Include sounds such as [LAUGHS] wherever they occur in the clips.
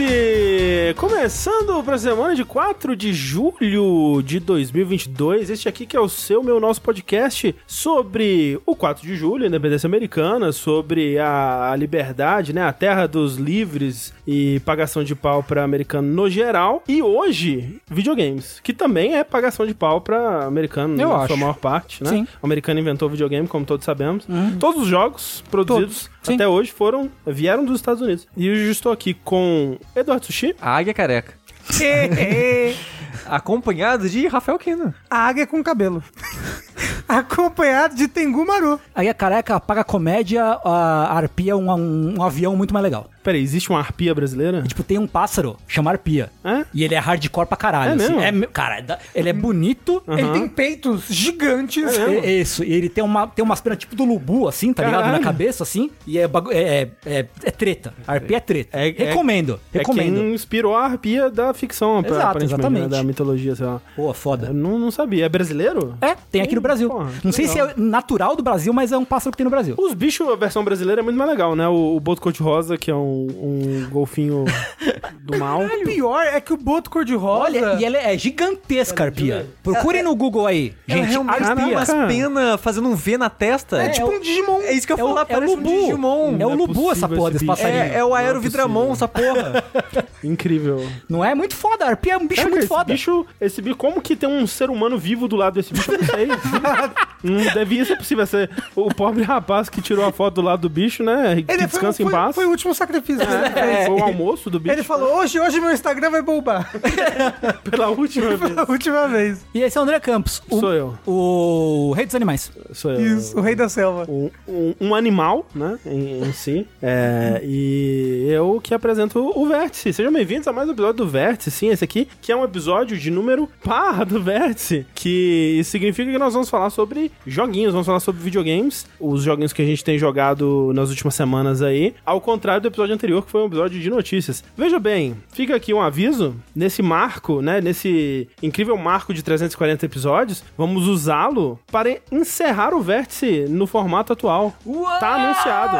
Vértice! Começando para a semana de 4 de julho de 2022. Este aqui que é o seu, meu, nosso podcast sobre o 4 de julho, a independência americana, sobre a liberdade, né, a terra dos livres e pagação de pau para americano no geral. E hoje, videogames, que também é pagação de pau para americano Eu na acho. sua maior parte, né? Sim. O americano inventou o videogame, como todos sabemos. Todos os jogos produzidos Sim. até hoje foram vieram dos Estados Unidos. E hoje eu estou aqui com Eduardo Sushi. A águia careca. [LAUGHS] [LAUGHS] Acompanhado de Rafael Kino. A águia com cabelo. [LAUGHS] Acompanhado de Tengu Maru. Aí a careca paga comédia, a arpia um, um, um avião muito mais legal. Peraí, existe uma arpia brasileira? E, tipo, tem um pássaro, chama arpia. É? E ele é hardcore pra caralho. É assim. mesmo? É cara, é ele é bonito. Ele tem peitos gigantes. É isso, e ele tem, uma, tem umas penas tipo do Lubu, assim, tá ligado? Caralho. Na cabeça, assim. E é, bagu- é, é, é treta. A arpia é treta. É- é- recomendo, É recomendo. quem inspirou a arpia da ficção, Exato, aparentemente, exatamente. né, da mitologia, sei lá. Pô, Eu foda. não, não sabia. É brasileiro? É, tem aqui no Brasil. Porra, Não sei legal. se é natural do Brasil, mas é um pássaro que tem no Brasil. Os bichos, a versão brasileira é muito mais legal, né? O, o Boto Cor-de-Rosa, que é um, um golfinho [LAUGHS] do mal. O pior é que o boto cor-de-rosa. Olha, e ela é gigantesca, arpia. Procurem no Google aí. Gente, realmente tem arpia. umas Caraca. penas fazendo um V na testa. É tipo um Digimon. É isso que eu ia É falar, é o parece um Lubu. Digimon. É o é Lubu essa porra esse desse passarinho. É, é o Aero Vidramon, essa porra. Incrível. Não é muito foda, a arpia é um bicho muito foda. Bicho, esse bicho, como que tem um ser humano vivo do lado desse bicho? Eu não sei. [LAUGHS] não devia ser possível ser o pobre rapaz que tirou a foto do lado do bicho, né? Que Ele foi, descansa foi, em paz. foi o último sacrifício. né? É, foi o almoço do bicho. Ele falou: hoje, hoje meu Instagram vai bombar. [LAUGHS] pela última [LAUGHS] vez. Pela última vez. E esse é o André Campos. O, Sou eu. O rei dos animais. Sou eu. Isso, o rei da selva. um, um- um animal, né, em, em si. É, e eu que apresento o Vértice. Sejam bem-vindos a mais um episódio do Vértice, sim, esse aqui, que é um episódio de número par do Vértice, que significa que nós vamos falar sobre joguinhos, vamos falar sobre videogames, os joguinhos que a gente tem jogado nas últimas semanas aí, ao contrário do episódio anterior, que foi um episódio de notícias. Veja bem, fica aqui um aviso, nesse marco, né, nesse incrível marco de 340 episódios, vamos usá-lo para encerrar o Vértice no formato atual. Tá anunciado.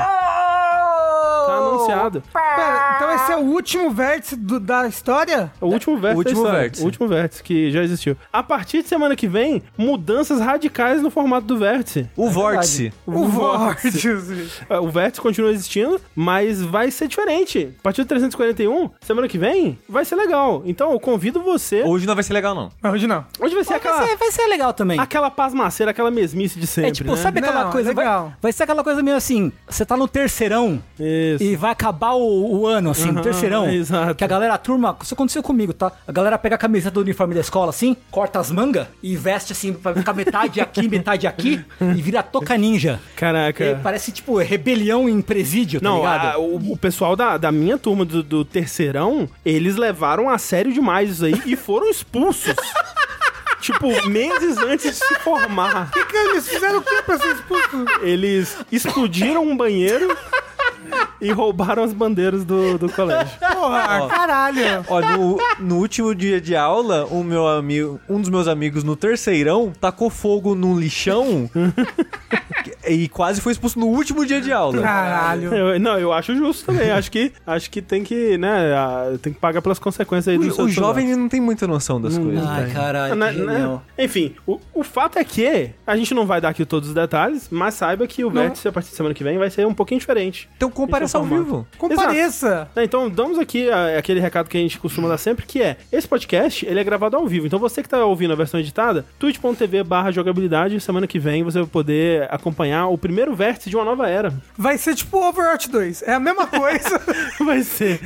Tá anunciado. Pera, esse é o último vértice do- da história? O último vértice. último da história. vértice. O último vértice que já existiu. A partir de semana que vem, mudanças radicais no formato do vértice. O Vórtice. O vórtice. É, O vértice continua existindo, mas vai ser diferente. A partir do 341, semana que vem, vai ser legal. Então eu convido você. Hoje não vai ser legal, não. Mas hoje não. Hoje vai ser aquela, Vai ser, vai ser legal também. aquela pasmaceira, aquela mesmice de sempre. é tipo, né? sabe aquela Não, coisa? Vai, legal. vai ser aquela coisa meio assim: você tá no terceirão Isso. e vai acabar o, o ano, assim, Aham, terceirão. exato. Que a galera, a turma, isso aconteceu comigo, tá? A galera pega a camiseta do uniforme da escola, assim, corta as mangas e veste assim, pra ficar metade aqui, [LAUGHS] metade aqui, e vira toca ninja. Caraca. E parece, tipo, rebelião em presídio, tá Não, ligado? a- o, o pessoal da, da minha turma do, do terceirão, eles levaram a sério demais isso aí e foram expulsos. [LAUGHS] tipo, meses antes de se formar. [LAUGHS] Que que eles fizeram o que pra ser expulso? Eles explodiram um banheiro e roubaram as bandeiras do, do colégio. Porra, caralho. Ó, no, no último dia de aula, o meu amigo, um dos meus amigos no terceirão tacou fogo num lixão [LAUGHS] e quase foi expulso no último dia de aula. Caralho. Eu- não, eu acho justo também. [LAUGHS] Acho que, acho que tem que, né, a- tem que pagar pelas consequências aí do O, o jovem não tem muita noção das Não- coisas. Ai, caralho, Né, que né? genial. Enfim, o, o fato é que a gente não vai dar aqui todos os detalhes, mas saiba que o vértice a partir de semana que vem vai ser um pouquinho diferente. Então compareça ao é o vivo. Compareça. Né, Então, damos aqui a- aquele recado que a gente costuma dar sempre, que é, esse podcast, ele é gravado ao vivo. Então, você que tá ouvindo a versão editada, twitch.tv barra jogabilidade, semana que vem você vai poder acompanhar o primeiro vértice de uma nova era. Vai ser tipo Overwatch 2. É a mesma coisa, [LAUGHS] Vai ser,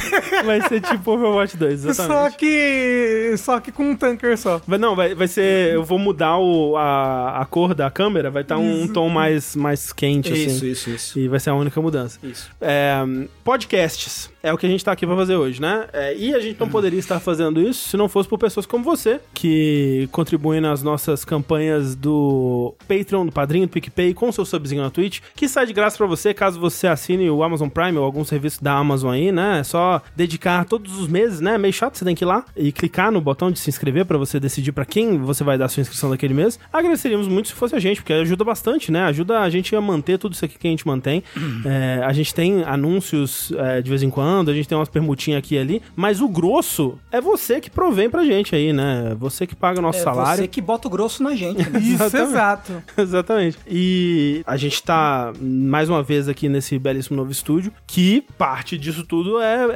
vai ser tipo Overwatch 2, [LAUGHS] só exatamente. que só que com um tanker só. Vai, não, vai, vai ser. Eu vou mudar o, a, a cor da câmera, vai estar um, tom mais, mais quente, assim. isso, isso. E vai ser a única mudança. Isso. É, podcasts é o que a gente tá aqui pra fazer hoje, né? É, e a gente não poderia estar fazendo isso se não fosse por pessoas como você, que contribuem nas nossas campanhas do Patreon, do Padrinho, do PicPay, com seu subzinho na Twitch, que sai de graça pra você caso você assine o Amazon Prime ou algum serviço da Amazon aí, né? É só dedicar todos os meses, né? Meio chato, você tem que ir lá e clicar no botão de se inscrever pra você decidir pra quem você vai dar sua inscrição daquele mês. Agradeceríamos muito se fosse a gente, porque ajuda bastante, né? Ajuda a gente a manter tudo isso aqui que a gente mantém. [CLEARS THROAT] É, a gente tem anúncios é, de vez em quando, a gente tem umas permutinhas aqui e ali, mas o grosso é você que provém pra gente aí, né? Você que paga o nosso É salário. você que bota o grosso na gente. né? [LAUGHS] Isso, exato. [LAUGHS] Exatamente. E a gente tá mais uma vez aqui nesse belíssimo novo estúdio, que parte disso tudo é,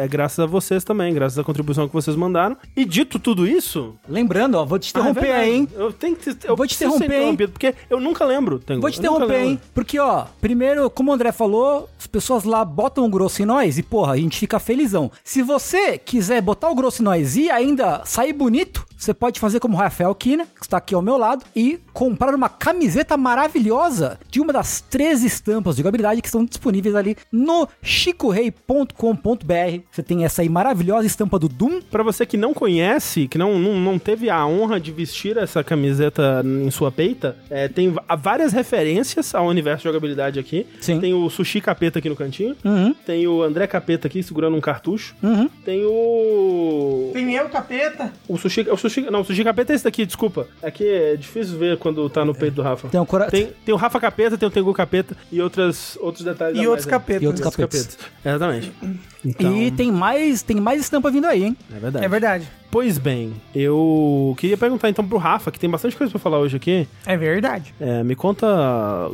é- é graças a vocês também, graças à contribuição que vocês mandaram. E dito tudo isso. Lembrando, ó, vou te Ah, é interromper aí, hein? Eu tenho que. Eu Vou te interromper, hein? Porque eu nunca lembro. Vou te interromper, hein? Porque, ó, primeiro, como o André falou, as pessoas lá botam o grosso em nós e, porra, a gente fica felizão. Se você quiser botar o grosso em nós e ainda sair bonito, você pode fazer como o Rafael Kina, que está aqui ao meu lado, e comprar uma camiseta maravilhosa de uma das 13 estampas de jogabilidade que estão disponíveis ali no chicorei.com.br. Você tem essa aí maravilhosa estampa do Doom. Pra você que não conhece, que não, não, não teve a honra de vestir essa camiseta em sua peita, é, tem várias referências ao universo de jogabilidade aqui. Sim. Tem o Sushi Capeta aqui no cantinho. Uhum, Tem o André Capeta aqui segurando um cartucho. uhum. Tem o. Tem eu, capeta. O sushi, o sushi. Não, o sushi capeta é esse daqui, desculpa. É que é difícil ver quando tá no peito do Rafa. Tem o cora... Tem, tem o Rafa Capeta, tem o Tengu Capeta e outras, outros detalhes. E mais outros aí. capetas. E outros Outros capetas. Exatamente. Então, E tem mais, tem mais estampa vindo aí, hein? É verdade. É verdade. Pois bem, eu queria perguntar então pro Rafa, que tem bastante coisa pra falar hoje aqui. É verdade. É, me conta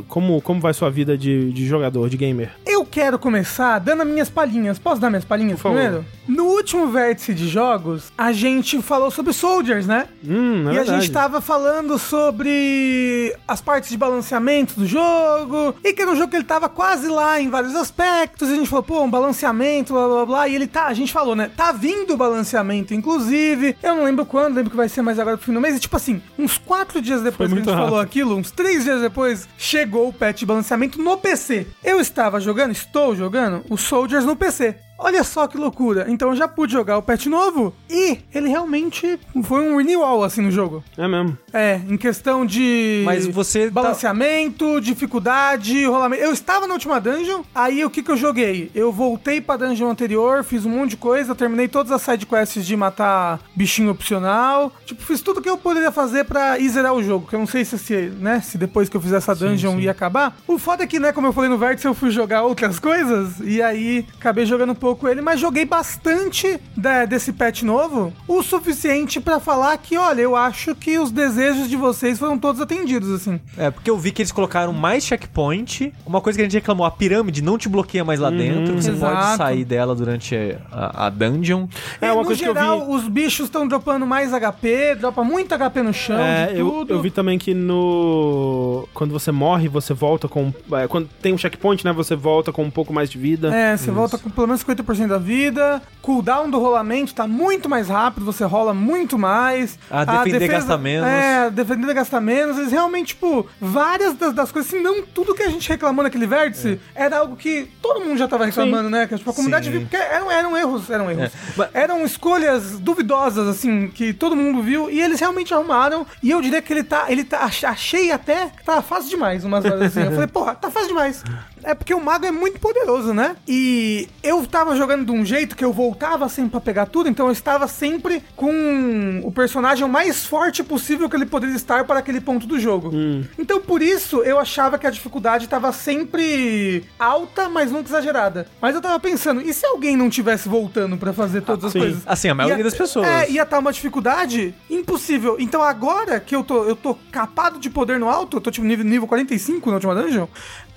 como, como vai sua vida de, de jogador, de gamer. Eu quero começar dando as minhas palhinhas. Posso dar minhas palhinhas primeiro? No último vértice de jogos, a gente falou sobre Soldiers, né? Hum, é e verdade. a gente tava falando sobre as partes de balanceamento do jogo. E que era um jogo que ele tava quase lá em vários aspectos. E a gente falou, pô, um balanceamento, blá blá blá. E ele tá, a gente falou, né? Tá vindo o balanceamento, inclusive. Eu não lembro quando, lembro que vai ser mais agora pro fim do mês. E tipo assim, uns quatro dias depois que a gente falou rápido. aquilo, uns três dias depois, chegou o patch de balanceamento no PC. Eu estava jogando, estou jogando, o Soldiers no PC. Olha só que loucura. Então eu já pude jogar o patch novo e ele realmente foi um renewal assim no jogo. É mesmo. É, em questão de. Mas você tá- Balanceamento, dificuldade, rolamento. Eu estava na última dungeon, aí o que que eu joguei? Eu voltei pra dungeon anterior, fiz um monte de coisa, terminei todas as sidequests de matar bichinho opcional. Tipo, fiz tudo que eu poderia fazer pra ir zerar o jogo. Que eu não sei se, se, né, se depois que eu fizer essa dungeon ia acabar. O foda é que, né, como eu falei no Vértice, eu fui jogar outras coisas, e aí acabei jogando um pouco ele, mas joguei bastante da- desse patch novo, o suficiente pra falar que, olha, eu acho que os desejos de vocês foram todos atendidos, assim. É, porque eu vi que eles colocaram mais checkpoint. Uma coisa que a gente reclamou, a pirâmide não te bloqueia mais lá dentro. Você pode Exato. sair dela durante a, a dungeon. É E, uma no coisa que eu geral, vi. os bichos estão dropando mais HP, dropa muito HP no chão, É, de eu, tudo. eu vi também que no. Quando você morre, você volta com. é, quando tem um checkpoint, né? Você volta com um pouco mais de vida. É, você volta com pelo menos 50% da vida. Cooldown do rolamento tá muito mais rápido, você rola muito mais. Ah, defender gasta menos. É, defender gasta menos. Eles realmente, tipo, várias das, das coisas, se não tudo que a gente reclamou naquele vértice, era algo que todo mundo já tava reclamando, né? Que, tipo, a comunidade Sim. viu, porque eram, eram erros, eram erros. mas- Eram escolhas duvidosas, assim, que todo mundo viu, e eles realmente arrumaram. E eu diria que ele tá, ele tá, ach- achei até que tava fácil demais umas horas assim. Eu [LAUGHS] falei, porra, tá fácil demais. É porque o mago é muito poderoso, né? E eu tava jogando de um jeito que eu voltava sempre pra pegar tudo, então eu estava sempre com o personagem o mais forte possível que ele poderia estar para aquele ponto do jogo. Então por isso eu achava que a dificuldade tava sempre alta, mas nunca exagerada. Mas eu tava pensando, e se alguém não tivesse voltando pra fazer todas as sim. coisas? Assim, a maioria Ia- das pessoas. É, ia estar uma dificuldade impossível. Então agora que eu tô, eu tô capado de poder no alto, eu tô tipo nível, nível 45 na última dungeon,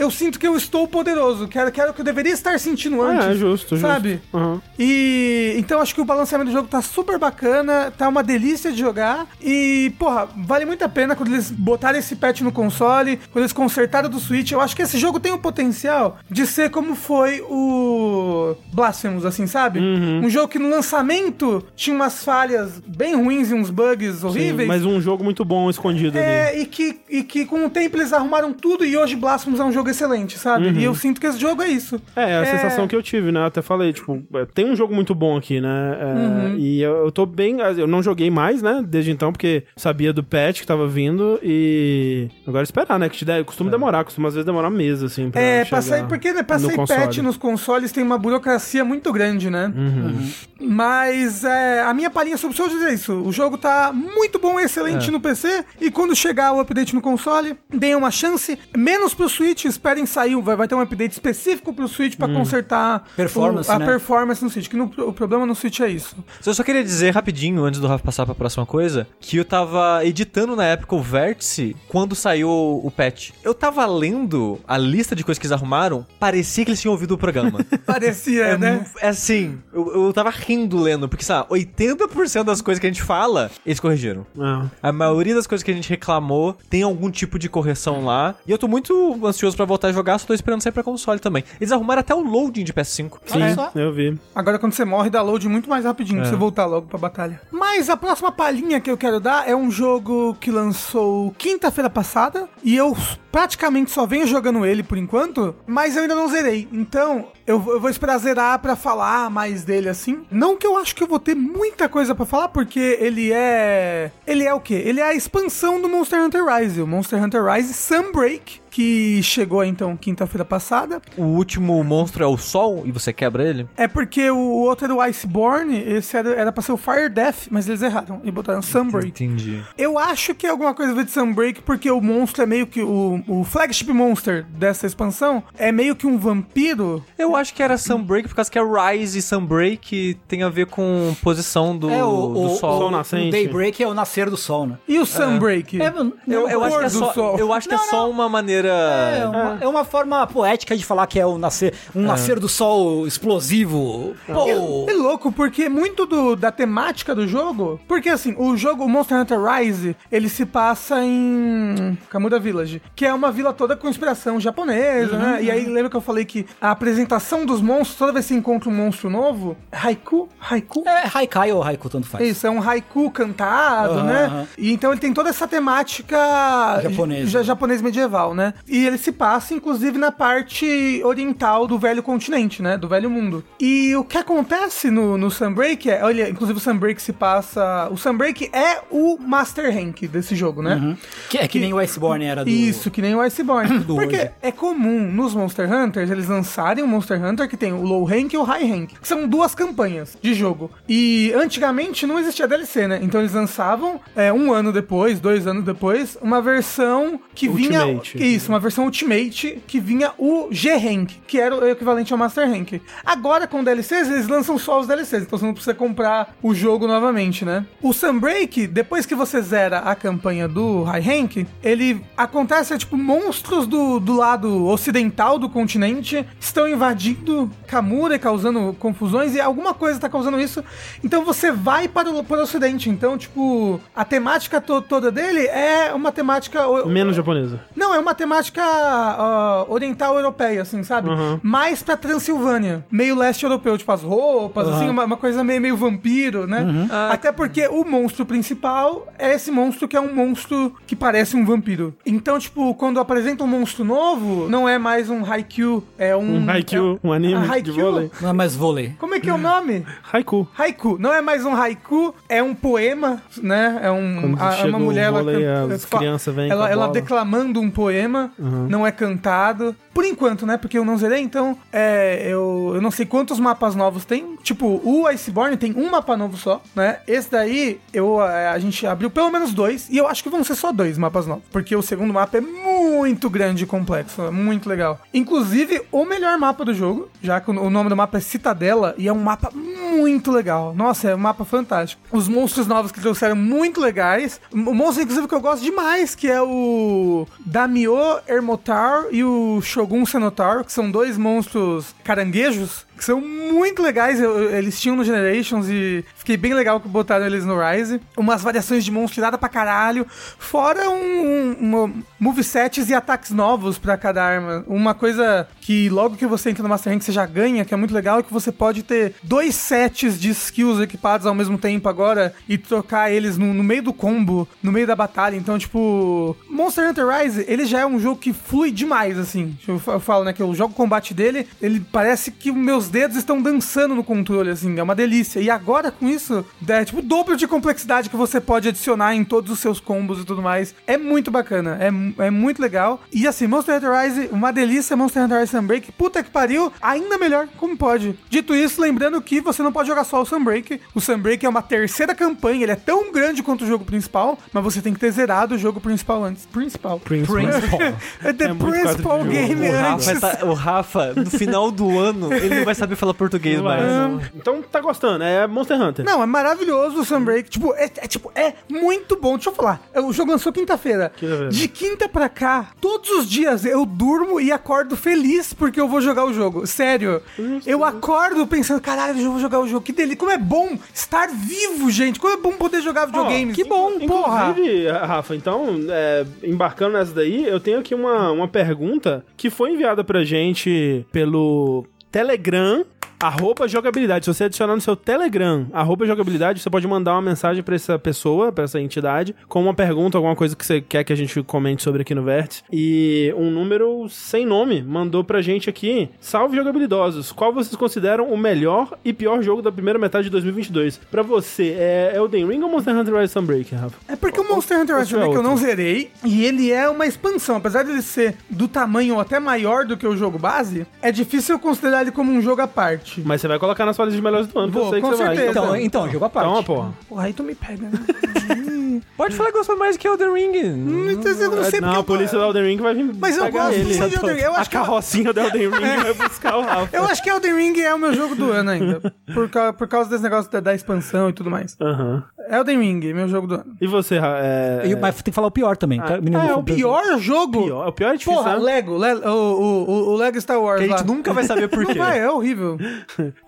eu sinto que eu estou poderoso, que era, que era o que eu deveria estar sentindo antes. É, justo, justo. Sabe? Uhum. E então acho que o balanceamento do jogo tá super bacana, tá uma delícia de jogar. E, porra, vale muito a pena quando eles botarem esse patch no console, quando eles consertaram do Switch. Eu acho que esse jogo tem o potencial de ser como foi o Blasphemous, assim, sabe? Uhum. Um jogo que no lançamento tinha umas falhas bem ruins e uns bugs Sim, horríveis. mas um jogo muito bom escondido ali. É, e que, e que com o tempo eles arrumaram tudo e hoje Blasphemous é um jogo excelente, sabe? E eu sinto que esse jogo é isso. É, a É. sensação que eu tive, né? Eu até falei, tipo, é, tem um jogo muito bom aqui, né? É, E eu, eu tô bem. Eu não joguei mais, né? Desde então, porque sabia do patch que tava vindo e. Agora esperar, né? Que te der, costuma demorar, costuma às vezes demorar meses, assim. Pra É, sair, porque né, pra no patch nos consoles tem uma burocracia muito grande, né? Uhum. Mas é, a minha palhinha sobre o jogo é isso. O jogo tá muito bom, excelente É. no PC. E quando chegar o update no console, deem uma chance. Menos pro Switch, esperem sair. Vai, vai ter um update específico pro Switch Hum. pra consertar Performance, o- a né? performance no Switch. Que no- o problema no Switch é isso. Eu só queria dizer rapidinho, antes do Rafa passar pra próxima coisa, que eu tava editando na época o Vértice quando saiu o patch. Eu tava lendo a lista de coisas que eles arrumaram, parecia que eles tinham ouvido o programa. [LAUGHS] Parecia, É, né? é assim, eu, eu tava rindo lendo, porque, sabe, 80% das coisas que a gente fala, eles corrigiram. É. A maioria das coisas que a gente reclamou tem algum tipo de correção lá. E eu tô muito ansioso pra voltar a jogar, só tô esperando sair pra console também. Eles arrumaram até o loading de PS5. Sim, Olha só. eu vi. Agora, quando você morre, dá load muito mais rapidinho É. pra você voltar logo pra batalha. Mas a próxima palhinha que eu quero dar é um jogo que lançou quinta-feira passada. E eu praticamente só venho jogando ele por enquanto, mas eu ainda não zerei. Então, eu, vou- eu vou esperar zerar pra falar mais dele assim. Não que eu acho que eu vou ter muita coisa pra falar, porque ele é. Ele é o quê? Ele é a expansão do Monster Hunter Rise. O Monster Hunter Rise Sunbreak. Que chegou então quinta-feira passada. O último monstro é o Sol e você quebra ele? É porque o outro era o Iceborne, esse era, era pra ser o Fire Death, mas eles erraram e botaram Sunbreak. Entendi. Eu acho que é alguma coisa a ver de Sunbreak, porque o monstro é meio que. O, o flagship monster dessa expansão é meio que um vampiro. Eu acho que era Sunbreak, por causa que é Rise e Sunbreak tem a ver com posição do, É, o, do o, Sol. Sol o, nascente. o Daybreak é o nascer do sol, né? E o Sunbreak? É, não- Eu, eu o acho que é só, sol. eu acho que é Não, só uma maneira. É uma, é uma forma poética de falar que é o nascer, um nascer do sol explosivo. Pô, É louco, porque muito do, da temática do jogo. Porque assim, o jogo o Monster Hunter Rise, ele se passa em Kamura Village, que é uma vila toda com inspiração japonesa, né? E aí lembra que eu falei que a apresentação dos monstros, toda vez que você encontra um monstro novo, haiku? Haiku? é Haikai ou Haiku, tanto faz. Isso, é um haiku cantado, Aham, né? E então ele tem toda essa temática Japonesa. ja- japonês medieval, né? E ele se passa, inclusive, na parte oriental do velho continente, né? Do velho mundo. E o que acontece no, no Sunbreak é, olha, inclusive o Sunbreak se passa. O Sunbreak é o Master Rank desse jogo, né? Que é que nem o Iceborne era do... Isso, que nem o Iceborne. [COUGHS] Do Porque hoje. é comum nos Monster Hunters eles lançarem um Monster Hunter que tem o Low Rank e o High Rank. Que são duas campanhas de jogo. E antigamente não existia DLC, né? Então eles lançavam é, um ano depois, dois anos depois, uma versão que vinha. Ultimate. que Isso, uma versão Ultimate que vinha o G-Rank, que era o equivalente ao Master Rank. Agora com DLCs, eles lançam só os DLCs, então você não precisa comprar o jogo novamente, né? O Sunbreak, depois que você zera a campanha do High Rank, ele acontece, é, tipo, monstros do, do lado ocidental do continente estão invadindo Kamura e causando confusões, e alguma coisa tá causando isso. Então você vai para o, para o ocidente. Então, tipo, a temática to- toda dele é uma temática. o- Menos japonesa. não, é uma temática ah, oriental europeia, assim, sabe? Mais pra Transilvânia. Meio leste europeu, tipo as roupas, assim, uma, uma coisa meio, meio vampiro, né? Até porque o monstro principal é esse monstro que é um monstro que parece um vampiro. Então, tipo, quando apresenta um monstro novo, não é mais um Haikyuu, é um... Um Haikyuu, um anime Ah, de vôlei. Não é mais vôlei. Como é que é o nome? Haiku. Haiku. Não é mais um haiku, é um poema, né? É um a- é uma mulher ela, vôlei, canta- as crianças vêm com ela, ela declamando um poema, não é cantado. Por enquanto, né? Porque eu não zerei, então é, eu, eu não sei quantos mapas novos tem. Tipo, o Iceborne tem um mapa novo só, né? Esse daí eu, é, a gente abriu pelo menos dois, e eu acho que vão ser só dois mapas novos. Porque o segundo mapa é muito grande e complexo, é muito legal. Inclusive, o melhor mapa do jogo, já que o o nome do mapa é Citadela, e é um mapa muito legal. Nossa, é um mapa fantástico. Os monstros novos que trouxeram muito legais. O monstro, inclusive, que eu gosto demais, que é o Damio Hermotar e o Shogun Cenotauro, que são dois monstros caranguejos que são muito legais. Eu- eles tinham no Generations e fiquei bem legal que botaram eles no Rise. Umas variações de monstro irada pra caralho. Fora um, um, um movesets e ataques novos pra cada arma. Uma coisa que logo que você entra no Master Rank você já ganha, que é muito legal, é que você pode ter dois sets de skills equipados ao mesmo tempo agora e trocar eles no, no meio do combo, no meio da batalha. Então, tipo, Monster Hunter Rise, ele já é um jogo que flui demais, assim. Eu falo, né, que eu jogo o combate dele, ele parece que meus dedos estão dançando no controle, assim, é uma delícia. E agora com isso, é tipo o dobro de complexidade que você pode adicionar em todos os seus combos e tudo mais. É muito bacana, é, é muito legal. E assim, Monster Hunter Rise, uma delícia, Monster Hunter Rise Sunbreak, puta que pariu, ainda melhor, como pode. Dito isso, lembrando que você não pode jogar só o Sunbreak. O Sunbreak é uma terceira campanha, ele é tão grande quanto o jogo principal, mas você tem que ter zerado o jogo principal antes. Principal. Principal. [LAUGHS] É The É Principal. Game O antes. Rafa, tá- o Rafa, no final do ano, ele não vai saber falar português vai, mais. não. Então tá gostando, é Monster Hunter. Não, é maravilhoso o Sunbreak. Tipo, é, é, tipo, é muito bom. Deixa eu falar. O jogo lançou quinta-feira. De quinta pra cá, todos os dias eu durmo e acordo feliz porque eu vou jogar o jogo. Sério. Eu acordo pensando, caralho, eu vou jogar o jogo. Que delícia. Como é bom estar vivo, gente. Como é bom poder jogar videogames. que bom, porra. Inclusive, Rafa, então, é, embarcando nessa daí, eu tenho aqui uma, uma pergunta que foi enviada pra gente pelo Telegram. Arroba jogabilidade. Se você adicionar no seu Telegram, arroba jogabilidade, você pode mandar uma mensagem pra essa pessoa, pra essa entidade, com uma pergunta, alguma coisa que você quer que a gente comente sobre aqui no Vértice. E um número sem nome mandou pra gente aqui. Salve jogabilidosos. Qual vocês consideram o melhor e pior jogo da primeira metade de 2022? Pra você, é Elden Ring ou Monster Hunter Rise Sunbreak, Rafa? É porque o Monster Hunter Rise ou Sunbreak eu outro? não zerei e ele é uma expansão. Apesar de ele ser do tamanho até maior do que o jogo base, é difícil eu considerar ele como um jogo à parte. Mas você vai colocar na sua lista de melhores do ano, que eu Vou, sei que com você vai. certeza. Então, então, jogo à parte. Calma, porra. Porra, aí tu me pega, né? [LAUGHS] Pode falar que gostou mais que Elden Ring. Não, eu não sei Não, porque a polícia do Elden Ring vai vir Mas eu gosto ele. de Elden Ring. Eu a acho que eu- carrocinha do Elden Ring vai [LAUGHS] buscar o Rafa. Eu acho que Elden Ring é o meu jogo do ano ainda. Por, ca- por causa desse negócio da, da expansão e tudo mais. Aham. Elden Ring, meu jogo do ano. E você, é... E- Mas tem que falar o pior também. Cara, menino, É o pior jogo? pior. O pior é difícil, Porra, né? Lego. Le- o, o, o, o Lego Star Wars Que a gente lá. nunca vai saber por Não [LAUGHS] quê. vai, é horrível.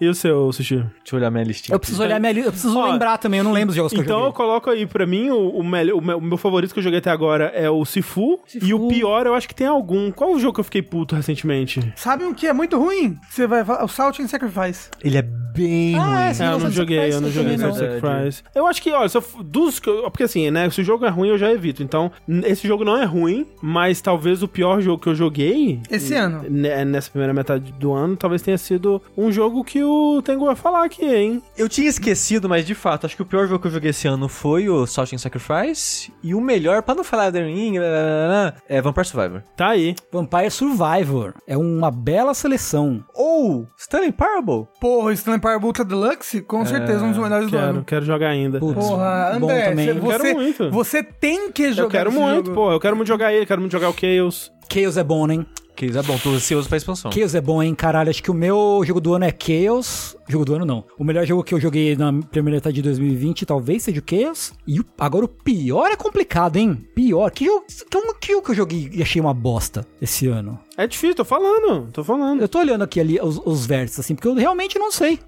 E o seu, Sushi? Deixa eu olhar minha listinha. Eu preciso olhar minha lista. Eu preciso Ó, lembrar também, eu não lembro os jogos que eu Então eu coloco aí, pra mim, o, o, melhor, o, meu, o meu favorito que eu joguei até agora é o Sifu. E o pior, eu acho que tem algum. Qual o jogo que eu fiquei puto recentemente? Sabe um que é muito ruim? Você vai falar, o Salt and Sacrifice. Ele é bem Ah, ruim. é. É, eu não joguei, eu não eu joguei Salt não. Sacrifice. Eu acho que, olha, se eu dos que eu, Porque assim, né? Se o jogo é ruim, eu já evito. Então, esse jogo não é ruim, mas talvez o pior jogo que eu joguei. Esse ano. né, Nessa primeira metade do ano, talvez tenha sido um jogo que o Tengu vai falar aqui, hein? Eu tinha esquecido, mas de fato, acho que o pior jogo que eu joguei esse ano foi o Salt and Sacrifice. E o melhor, pra não falar Elden Ring, blá, blá, blá, blá, é Vampire Survivor. Tá aí. Vampire Survivor. É uma bela seleção. Ou Stanley Parable. Porra, Stanley Parable Ultra Deluxe, com certeza um dos melhores do Quero, ano. quero jogar ainda. Putz, Porra, bom André, também. você, quero muito. você tem que jogar Eu quero esse muito, jogo. pô. Eu quero muito jogar ele, quero muito jogar o Chaos. Chaos é bom, hein? Que é bom, tô ansioso pra expansão. Chaos é bom, hein? Caralho, acho que o meu jogo do ano é Chaos. Jogo do ano não. O melhor jogo que eu joguei na primeira metade de 2020 talvez seja o Chaos. E o- agora o pior é complicado, hein? Pior. Que jogo que, um- que jogo que eu joguei e achei uma bosta esse ano? É difícil, tô falando, tô falando. Eu tô olhando aqui ali os, os vértices, assim, porque eu realmente não sei.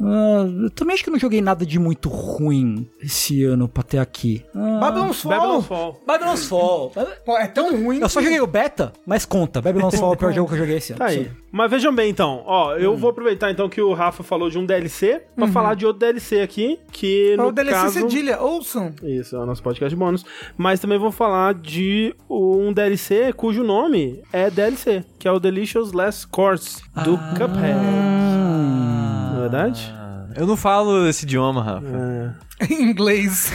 Ah, eu também acho que não joguei nada de muito ruim esse ano pra ter aqui. Ah, Babylon's Fall. Babylon's Fall. Babylon's Fall. Pô, é tão ruim. Eu só joguei o beta, mas conta. Babylon's [LAUGHS] Fall é o pior jogo que eu joguei esse ano. Tá aí. Mas vejam bem, então. Ó, eu Hum. vou aproveitar, então, que o Rafa falou de um DLC pra falar de outro DLC aqui, que É no o DLC caso... Cedilha, ouçam. Isso, é o nosso podcast bônus. Mas também vou falar de um DLC cujo nome é DLC, que é o Delicious Last Course, do Cuphead. Não é verdade? Ah, Eu não falo esse idioma, Rafa. [LAUGHS] Em inglês.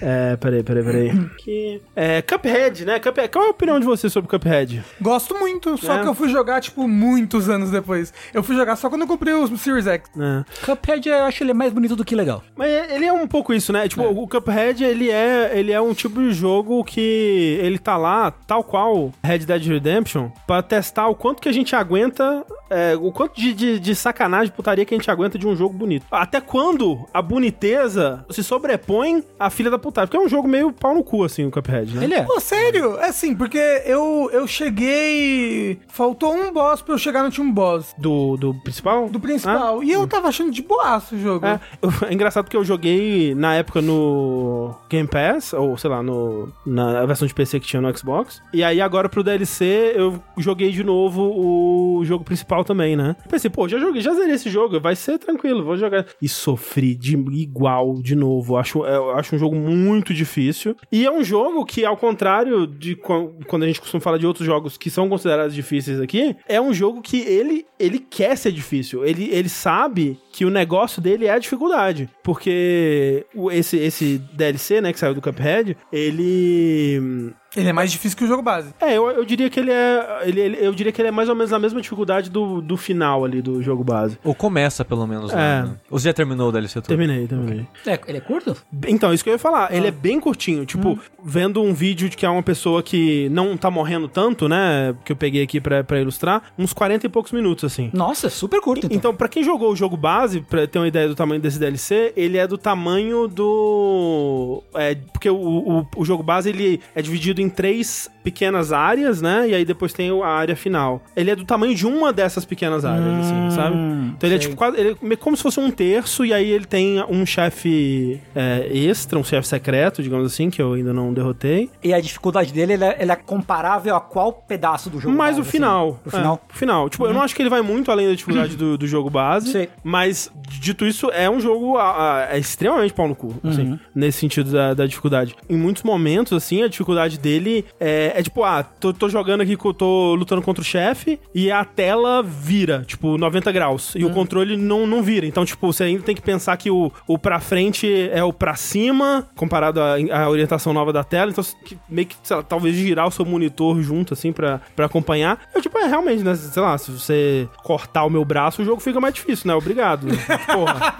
É, peraí, peraí, peraí. Que... É, Cuphead, né? Cuphead. Qual é a opinião de você sobre Cuphead? Gosto muito, só É. que eu fui jogar, tipo, muitos anos depois. Eu fui jogar só quando eu comprei o Series X. É. Cuphead, eu acho ele mais bonito do que legal. Mas ele é um pouco isso, né? Tipo, o Cuphead, ele é, ele é um tipo de jogo que ele tá lá, tal qual Red Dead Redemption, pra testar o quanto que a gente aguenta, é, o quanto de, de, de sacanagem, putaria que a gente aguenta de um jogo bonito. Até quando a boniteza se sobrepõe à filha da voltar. Porque é um jogo meio pau no cu, assim, o Cuphead, né? Ele é. Pô, sério? É assim, porque eu, eu cheguei. Faltou um boss pra eu chegar no último boss. Do, do principal? Do principal. E eu tava achando de boaço o jogo. É, [LAUGHS] é engraçado porque eu joguei na época no Game Pass, ou sei lá, no, na versão de PC que tinha no Xbox. E aí agora pro DLC eu joguei de novo o jogo principal também, né? Pensei, pô, já joguei, já zerei esse jogo, vai ser tranquilo, vou jogar. E sofri de igual de novo. Acho, eu acho um jogo muito difícil. E é um jogo que, ao contrário de quan- quando a gente costuma falar de outros jogos que são considerados difíceis aqui, é um jogo que ele, ele quer ser difícil. Ele, ele sabe que o negócio dele é a dificuldade. Porque esse, esse DLC, né, que saiu do Cuphead, ele. Ele é mais difícil que o jogo base. É, eu, eu diria que ele é. Ele, ele- eu diria que ele é mais ou menos a mesma dificuldade do, do final ali do jogo base. Ou começa, pelo menos. É. Né? Ou você já terminou o DLC todo? Terminei, terminei. É, ele é curto? Então, isso que eu ia falar. Ele é bem curtinho. Tipo, vendo um vídeo de que é uma pessoa que não tá morrendo tanto, né? Que eu peguei aqui pra, pra ilustrar, uns 40 e poucos minutos, assim. Nossa, super curto, então. Então, pra quem jogou o jogo base, pra ter uma ideia do tamanho desse DLC, ele é do tamanho do. É, porque o, o, o jogo base ele é dividido em três pequenas áreas, né? E aí depois tem a área final. Ele é do tamanho de uma dessas pequenas áreas, assim, sabe? Então ele é sei. tipo quase. Ele é como se fosse um terço, e aí ele tem um chefe é, extra, um chefe secreto, digamos assim, que eu ainda não derrotei. E a dificuldade dele, ele é, ele é comparável a qual pedaço do jogo? Mas base, o final. assim? O final? É, o final. Tipo, eu não acho que ele vai muito além da dificuldade do, do jogo base. Sei. Mas, dito isso, é um jogo a- a- é extremamente pau no cu, assim, nesse sentido da, da dificuldade. Em muitos momentos, assim, a dificuldade dele é, é tipo, ah, tô, tô jogando aqui, tô lutando contra o chefe e a tela vira, tipo, 90 graus. E o controle não, não vira. Então, tipo, você ainda tem que pensar que o, o pra frente é o pra cima, comparado à, orientação nova da tela. Então, que- meio que, sei lá, talvez girar o seu monitor junto, assim, pra, pra acompanhar. Eu, tipo, é realmente, né? Sei lá, se você cortar o meu braço, o jogo fica mais difícil, né? Obrigado. [LAUGHS] Porra.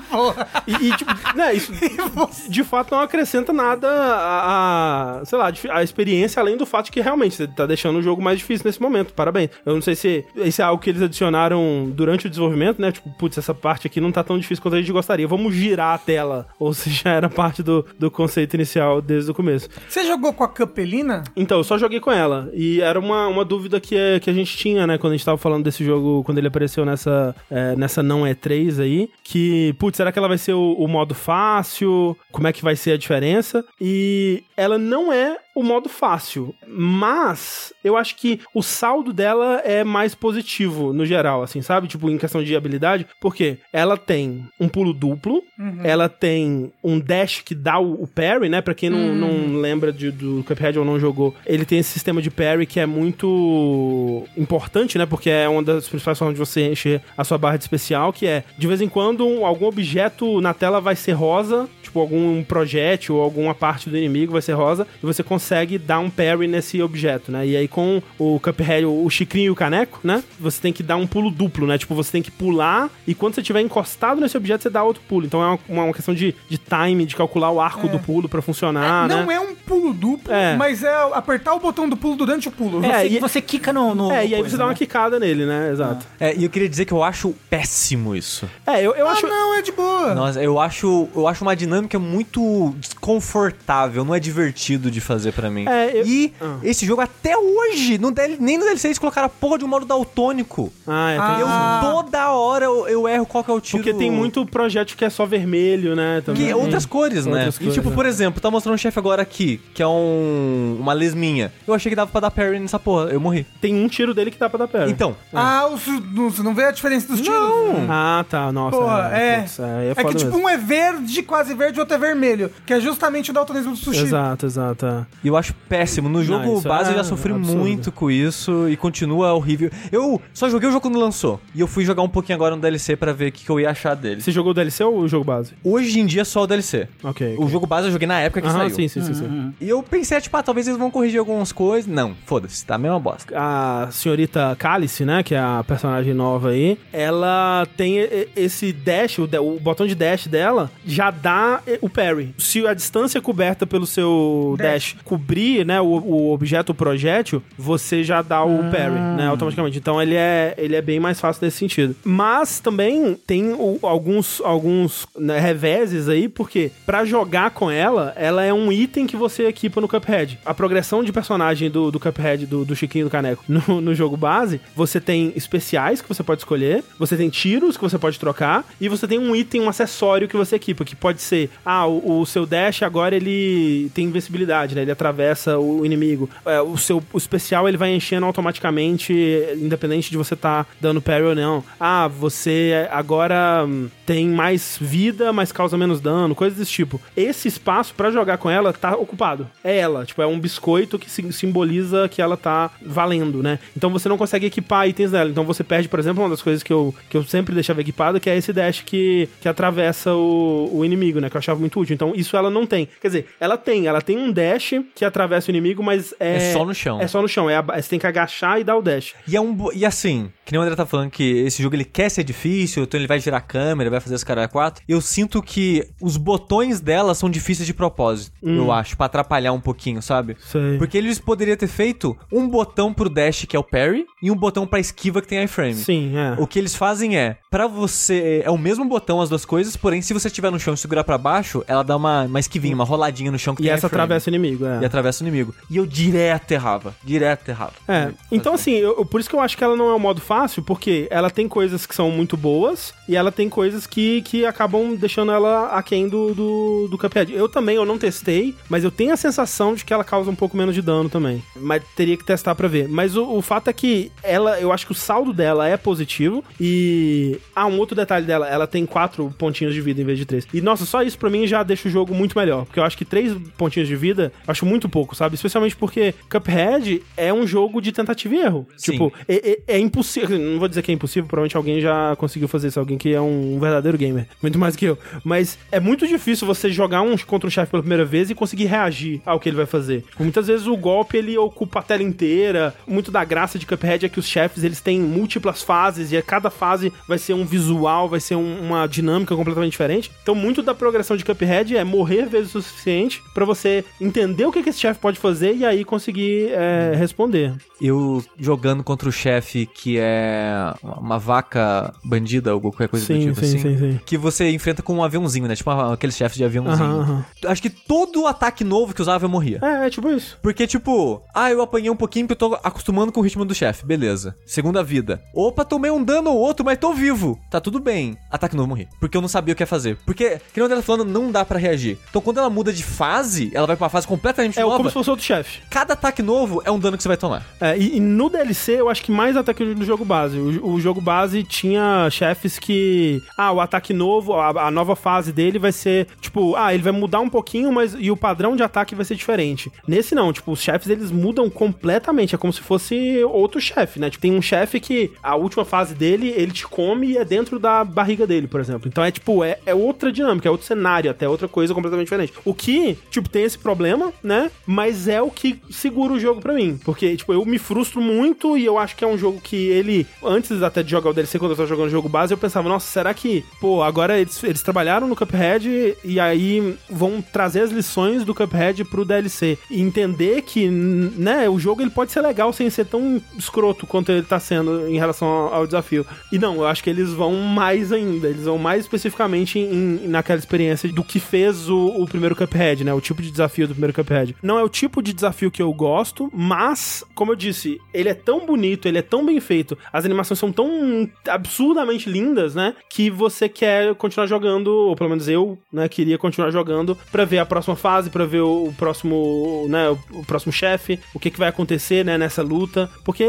E, e, tipo, né, isso [LAUGHS] de fato não acrescenta nada a, a, sei lá, a experiência, além do fato de que realmente você tá deixando o jogo mais difícil nesse momento. Parabéns. Eu não sei se isso é algo que eles adicionaram durante o desenvolvimento, né? Tipo, putz, essa parte aqui não tá tão difícil quanto a gente gostaria. Vamos girar a tela. Ou [LAUGHS] se já era parte do, do conceito inicial desde o começo. Você jogou com a Capelina? Então, eu só joguei com ela. E era uma, uma dúvida que, é- que a gente tinha, né? Quando a gente tava falando desse jogo, quando ele apareceu nessa, é, nessa não E3 aí. Que, putz, será que ela vai ser o, o modo fácil? Como é que vai ser a diferença? E ela não é o modo fácil. Mas eu acho que o saldo dela é mais positivo no geral, assim, sabe? Tipo, em questão de habilidade. Porque ela tem um pulo duplo, ela tem um dash que dá o, o parry, né? Pra quem não, não lembra de- do Cuphead ou não jogou, ele tem esse sistema de parry que é muito importante, né? Porque é uma das principais formas de você encher a sua barra de especial, que é, de vez em quando, um- algum objeto na tela vai ser rosa, tipo, algum projétil ou alguma parte do inimigo vai ser rosa, e você consegue dar um parry nesse objeto, né? E aí com o Cuphead, o chicrinho e o caneco, né? Você tem que dar um pulo duplo, né? Tipo, você tem que pular, e quando você estiver encostado nesse objeto, você dá outro pulo. Então é uma, uma- uma questão de, de time, de calcular o arco do pulo pra funcionar, né? não é um pulo duplo, É. mas é apertar o botão do pulo durante o pulo. É, Você, e- você quica no. no É, e aí coisa, você dá uma né? quicada nele, né? Exato. É, e eu queria dizer que eu acho péssimo isso. É, eu, eu Ah, acho. não, é de boa. Nossa, eu acho, eu acho uma dinâmica muito desconfortável, não é divertido de fazer pra mim. É, eu- E Ah. esse jogo até hoje, no DL nem no DLC eles colocaram a porra de um modo daltônico. Ah, é, Ah. Eu toda hora eu, eu erro qual que é o tiro. Porque tem muito projeto que é só vermelho, né? Também. Que é outras cores, né? Outras e cores, tipo, é. por exemplo, tá mostrando um chefe agora aqui, que é um uma lesminha. Eu achei que dava pra dar parry nessa porra, eu morri. Tem um tiro dele que dá pra dar pé. Então, Ah, su- não- você não vê a diferença dos tiros? Ah, tá. Nossa. Porra, é. putz, aí é, É que tipo, mesmo. um é verde, quase verde, o outro é vermelho. Que é justamente o daltonismo do sushi. Exato, exato. É. eu acho péssimo. No jogo isso base é eu já sofri absurdo. muito com isso e continua horrível. Eu só joguei o jogo quando lançou. E eu fui jogar um pouquinho agora no DLC pra ver o que, que eu ia achar dele. Você jogou o DLC ou o jogo base? Hoje em dia é só o DLC. Ok. O jogo base eu joguei na época que Aham, saiu. sim, sim, sim, sim. E eu pensei, tipo, ah, talvez eles vão corrigir algumas coisas. Não, foda-se, tá a mesma bosta. A senhorita Cálice, né, que é a personagem nova aí, ela tem e- esse dash, o, botão de dash dela já dá e- o parry. Se a distância coberta pelo seu dash, cobrir, né, o, o objeto, o projétil, você já dá o parry, né, automaticamente. Então ele é, ele é bem mais fácil nesse sentido. Mas também tem, o- alguns, alguns né, reveses aí, porque pra jogar com ela, ela é um item que você equipa no Cuphead. A progressão de personagem do, do Cuphead, do, do Chiquinho do Caneco, no, [LAUGHS] no jogo base, você tem especiais que você pode escolher, você tem tiros que você pode trocar, e você tem um item, um acessório que você equipa, que pode ser, ah, o, o seu dash agora ele tem invencibilidade, né? Ele atravessa o inimigo. É, o seu o especial ele vai enchendo automaticamente, independente de você estar dando parry ou não. Ah, você agora hum, tem mais vida, mas causa menos dano, coisas desse tipo. Esse espaço pra jogar com ela tá ocupado. É ela, tipo, é um biscoito que sim- simboliza que ela tá valendo, né? Então você não consegue equipar itens dela. Então você perde, por exemplo, uma das coisas que eu, que eu sempre deixava equipado, que é esse dash que, que atravessa o, o inimigo, né? Que eu achava muito útil. Então isso ela não tem. Quer dizer, ela tem, ela tem um dash que atravessa o inimigo, mas é. É só no chão. É só no chão. É a- você tem que agachar e dar o dash. E, é um, e assim, que nem o André tá falando que esse jogo ele quer ser difícil, então ele vai girar a câmera, vai fazer os caras 4. Eu sinto que os botões dela são difíceis de propósito, eu acho, pra atrapalhar um pouquinho, sabe? Sei. Porque eles poderiam ter feito um botão pro dash, que é o parry, e um botão pra esquiva, que tem iframe. Sim, é. O que eles fazem é, pra você, é o mesmo botão as duas coisas, porém se você estiver no chão e segurar pra baixo, ela dá uma, uma esquivinha, uma roladinha no chão que E tem essa iframe. atravessa o inimigo, é. E atravessa o inimigo. E eu direto errava, direto errava. É, então assim, eu- por isso que eu acho que ela não é um modo fácil, porque ela tem coisas que são muito boas e ela tem coisas que, que acabam deixando ela aquém do, do, do Cuphead. Eu também, eu não testei, mas eu tenho a sensação de que ela causa um pouco menos de dano também. Mas teria que testar pra ver. Mas o, o fato é que ela, eu acho que o saldo dela é positivo e... Ah, um outro detalhe dela, ela tem quatro pontinhos de vida em vez de três. E nossa, só isso pra mim já deixa o jogo muito melhor, porque eu acho que três pontinhos de vida, acho muito pouco, sabe? Especialmente porque Cuphead é um jogo de tentativa e erro. Sim. Tipo, é, é- é impossível. Não vou dizer que é impossível, provavelmente alguém já conseguiu fazer isso. Alguém que é um verdadeiro gamer. Muito mais que eu. Mas é muito difícil você jogar um contra um chefe pela primeira vez e conseguir reagir ao que ele vai fazer. Muitas vezes o golpe ele ocupa a tela inteira. Muito da graça de Cuphead é que os chefes eles têm múltiplas fases e a cada fase vai ser um visual, vai ser um- uma dinâmica completamente diferente. Então, muito da progressão de Cuphead é morrer vezes o suficiente pra você entender o que, que esse chefe pode fazer e aí conseguir é, responder. Eu jogando contra o chefe que é uma vaca bandida ou qualquer coisa Sim, do tipo sim, assim. sim, sim. Que você enfrenta com um aviãozinho, né? Tipo uma- aqueles chefes de aviãozinho. Aham, aham. Acho que todo ataque novo que usava eu morria. É, é tipo isso. Porque, tipo, ah, eu apanhei um pouquinho porque eu tô acostumando com o ritmo do chefe. Beleza. Segunda vida. Opa, tomei um dano ou outro, mas tô vivo. Tá tudo bem. Ataque novo, morri. Porque eu não sabia o que ia fazer. Porque, que nem o André tá falando, não dá pra reagir. Então, quando ela muda de fase, ela vai pra uma fase completamente É nova. como se fosse outro chefe. Cada ataque novo é um dano que você vai tomar. É, e, e no DLC, eu acho que mais até que no jogo base. O, o jogo base tinha chefes que. Ah, o ataque novo, a, a nova fase dele vai ser. Tipo, ah, ele vai mudar um pouquinho, mas. E o padrão de ataque vai ser diferente. Nesse não, tipo, os chefes eles mudam completamente. É como se fosse outro chefe, né? Tipo, tem um chefe que a última fase dele, ele te come e é dentro da barriga dele, por exemplo. Então é tipo, é, é outra dinâmica, é outro cenário, até outra coisa completamente diferente. O que, tipo, tem esse problema, né? Mas é o que segura o jogo pra mim. Porque, tipo, eu me frustro muito e eu acho que é um jogo que ele, antes até de jogar o DLC, quando eu tava jogando o jogo base, eu pensava, nossa, será que, pô, agora eles, eles trabalharam no Cuphead e aí vão trazer as lições do Cuphead pro DLC. E entender que, né, o jogo ele pode ser legal sem ser tão escroto quanto ele tá sendo em relação ao, ao desafio. E não, eu acho que eles vão mais ainda, eles vão mais especificamente em, naquela experiência do que fez o, o primeiro Cuphead, né, o tipo de desafio do primeiro Cuphead. Não é o tipo de desafio que eu gosto, mas, como eu disse, ele é tão bonito, ele é tão bem feito, as animações são tão absurdamente lindas, né, que você quer continuar jogando, ou pelo menos eu, né, queria continuar jogando pra ver a próxima fase, pra ver o, próximo, né, o, próximo chefe, o que que vai acontecer, né, nessa luta, porque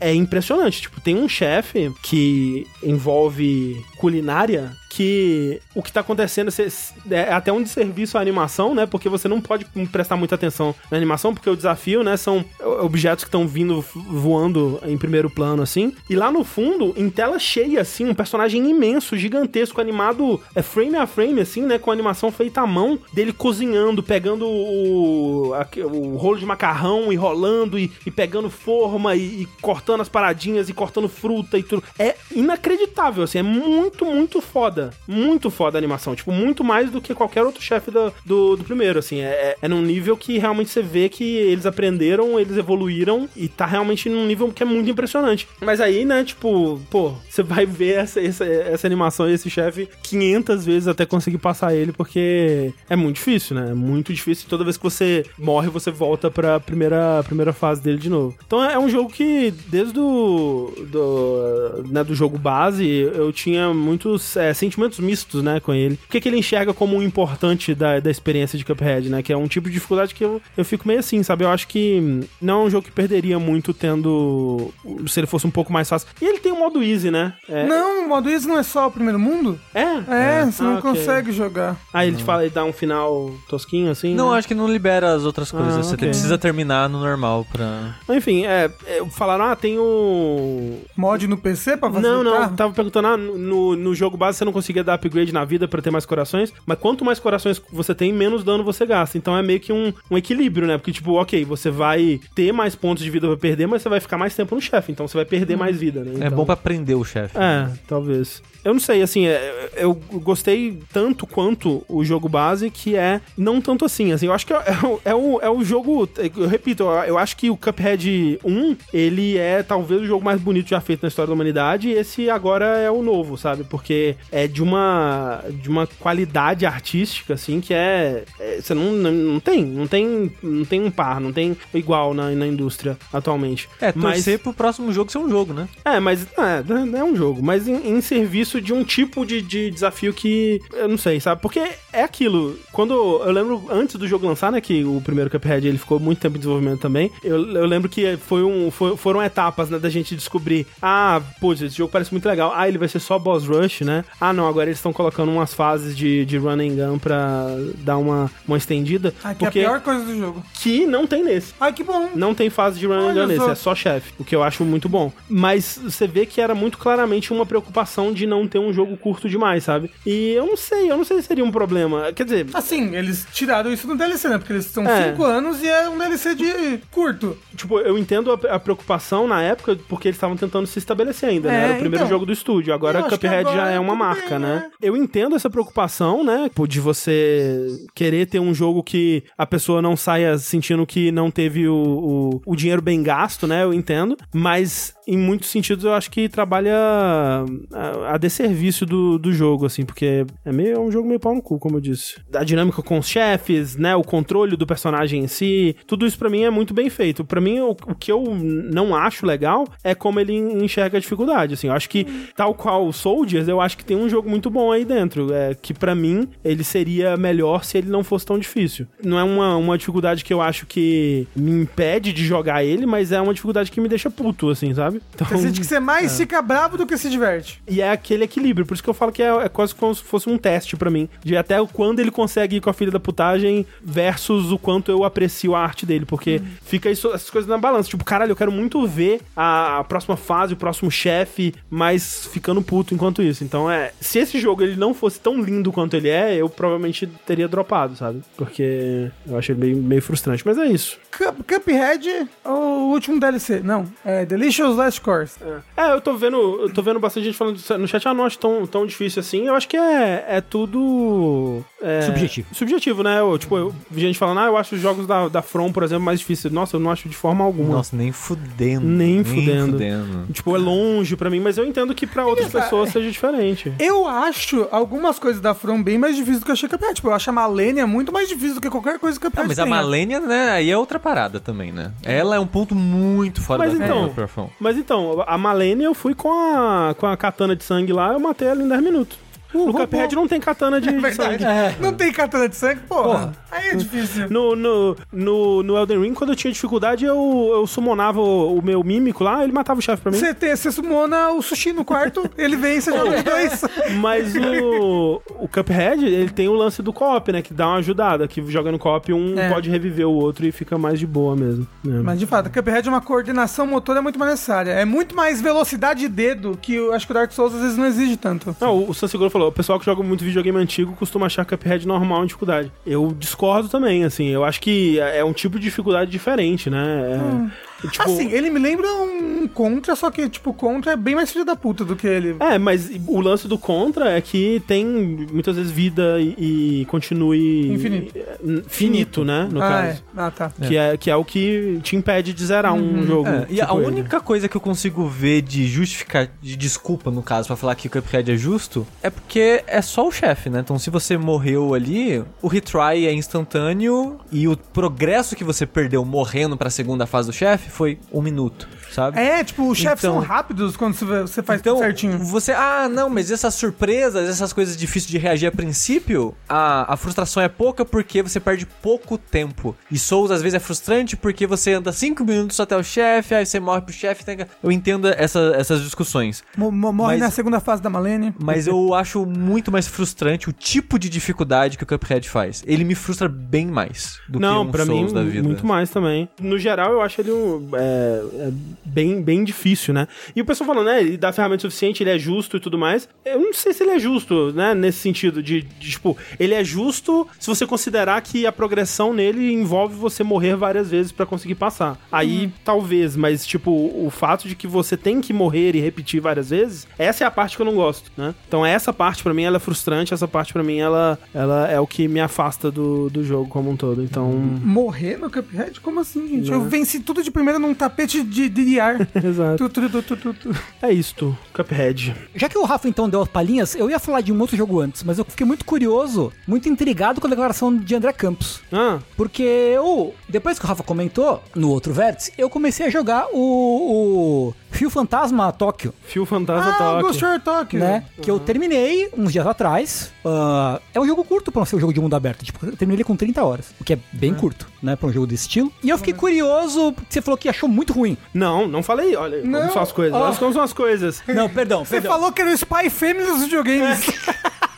é impressionante, tipo, tem um chefe que envolve culinária que o que tá acontecendo é até um desserviço à animação, né? Porque você não pode prestar muita atenção na animação, porque o desafio, né, são objetos que estão vindo voando em primeiro plano, assim. E lá no fundo, em tela cheia, assim, um personagem imenso, gigantesco, animado é, frame a frame, assim, né? Com animação feita à mão, dele cozinhando, pegando o, o rolo de macarrão e rolando e, e pegando forma e, e cortando as paradinhas e cortando fruta e tudo. É inacreditável, assim, é muito, muito foda. Foda, muito foda a animação. Tipo, muito mais do que qualquer outro chefe do, do, do primeiro, assim. É, é, é num nível que realmente você vê que eles aprenderam, eles evoluíram e tá realmente num nível que é muito impressionante. Mas aí, né, tipo, pô, você vai ver essa, essa, essa animação e esse chefe 500 vezes até conseguir passar ele, porque é muito difícil, né? É muito difícil. Toda vez que você morre, você volta pra primeira, primeira fase dele de novo. Então é um jogo que, desde o do, né, do jogo base, eu tinha muitos é, sentimentos mistos, né, com ele. O que, que ele enxerga como um importante da, da experiência de Cuphead, né? Que é um tipo de dificuldade que eu, eu fico meio assim, sabe? Eu acho que não é um jogo que perderia muito tendo. se ele fosse um pouco mais fácil. E ele tem um modo easy, né? É, Não, o modo easy não é só o primeiro mundo? É? É, você não Ah, ok. consegue jogar. Aí ele te fala, ele dá um final tosquinho assim? Não, né? acho que não libera as outras coisas. Ah, Você ok. precisa terminar no normal pra. Enfim, é, é, falaram, ah, tem o. Mod no PC pra facilitar? Não, não, tava perguntando, ah, no, no jogo base você não conseguia dar upgrade na vida pra ter mais corações, mas quanto mais corações você tem, menos dano você gasta. Então é meio que um, um equilíbrio, né? Porque, tipo, ok, você vai ter mais pontos de vida pra perder, mas você vai ficar mais tempo no chefe, então você vai perder mais vida, né? É Então- bom pra prender o chefe. É, talvez. Eu não sei, assim, é, eu gostei tanto quanto o jogo base, que é não tanto assim, assim, eu acho que é, é o- é o, é o jogo, eu repito, eu, eu acho que o Cuphead 1, ele é talvez o jogo mais bonito já feito na história da humanidade, e esse agora é o novo, sabe? Porque é de uma, de uma qualidade artística, assim, que é, é- você não, não, não tem, não tem, não tem um par, não tem igual na, na indústria atualmente. É, Mas- torcer pro próximo jogo ser um jogo, né? é, mas é, é um jogo, mas em, em serviço de um tipo de, de desafio que eu não sei, sabe? Porque é aquilo. Quando eu lembro antes do jogo lançar, né, que o primeiro Cuphead ele ficou muito tempo em desenvolvimento também. Eu, eu lembro que foi um, foi- foram etapas, né, da gente descobrir, ah, putz, esse jogo parece muito legal. Ah, ele vai ser só boss rush, né? Ah, não, agora eles estão colocando umas fases de, de run and gun pra dar uma, uma estendida. Ah, que é a porque pior coisa do jogo. que não tem nesse. Ai, que bom. Não tem fase de run and gun nesse, só. é só chefe, o que eu acho muito bom. Mas você vê que era muito claramente uma preocupação de não ter um jogo curto demais, sabe? E eu não sei, eu não sei se seria um problema. Quer dizer, Assim, eles tiraram isso no DLC, né? Porque eles são É. 5 anos e é um DLC de curto. tipo, eu entendo a, a preocupação na época porque eles estavam tentando se estabelecer ainda, né? É, Era o primeiro então. jogo do estúdio. Agora Cuphead agora já é uma tudo marca, né? Eu entendo essa preocupação, né? De você querer ter um jogo que a pessoa não saia sentindo que não teve o, o, o dinheiro bem gasto, né? Eu entendo. Mas em muitos sentidos eu acho que trabalha a, a desserviço do, do jogo, assim, porque é meio é um jogo meio pau no cu, como eu disse. A dinâmica com os chefes, né? O controle do personagem em si, tudo isso pra mim é muito bem feito. Pra mim, o, o que eu não acho legal é como ele enxerga a dificuldade, assim. Eu acho que, tal qual o Soldiers, eu acho que tem um jogo muito bom aí dentro. É, que pra mim, ele seria melhor se ele não fosse tão difícil. Não é uma, uma dificuldade que eu acho que me impede de jogar ele, mas é uma dificuldade que me deixa puto, assim, sabe? Então, Você sente que você mais [LAUGHS] fica bravo do que se diverte. e é aquele equilíbrio, por isso que eu falo que é, é quase como se fosse um teste pra mim. De até o quando ele consegue ir com a filha da putagem versus o quanto eu aprecio a arte dele. Porque fica isso, essas coisas na balança. Tipo, caralho, eu quero muito ver a, a próxima fase, o próximo chefe, mas ficando puto enquanto isso. Então é. Se esse jogo ele não fosse tão lindo quanto ele é, eu provavelmente teria dropado, sabe? Porque eu achei ele meio, meio frustrante. Mas é isso. Cup- Cuphead, o último DLC. Não, é Delicious Last Course. É, eu tô vendo, eu tô vendo bastante gente falando no chat, ah, não acho tão, tão difícil assim. Eu acho que é, é tudo. é, Subjetivo. Subjetivo, né? Eu, tipo, eu vi gente falando, ah, eu acho os jogos da, da From, por exemplo, mais difíceis. Nossa, eu não acho de forma alguma. Nossa, nem fudendo. Nem fudendo. fudendo. Tipo, é longe pra mim, mas eu entendo que pra outras pessoas seja diferente. Eu acho algumas coisas da From bem mais difíceis do que eu achei Cuphead. Tipo, eu acho a Malenia muito mais difícil do que qualquer coisa que Ah, Cuphead mas a tenha. Malenia, né, aí é outra parada também, né? Ela é um ponto muito fora Mas da então-. Mas então, a Malene eu fui com a, com a katana de sangue lá, eu matei ela em 10 minutos. No Cuphead não tem katana de, de sangue. Verdade. Não tem katana de sangue, porra. Porra. Aí é difícil. No, no, no, no Elden Ring, quando eu tinha dificuldade, eu, eu summonava o, o meu mímico lá, ele matava o chefe pra mim. Você, tem, você sumona o sushi no quarto, ele vem e você joga os dois. [LAUGHS] Mas o, o Cuphead, ele tem o lance do co-op, né? Que dá uma ajudada. Que jogando co-op, um É. pode reviver o outro e fica mais de boa mesmo. É. Mas de fato, Cuphead é uma coordenação motora muito mais necessária. É muito mais velocidade de dedo que eu acho que o Dark Souls às vezes não exige tanto. Não, o- o Sanseguro falou, o pessoal que joga muito videogame antigo costuma achar Cuphead normal em dificuldade. Eu discordo também, assim, eu acho que é um tipo de dificuldade diferente, né? É, Tipo, Assim, ele me lembra um Contra, só que, tipo, Contra é bem mais filho da puta do que ele. É, mas o lance do Contra é que tem muitas vezes vida e, e continue. Infinito. Finito, né? No ah, caso. é. Ah, tá. Que é, que é o que te impede de zerar um jogo. É, e a tipo ele. única coisa que eu consigo ver de justificar, de desculpa, no caso, pra falar que o Cuphead é justo, é porque é só o chefe, né? Então se você morreu ali, o retry é instantâneo e o progresso que você perdeu morrendo pra segunda fase do chefe foi um minuto, sabe? É, tipo, os chefes Então- são rápidos quando você faz Então, tudo certinho. você, ah, não, mas essas surpresas, essas coisas difíceis de reagir a princípio, a, a frustração é pouca porque você perde pouco tempo. E Souls às vezes é frustrante porque você anda 5 minutos até o chefe, aí você morre pro chefe. tem Eu entendo essa- essas discussões. Mo- Morre mas- na segunda fase da Malene. Mas eu acho muito mais frustrante o tipo de dificuldade que o Cuphead faz. Ele me frustra bem mais do Não, que um pra mim, Souls da vida. muito mais também. No geral, eu acho ele um, é, é bem, bem difícil, né? E o pessoal falando, né, ele dá ferramenta suficiente, ele é justo e tudo mais. Eu não sei se ele é justo, né, nesse sentido de, de, tipo, ele é justo se você considerar que a progressão nele envolve você morrer várias vezes pra conseguir passar. Aí, Uhum. talvez, mas, tipo, o fato de que você tem que morrer e repetir várias vezes, essa é a parte que eu não gosto, né? Então, essa parte, pra mim, ela é frustrante, essa parte, pra mim, ela, ela é o que me afasta do, do jogo como um todo. Então... Morrer no Cuphead? Como assim, gente? Né? Eu venci tudo de primeira num tapete de, de ar. [LAUGHS] Exato. Tu, tu, tu, tu, tu, tu. É isto, Cuphead. Já que o Rafa então deu as palhinhas, eu ia falar de um outro jogo antes, mas eu fiquei muito curioso, muito intrigado com a declaração de André Campos. Ah, Porque eu, depois que o Rafa comentou, no outro vértice, eu comecei a jogar o, o Fio Fantasma Tóquio, Fio Fantasma Ah, o Toque. Ghost Shore Tokyo. né? Que eu terminei uns dias atrás. Ah, é um jogo curto pra não ser um jogo de mundo aberto. Tipo, eu terminei ele com 30 horas, o que é bem curto, né? Pra um jogo desse estilo. E eu fiquei curioso, porque você falou que achou muito ruim. Não, não falei. Olha, Não. como são as coisas. Ó. Olha como são as coisas. Não, perdão, Você perdão. falou que era o Spy Family dos videogames. [LAUGHS]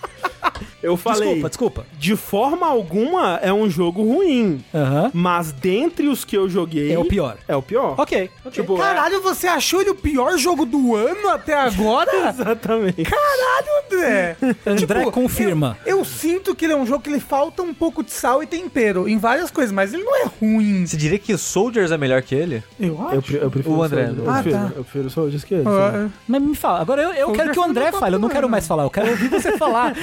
Eu falei, Desculpa, desculpa. de forma alguma é um jogo ruim. Aham. Mas dentre os que eu joguei... É o pior. É o pior. Ok. Tipo, é- Caralho, você achou ele o pior jogo do ano até agora? [LAUGHS] Exatamente. Caralho, André. [LAUGHS] André confirma. Eu, eu sinto que ele é um jogo que ele falta um pouco de sal e tempero em várias coisas, mas ele não é ruim. Você diria que o Soldiers é melhor que ele? Eu acho. Eu, eu prefiro O André. Soldier. Eu Ah, prefiro, tá. eu prefiro Soldiers que ele. Ah, Mas me fala, agora eu, eu quero que o André André fale, eu não quero mais falar, eu quero ouvir você [LAUGHS] falar.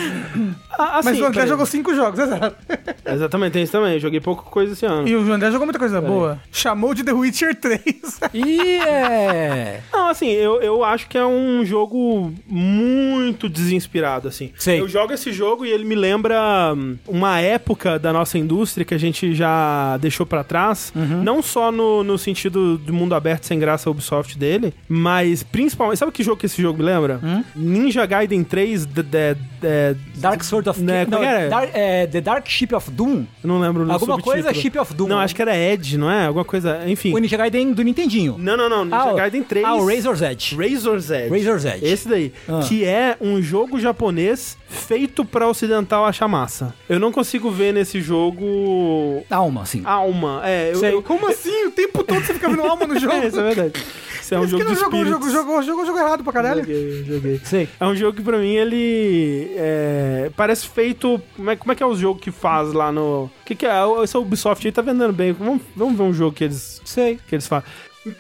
Ah, assim, mas o André jogou cinco jogos, exato. [LAUGHS] Exatamente, tem isso também. Eu joguei pouca coisa esse ano. E o André jogou muita coisa boa. Chamou de The Witcher 3. E [LAUGHS] é. Não, assim, eu, eu acho que é um jogo muito desinspirado, assim. Sei. Eu jogo esse jogo e ele me lembra hum, uma época da nossa indústria que a gente já deixou pra trás. Não só no, no sentido do mundo aberto sem graça Ubisoft dele, mas principalmente... Sabe que jogo que esse jogo me lembra? Ninja Gaiden 3 The, The, The- Dark Sword of Né, não, é que era? Dark- é, The Dark Ship of Doom. Não lembro o Alguma subtítulo. coisa Ship of Doom. Não, acho que era Edge, não é? Alguma coisa... Enfim. O Ninja Gaiden do Nintendinho. Não, não, não. Ninja Ah, Gaiden 3... Ah, o Razor's Edge. Razor's Edge. Razor's Edge. Esse daí. Ah. Que é um jogo japonês feito pra ocidental achar massa. Eu não consigo ver nesse jogo Alma, assim. alma. É, eu, Sei. eu- Como assim? O tempo todo você fica vendo alma no [LAUGHS] jogo? É, isso é verdade. Isso é um jogo que de não jogou, jogou, jogou, jogou, jogou errado pra caralho. Joguei, joguei. Sei. É um jogo que pra mim ele é, parece feito. Como é, como é que é o jogo que faz lá no. O que, que é? Esse Ubisoft aí tá vendendo bem. Vamos, vamos ver um jogo que eles, Sei. que eles fazem.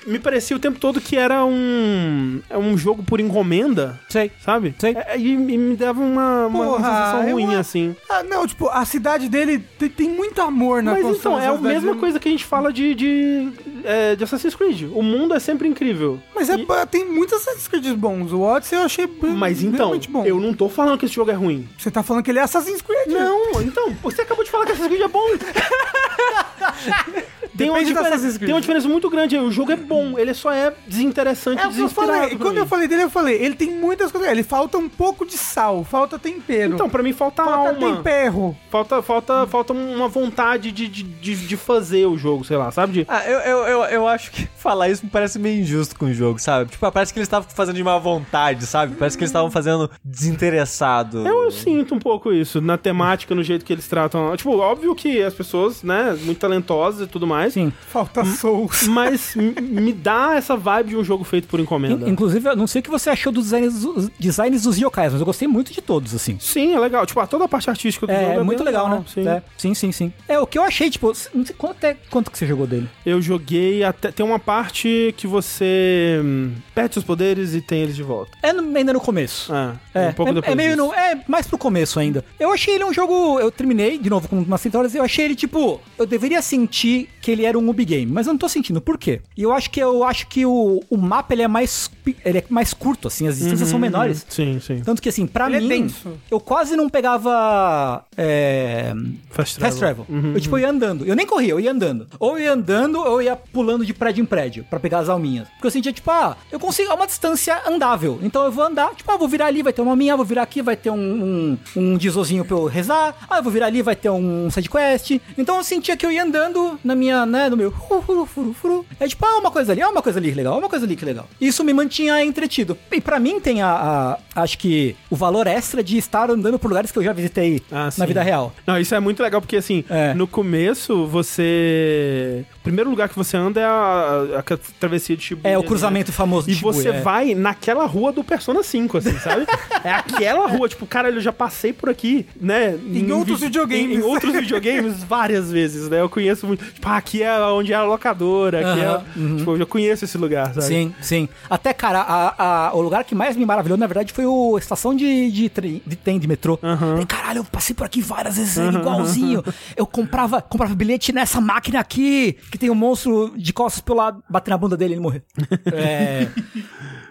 Me parecia o tempo todo que era um. É um jogo por encomenda, Sei. sabe? Sei. É, e, e me dava uma, uma Porra, sensação eu ruim, a- assim. Ah, não, tipo, a cidade dele tem, tem muito amor na Mas então, é a mesma coisa que a gente fala de, de, é, de Assassin's Creed. O mundo é sempre incrível. Mas é, E- tem muitos Assassin's Creed bons. O Odyssey eu achei Mas então, bom. eu não tô falando que esse jogo é ruim. Você tá falando que ele é Assassin's Creed? Não, então, você acabou de falar que Assassin's Creed é bom. [LAUGHS] tem, uma diferença, tem uma diferença muito grande aí. O jogo é bom, ele só é desinteressante É eu falei. Quando mim. eu falei dele, eu falei, ele tem muitas coisas. Ele falta um pouco de sal, falta tempero. Então, pra mim falta, falta alma. tempero. Falta, falta, falta uma vontade de, de, de, de fazer o jogo, sei lá, sabe? De, Ah, eu, eu, eu, eu acho que [LAUGHS] falar isso me parece meio injusto com o jogo, sabe? Tipo, parece que eles estavam fazendo de má vontade, sabe? Parece que eles estavam fazendo desinteressado. Eu, eu sinto um pouco isso, na temática, no jeito que eles tratam. Tipo, óbvio que as pessoas, né, muito talentosas e tudo mais, Sim. Falta Souls. [LAUGHS] Mas me dá essa vibe de um jogo feito por encomenda. In- Inclusive, eu não sei o que você achou dos designs, dos designs dos yokais, mas eu gostei muito de todos, assim. Sim, é legal. Tipo, toda a parte artística do jogo É, é muito bem legal, né? Sim. É, sim, sim, sim. É, o que eu achei, tipo, não sei quanto, até, quanto que você jogou dele? Eu joguei até. Tem uma parte que você hum, perde seus poderes e tem eles de volta. É no- ainda no começo. É, É, um pouco é, depois. é meio no, é mais pro começo ainda. Eu achei ele um jogo. Eu terminei, de novo, com umas 30 horas, eu achei ele, tipo, eu deveria sentir que ele era um Ubi game, mas eu não tô sentindo. Por quê? E eu acho que eu acho que o, o mapa ele é mais. Ele é mais curto, assim, as distâncias são menores. Sim, sim. Tanto que, assim, pra Ele é mim, denso. eu quase não pegava. É, Fast travel. Fast travel. Uhum, eu, tipo, eu ia andando. Eu nem corria, eu ia andando. Ou eu ia andando, ou eu ia pulando de prédio em prédio pra pegar as alminhas. Porque eu sentia, tipo, ah, eu consigo. É uma distância andável. Então eu vou andar, tipo, ah, vou virar ali, vai ter uma alminha, vou virar aqui, vai ter um, um, um dizozinho pra eu rezar. Ah, eu vou virar ali, vai ter um sidequest. Então eu sentia que eu ia andando na minha, né, no meu. Furu, furu, furu, furu. É tipo, ah, uma coisa ali, ah, uma coisa ali que legal, uma coisa ali que legal. Isso me mantinha entretido. E pra mim tem a, a- acho que o valor extra de estar andando por lugares que eu já visitei Ah, na vida real. Não, isso é muito legal porque assim, É. no começo você. O primeiro lugar que você anda é a, a travessia de Shibuya. É, o né? cruzamento famoso de E Shibuya, você é. vai naquela rua do Persona 5, assim, sabe? [LAUGHS] é aquela rua, tipo, caralho, eu já passei por aqui, né? Em outros vi- videogames. Em, em outros videogames várias vezes, né? Eu conheço muito. Tipo, ah, aqui é onde é a locadora, aqui Aham, é. Tipo, eu conheço esse lugar, sabe? Sim, sim. Até, cara, a- a- o lugar que mais me maravilhou, na verdade, foi a estação de, de, trem, de trem, de metrô. E, caralho, eu passei por aqui várias vezes, era igualzinho. Eu comprava, comprava bilhete nessa máquina aqui, que tem um monstro de costas pelo lado, bater na bunda dele e ele morrer. [LAUGHS] É.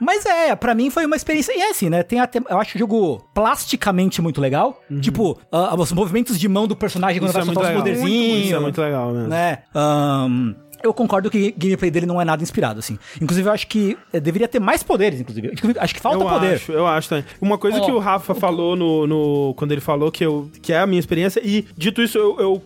Mas é, pra mim foi uma experiência. E é assim, né? Tem até. Eu acho o jogo plasticamente muito legal. Tipo, ah, os movimentos de mão do personagem quando Isso vai é soltar os poderzinhos. Isso é muito legal, né? né? Um, eu concordo que o gameplay dele não é nada inspirado, assim. Inclusive, eu acho que eh, deveria ter mais poderes, inclusive. Inclusive, Acho que falta eu poder. Acho, eu acho também. Uma coisa Ó, que o Rafa falou no, no- Quando ele falou que, eu, que é a minha experiência, e dito isso, eu, eu,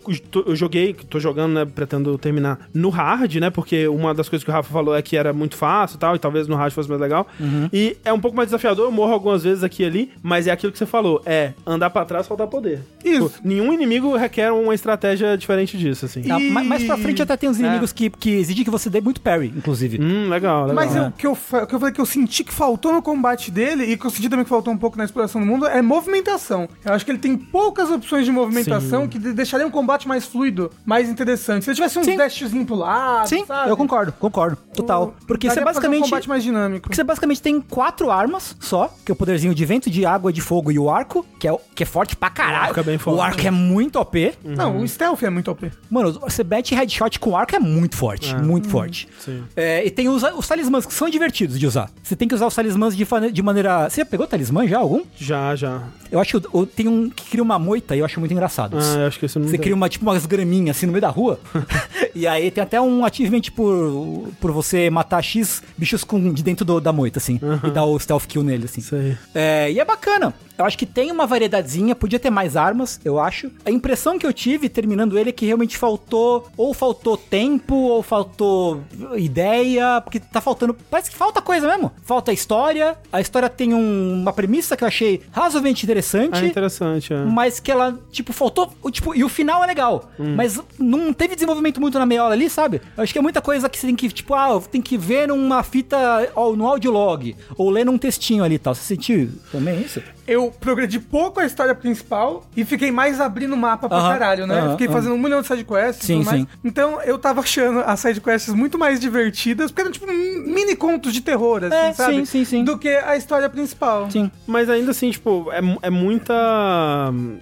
eu joguei, tô jogando, né? Pretendo terminar no hard, né? Porque uma das coisas que o Rafa falou é que era muito fácil e tal, e talvez no hard fosse mais legal. Uhum. E é um pouco mais desafiador, eu morro algumas vezes aqui e ali, mas é aquilo que você falou: é andar pra trás, faltar poder. Isso. Tipo, nenhum inimigo requer uma estratégia diferente disso, assim. Tá, E- ma- Mais pra frente até tem uns inimigos que, que exigem que você dê muito parry, inclusive. Hum, legal, legal. Mas o que eu, o que eu falei que eu senti que faltou no combate dele e que eu senti também que faltou um pouco na exploração do mundo é movimentação. Eu acho que ele tem poucas opções de movimentação Sim. que de- deixariam o combate mais fluido, mais interessante. Se ele tivesse um Sim. dashzinho pro lado, Sim, sabe? eu concordo, concordo. Total. Porque você fazer um basicamente. combate mais dinâmico. Porque você basicamente tem quatro armas só, que é o poderzinho de vento, de água, de fogo e o arco, que é, o- que é forte pra caralho. arco é bem forte. O arco é muito OP. Não, o stealth é muito OP. Mano, você bate headshot com arco é muito forte, muito forte. sim. É, e tem os, os talismãs que são divertidos de usar. Você tem que usar os talismãs de, de maneira. Você já pegou talismã já algum? Já, já. Eu acho que o- tem um que cria uma moita e eu acho muito engraçado. Ah, eu acho que isso não Você cria uma, tipo umas graminhas assim no meio da rua. [LAUGHS] e aí tem até um achievement por, por você matar X bichos com, de dentro do- da moita, assim. E dar o stealth kill nele, assim. Isso aí. É, e é bacana. Eu acho que tem uma variedadezinha, podia ter mais armas, eu acho. A impressão que eu tive terminando ele é que realmente faltou, ou faltou tempo, ou faltou ideia, porque tá faltando. Parece que falta coisa mesmo. Falta história. A história tem um- uma premissa que eu achei razoavelmente interessante. É interessante, é. Mas que ela, tipo, faltou. o Tipo, e o final é legal. Hum. Mas não teve desenvolvimento muito na meia hora ali, sabe? Eu acho que é muita coisa que você tem que, tipo, ah, tem que ver numa fita ó, no audiolog. Ou ler num textinho ali e tal. Você sentiu também isso? Eu progredi pouco a história principal e fiquei mais abrindo o mapa pra Aham, caralho, né? aham, fiquei aham. fazendo um milhão de sidequests e Sim, tudo mais. sim. Então eu tava achando as sidequests muito mais divertidas, porque eram tipo mini contos de terror, assim, É, sabe? sim, sim, sim. Do que a história principal. Sim. Mas ainda assim, tipo, é, é muita.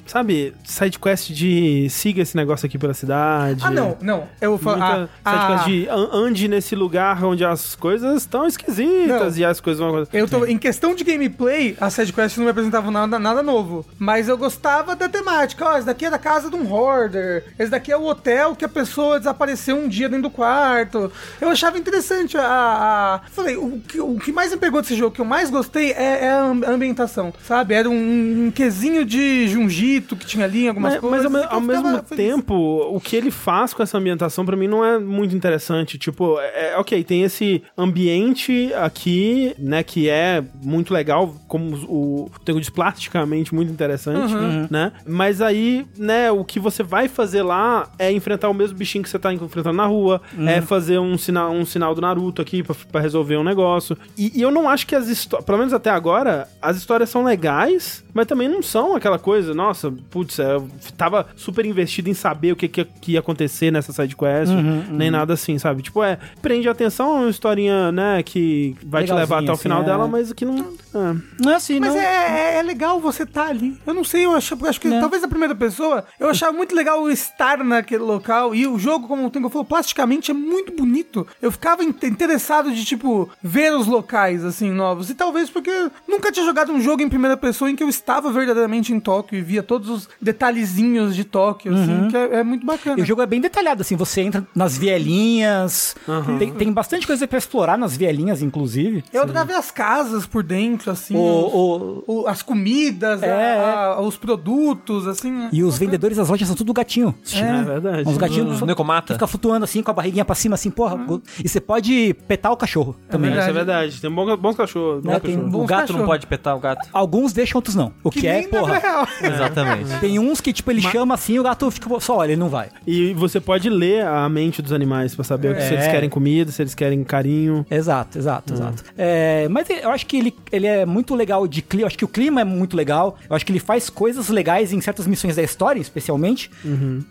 Sabe, sidequest de siga esse negócio aqui pela cidade. Ah, não, não. Eu vou falar. Muita ah, sidequest ah, de an- ande nesse lugar onde as coisas estão esquisitas Não. e as coisas vão. Eu tô, em questão de gameplay, as sidequests não me apresentavam nada, nada novo. Mas eu gostava da temática. Ó, esse daqui é da casa de um hoarder. Esse daqui é o hotel que a pessoa desapareceu um dia dentro do quarto. Eu achava interessante a. a- Falei, o que, o que mais me pegou desse jogo, que eu mais gostei é, é a amb- ambientação, sabe? Era um, um quesinho de Junjito que tinha ali algumas Mas, coisas. mas ao, me- ao mesmo feliz. tempo, o que ele faz com essa ambientação, pra mim, não é muito interessante. Tipo, é, é- ok, tem esse ambiente aqui, né, que é muito legal, como o, o Tego atitudes plasticamente muito interessantes, né? Mas aí, né, o que você vai fazer lá é enfrentar o mesmo bichinho que você tá enfrentando na rua, é fazer um sinal, um sinal do Naruto aqui pra, pra resolver um negócio. E, e eu não acho que as histórias, pelo menos até agora, as histórias são legais, mas também não são aquela coisa, nossa, putz, é, eu tava super investido em saber o que, que, que ia acontecer nessa side quest, nem nada assim, sabe? Tipo, é, prende a atenção, é uma historinha, né, que vai te levar até o final assim, dela, é. mas que não. é. Não é assim, Mas não. é, é, é legal você estar ali. Eu não sei, eu acho, eu acho que Né? talvez na primeira pessoa, eu achava muito legal estar naquele local. E o jogo, como o Tengo falou, plasticamente é muito bonito. Eu ficava in- interessado de, tipo, ver os locais, assim, novos. E talvez porque eu nunca tinha jogado um jogo em primeira pessoa em que eu estava verdadeiramente em Tóquio e via todos os detalhezinhos de Tóquio, assim, que é, é muito bacana. E o jogo é bem detalhado, assim, você entra nas vielinhas, tem, tem bastante coisa pra explorar nas vielinhas, inclusive. Eu adorava ver as casas por dentro, assim. O, o- o- as comidas, É, a- a- os produtos, assim. né? e os vendedores das lojas são tudo gatinho. É, verdade. Uns gatinhos Hum, Necomata. que fica flutuando assim, com a barriguinha pra cima, assim, porra. E você pode petar o cachorro também. Isso é verdade. verdade. Tem bons, bons cachorros. Né, bons tem- cachorros. O Bons gato não cachorros. pode petar o gato. Alguns deixam, outros não. O que, é, nem na porra. real. [LAUGHS] Exatamente. Tem uns que, tipo, ele chama assim, o gato fica só olha, ele não vai. E você pode ler a mente dos animais pra saber o que- se É. eles querem comida, se eles querem carinho. Exato, exato, exato. É, mas eu acho que ele, ele é muito legal de clima. Acho que o clima é muito legal. Eu acho que ele faz coisas legais em certas missões da história, especialmente.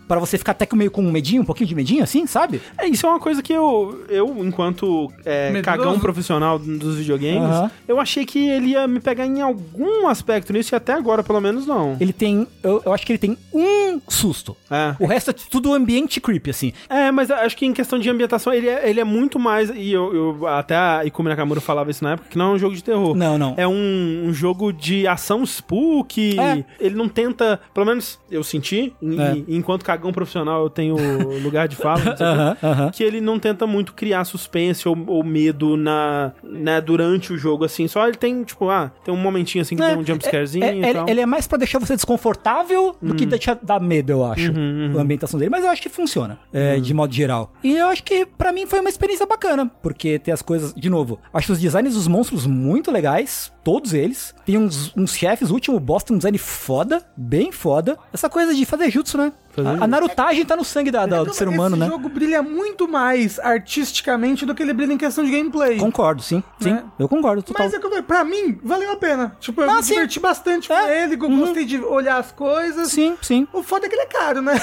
Pra você ficar até com meio com um medinho, um pouquinho de medinho, assim, sabe? É, isso é uma coisa que eu, eu enquanto é, cagão profissional dos videogames, Aham. eu achei que ele ia me pegar em algum aspecto nisso e até agora, pelo menos, não. Ele tem. Eu, eu acho que ele tem um susto. É. O resto é tudo ambiente creepy, assim. É, mas eu acho que em questão de ambientação, ele é, ele é muito mais. E eu, eu- até a Ikumi Nakamura falava isso na época, que não é um jogo de terror. Não, não. É um, um jogo de ação spook. É. Ele não tenta. Pelo menos eu senti, e- É. enquanto cagão profissional eu tenho [LAUGHS] lugar de fala. o quê, Aham, aham. que ele não tenta muito criar suspense ou, ou medo na, né, durante o jogo, assim. Só ele tem, tipo, ah, tem um momentinho assim que tem um jumpscarezinho é, é, tal. Ele é mais pra deixar você desconfortável do que deixar dar medo, eu acho. A ambientação dele. Mas eu acho que funciona, é, de modo geral. E eu acho que pra mim foi uma experiência bacana. Porque tem as coisas. De novo, acho os designs dos monstros muito legais. Todos eles. Tem uns, uns chefes, o último boss tem um design foda, bem foda. Essa coisa de fazer jutsu, né? A, a narutagem tá no sangue da- da- do ser humano, Esse né? jogo brilha muito mais artisticamente do que ele brilha em questão de gameplay. Concordo, sim. Sim, Né? eu concordo, total. Mas é que eu falei, pra mim, valeu a pena. Tipo, eu Ah, me sim. diverti bastante com É. ele, eu Uhum. gostei de olhar as coisas. Sim, sim. O foda é que ele é caro, né?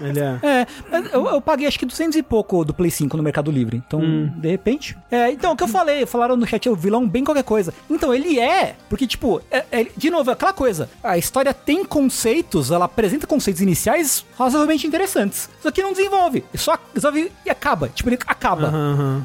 Ele é. É, mas eu, eu paguei acho que 200 e pouco do Play 5 no Mercado Livre. Então, de repente. É, então, o que eu falei, falaram no chat, o vilão bem qualquer coisa. Então, ele é, porque, tipo, é- é- de novo, é aquela coisa. A história tem conceitos, ela apresenta conceitos iniciais razoavelmente interessantes. Só que não desenvolve. Só resolve e acaba. Tipo, ele acaba.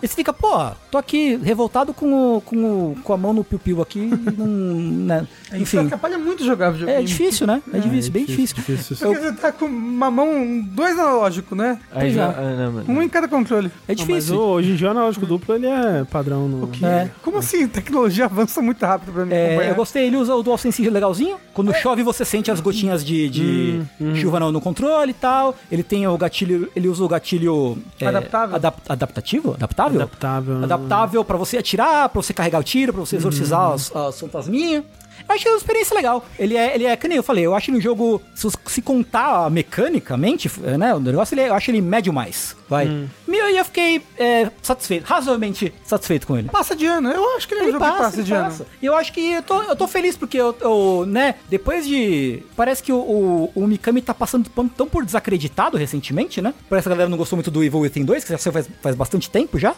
E você fica, porra, tô aqui revoltado com, o, com, o- com a mão no piu-piu aqui. e não, [LAUGHS] né? Isso Enfim. atrapalha muito jogar videogame. É difícil, né? É difícil, bem difícil. difícil. Porque você tá com uma mão, dois analógicos, né? Aí já. é. não, mano. Um em cada controle. É Não, mas difícil. hoje em dia o analógico duplo ele é padrão no. É. Como assim? Tecnologia avança muito rápido pra mim. É, eu gostei, ele usa o DualSense legalzinho. Quando chove, você sente as gotinhas de, de chuva no, no controle e tal. Ele tem o gatilho, ele usa o gatilho é, Adaptável? adap- adaptativo? Adaptável? Adaptável. Adaptável pra você atirar, pra você carregar o tiro, pra você exorcizar as, as fantasminhas. Eu achei uma experiência legal. Ele é, ele é, que nem eu falei, eu acho que no jogo, se, se contar mecanicamente, né, o negócio, ele, é- eu acho ele médio mais, vai. E eu, eu fiquei é, satisfeito, razoavelmente satisfeito com ele. Passa de ano. Eu acho que ele é um Ele que passa, passa ele de ano. passa. E eu acho que eu tô, eu tô feliz porque eu, eu, né, depois de... Parece que o, o, o Mikami tá passando tão, tão por desacreditado recentemente, né? Parece que a galera não gostou muito do Evil Within 2, que já saiu faz, faz bastante tempo já,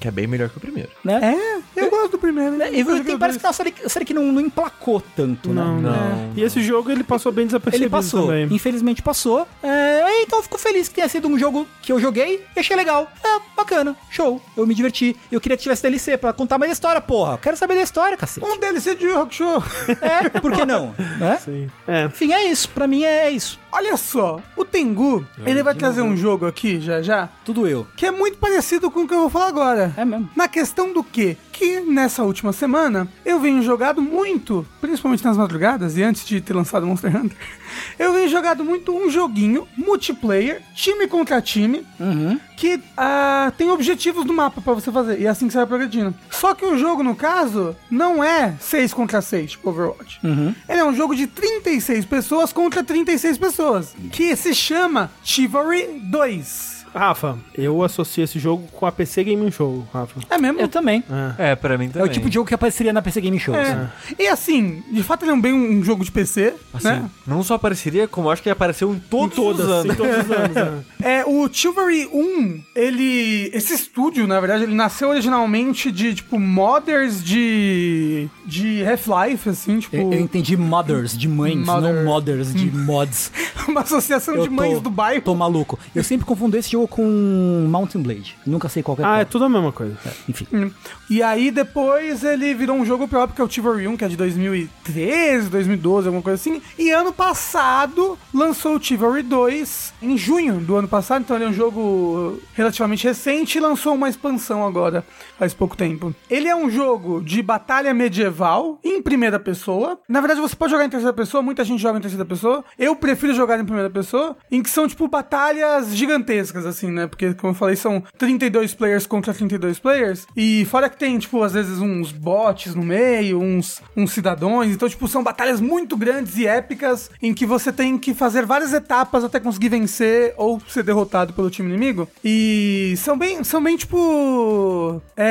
Que é bem melhor que o primeiro. né? É, eu gosto do primeiro. Né? Evil Within parece dois. que é uma série, que- série que não, não emplacou tanto, Não, né? não. E esse jogo ele passou bem desapercebido Ele passou, também. infelizmente passou. É, então eu fico feliz que tenha sido um jogo que eu joguei e achei legal. É, bacana, show. Eu me diverti. Eu queria que tivesse DLC pra contar mais a história, porra. Quero saber da história, cacete. Um DLC de Yu Hakusho. É, por que não? Né? Sim. É. Enfim, é isso. Pra mim é isso. Olha só, o Tengu, ele vai trazer um jogo aqui já já, Tudo eu. que é muito parecido com o que eu vou falar agora. É mesmo. Na questão do quê? Que nessa última semana eu venho jogado muito, principalmente nas madrugadas e antes de ter lançado Monster Hunter, [LAUGHS] eu venho jogado muito um joguinho multiplayer, time contra time, Uhum. que ah, tem objetivos no mapa pra você fazer, e é assim que você vai progredindo. Só que o jogo, no caso, não é 6 contra 6, tipo Overwatch. Uhum. Ele é um jogo de 36 pessoas contra 36 pessoas, que se chama Chivalry 2. Rafa, eu associo esse jogo com a PC Gaming Show, Rafa. É mesmo? Eu também. É. É, pra mim É também. o tipo de jogo que apareceria na PC Game Show. É. assim. E assim, de fato ele é um bem um jogo de PC, Assim, né? não só apareceria, como acho que apareceu em todos Em todas, os anos. em todos os anos. [LAUGHS] É, o Chivalry 1, ele. Esse estúdio, na verdade, ele nasceu originalmente de, tipo, modders de. de Half-Life, assim, tipo. Eu, eu entendi mothers, de mães, Mother. não mothers, de [LAUGHS] mods. uma associação Eu de mães do bairro. Tô maluco. Eu sempre confundo esse jogo com Mountain Blade. Nunca sei qual que é Ah, qual. é tudo a mesma coisa. Enfim. E aí depois ele virou um jogo próprio, que é o Chivalry 1, que é de 2013, 2012, alguma coisa assim. E ano passado lançou o Chivalry 2, em junho do ano passado, então ele é um jogo relativamente recente e lançou uma expansão agora, faz pouco tempo. Ele é um jogo de batalha medieval, em primeira pessoa. Na verdade você pode jogar em terceira pessoa, muita gente joga em terceira pessoa. Eu prefiro jogar em primeira pessoa, em que são tipo batalhas gigantescas, assim, né? Porque, como eu falei, são 32 players contra 32 players. E fora que tem, tipo, às vezes uns bots no meio, uns, uns cidadãos. Então, tipo, são batalhas muito grandes e épicas em que você tem que fazer várias etapas até conseguir vencer ou ser derrotado pelo time inimigo. E são bem, são bem tipo. É,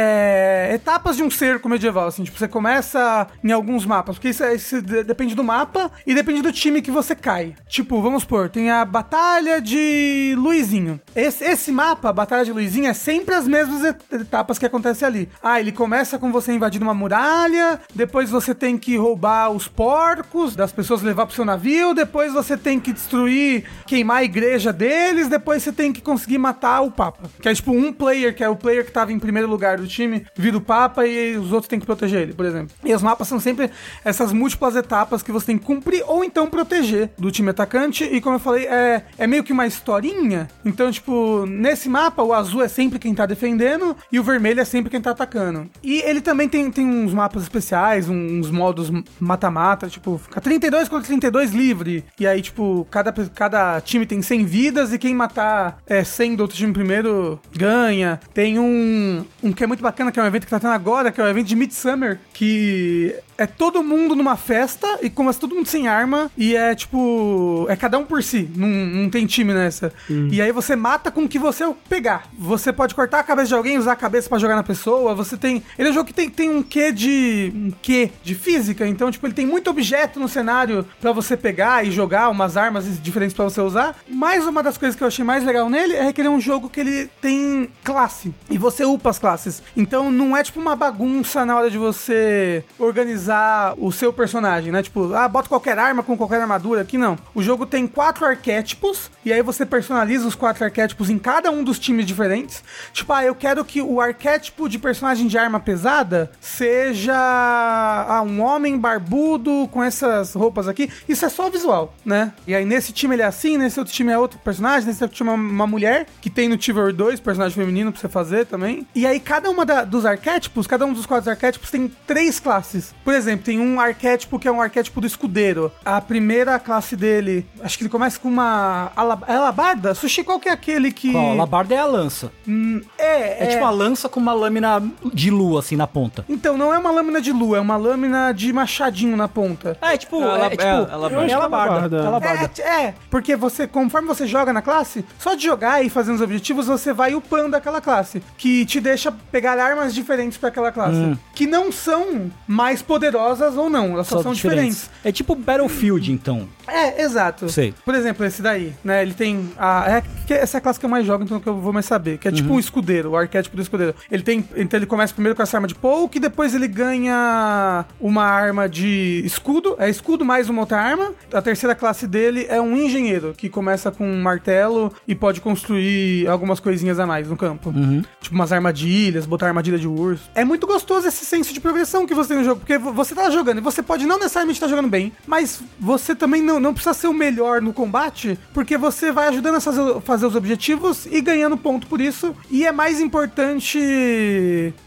etapas de um cerco medieval, assim. Tipo, você começa em alguns mapas, porque isso, é- isso de- depende do mapa e depende do time que você cai. Tipo, vamos supor, tem a Batalha de Luizinho. Esse, esse mapa, a Batalha de Luizinho, é sempre as mesmas et- etapas que acontecem ali. Ah, ele começa com você invadindo uma muralha, depois você tem que roubar os porcos das pessoas levar pro seu navio, depois você tem que destruir, queimar a igreja deles, depois você tem que conseguir matar o Papa. Que é tipo um player, que é o player que tava em primeiro lugar do time, vira o Papa e os outros têm que proteger ele, por exemplo. E os mapas são sempre essas múltiplas etapas que você tem que cumprir ou então proteger do time atacante. E como eu falei, é, é meio que uma historinha. Então, tipo, nesse mapa, o azul é sempre quem tá defendendo e o vermelho é sempre quem tá atacando. E ele também tem, tem uns mapas especiais, uns modos mata-mata, tipo, fica 32 contra 32 livre. E aí, tipo, cada, cada time tem 100 vidas e quem matar é, 100 do outro time primeiro ganha. Tem um, um que é muito bacana, que é um evento que tá tendo agora, que é o evento de Midsummer, que é todo mundo numa festa e começa todo mundo sem arma e é tipo. É cada um por si, não, não tem time nessa. E aí você mata com o que você pegar. Você pode cortar a cabeça de alguém, usar a cabeça pra jogar na pessoa. Você tem. Ele é um jogo que tem, tem um quê de. um quê de física. Então, tipo, ele tem muito objeto no cenário pra você pegar e jogar, umas armas diferentes pra você usar. Mas uma das coisas que eu achei mais legal nele é que ele é um jogo que ele tem classe. E você upa as classes. Então não é tipo uma bagunça na hora de você organizar o seu personagem, né? Tipo, ah, bota qualquer arma com qualquer armadura aqui, não. O jogo tem quatro arquétipos, e aí você personaliza os quatro arquétipos em cada um dos times diferentes. Tipo, ah, eu quero que o arquétipo de personagem de arma pesada seja ah, um homem barbudo com essas roupas aqui. Isso é só visual, né? E aí nesse time ele é assim, nesse outro time é outro personagem, nesse outro time é uma mulher, que tem no Chivalry 2, personagem feminino pra você fazer também. E aí cada uma da- dos arquétipos, cada um dos quatro arquétipos tem três classes. Por exemplo, tem um arquétipo que é um arquétipo do escudeiro. A primeira classe dele, acho que ele começa com uma ala- alabarda. Sushi, qual que é aquele que... Qual? A labarda é a lança. Hum, é, É, tipo uma lança com uma lâmina de lua, assim, na ponta. Então, não é uma lâmina de lua, é uma lâmina de machadinho na ponta. É, tipo, É, é, tipo, é, ela- é, é que é alabarda. alabarda. É alabarda. É, é, porque você, conforme você joga na classe, só de jogar e fazendo os objetivos, você vai upando aquela classe. Que te deixa pegar armas diferentes pra aquela classe. Hum. Que não são mais poderosas ou não, elas só, são diferentes. É tipo Battlefield, então. É, exato. Sei. Por exemplo, esse daí, né? Ele tem a. É, que essa é a classe que eu mais jogo, então que eu vou mais saber. Que é tipo um escudeiro, o arquétipo do escudeiro. Ele tem. Então ele começa primeiro com essa arma de poke, depois ele ganha uma arma de escudo. É escudo mais uma outra arma. A terceira classe dele é um engenheiro, que começa com um martelo e pode construir algumas coisinhas a mais no campo. Tipo umas armadilhas, botar armadilha de urso. É muito gostoso esse senso de progressão que você tem no jogo, porque vo- você tá jogando e você pode não necessariamente estar jogando bem, mas você também não, não precisa ser o melhor no combate, porque você vai ajudando a fazer, fazer os objetivos e ganhando ponto por isso. E é mais importante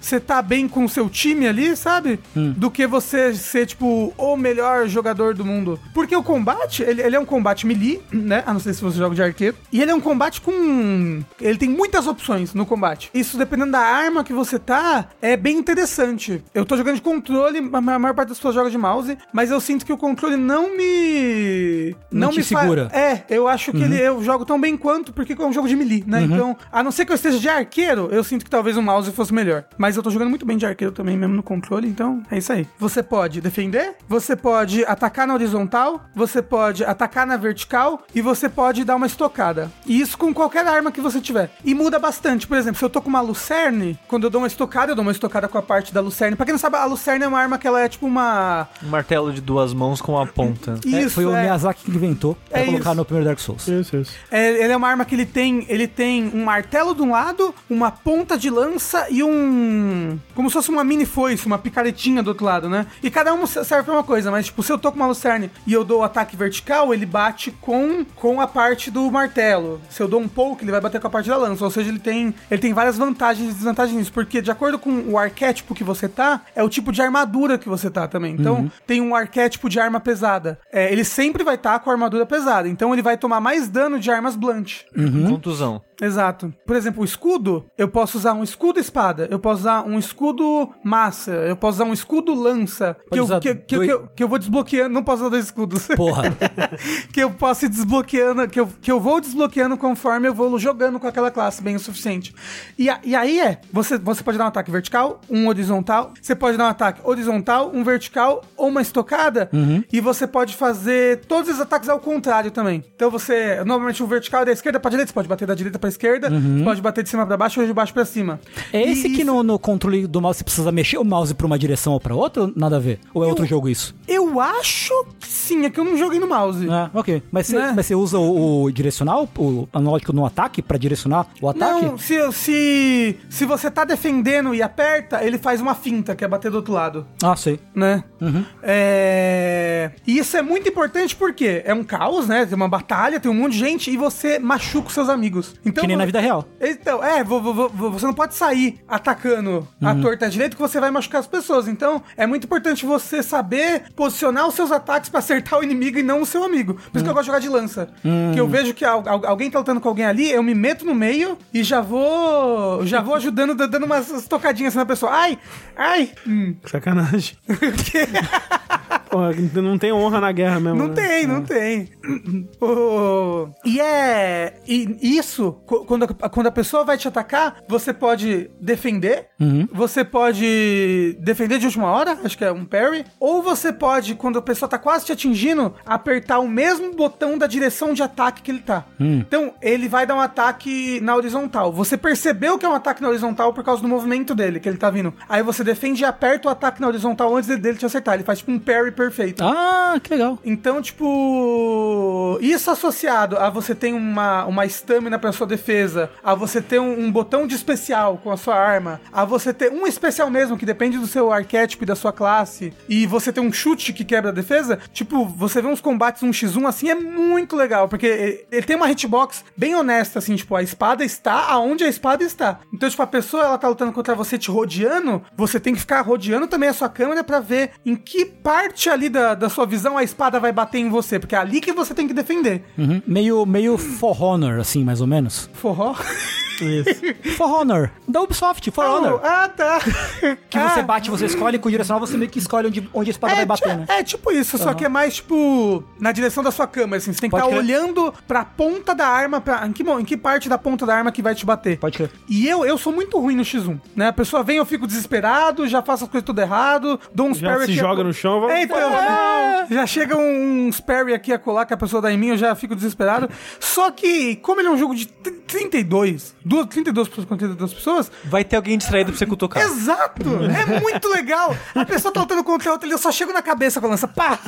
você tá bem com o seu time ali, sabe? Do que você ser, tipo, o melhor jogador do mundo. Porque o combate, ele, ele é um combate melee, né? A não ser se você joga de arqueiro. E ele é um combate com. Ele tem muitas opções no combate. Isso, dependendo da arma que você tá, é bem interessante. Eu tô jogando de controle, a ma- a maior parte das pessoas joga de mouse, mas eu sinto que o controle não me. Não te me fa- segura. É, eu acho que ele, eu jogo tão bem quanto, porque é um jogo de melee, né? Então, a não ser que eu esteja de arqueiro, eu sinto que talvez o mouse fosse melhor. Mas eu tô jogando muito bem de arqueiro também, mesmo no controle, então é isso aí. Você pode defender, você pode atacar na horizontal, você pode atacar na vertical e você pode dar uma estocada. E isso com qualquer arma que você tiver. E muda bastante. Por exemplo, se eu tô com uma lucerne, quando eu dou uma estocada, eu dou uma estocada com a parte da lucerne. Pra quem não sabe, a lucerne é uma arma que ela é tipo uma. Um martelo de duas mãos com uma ponta. É, Isso, foi o é. Miyazaki que inventou pra É colocar isso. no primeiro Dark Souls. Isso, isso. É, ele é uma arma que ele tem, ele tem um martelo de um lado, uma ponta de lança e um, como se fosse uma mini foice, uma picaretinha do outro lado, né? E cada um serve pra uma coisa, mas tipo, se eu tô com uma lucerne e eu dou o ataque vertical, ele bate com com a parte do martelo. Se eu dou um poke, ele vai bater com a parte da lança, ou seja, ele tem ele tem várias vantagens e desvantagens porque de acordo com o arquétipo que você tá, é o tipo de armadura que você tá também. Então, tem um arquétipo de arma pesada. É, ele sempre vai estar com a armadura pesada, então ele vai tomar mais dano de armas blunt. Contusão. Exato. Por exemplo, o escudo, eu posso usar um escudo espada, eu posso usar um escudo massa, eu posso usar um escudo lança, que eu, que, que- dois- que eu, que eu vou desbloqueando, não posso usar dois escudos. Porra. [LAUGHS] que eu posso ir desbloqueando, que eu, que eu vou desbloqueando conforme eu vou jogando com aquela classe bem o suficiente. E, a- e aí é, você, você pode dar um ataque vertical, um horizontal, você pode dar um ataque horizontal, um vertical ou uma estocada, e você pode fazer todos os ataques ao contrário também. Então você, normalmente o vertical é da esquerda pra direita, você pode bater da direita pra esquerda, você pode bater de cima pra baixo ou de baixo pra cima. É esse E que isso- no, no controle do mouse você precisa mexer o mouse pra uma direção ou pra outra? ou Nada a ver? Ou é outro jogo isso? Eu acho que sim, é que eu não joguei no mouse. Ah, ok. Mas você, Né? mas você usa o, o direcional, o analógico no ataque, pra direcionar o ataque? Não, se, se, se você tá defendendo e aperta, ele faz uma finta, que é bater do outro lado, Ah, sei. né? É... E isso é muito importante porque é um caos, né? Tem uma batalha, tem um monte de gente e você machuca os seus amigos. Então, que nem na vida real. Então, é, vo- vo- vo- você não pode sair atacando a torta à direita que você vai machucar as pessoas. Então, é muito importante você saber posicionar os seus ataques pra acertar o inimigo e não o seu amigo. Por isso que eu gosto de jogar de lança. Que eu vejo que al- al- alguém tá lutando com alguém ali, eu me meto no meio e já vou já vou ajudando, da- dando umas tocadinhas assim na pessoa. Ai, ai. Hum. Sacanagem. [LAUGHS] [LAUGHS] Porra, não tem honra na guerra mesmo. Não né? tem, não tem. [CLEARS THROAT] O- E é. E isso, quando a, quando a pessoa vai te atacar, você pode defender. Você pode defender de última hora, acho que é um parry. Ou você pode, quando a pessoa tá quase te atingindo, apertar o mesmo botão da direção de ataque que ele tá. Então, ele vai dar um ataque na horizontal. Você percebeu que é um ataque na horizontal por causa do movimento dele, que ele tá vindo. Aí você defende e aperta o ataque na horizontal antes dele te acertar. Ele faz tipo um parry perfeito. Ah, que legal. Então, tipo, isso associado a você ter uma, uma estamina pra sua defesa, a você ter um, um botão de especial com a sua arma, a você ter um especial mesmo, que depende do seu arquétipo e da sua classe, e você ter um chute que quebra a defesa, tipo, você vê uns combates 1x1 assim, é muito legal, porque ele- tem uma hitbox bem honesta, assim, tipo, a espada está aonde a espada está. Então, tipo, a pessoa, ela tá lutando contra você te rodeando, você tem que ficar rodeando também a sua câmera pra ver em que parte ali da, da sua visão a espada vai bater em você, porque é ali que você tem que defender. Uhum. Meio, meio For Honor, assim, mais ou menos. Forró? Isso. For Honor, da Ubisoft, For Honor. Ah, tá. [LAUGHS] Que você bate, você escolhe com o direcional, você meio que escolhe onde, onde a espada vai bater, né? É tipo isso, só que é mais tipo na direção da sua câmera, assim. Você tem que estar crer. olhando pra ponta da arma, pra, em, que, em que parte da ponta da arma que vai te bater. Pode crer. E eu, eu sou muito ruim no X1, né? A pessoa vem, eu fico desesperado, já faço as coisas tudo errado, dou uns Já parry se joga a- no chão, vai- É, então, já chega uns parry aqui a colar que a pessoa dá em mim, eu já fico desesperado. Só que, como ele é um jogo de 32, duas, 32 pessoas contra 32 pessoas, Vai ter alguém distraído pra você cutucar. Exato! É muito legal! A pessoa tá lutando contra a outra, eu só chego na cabeça com a lança, pá!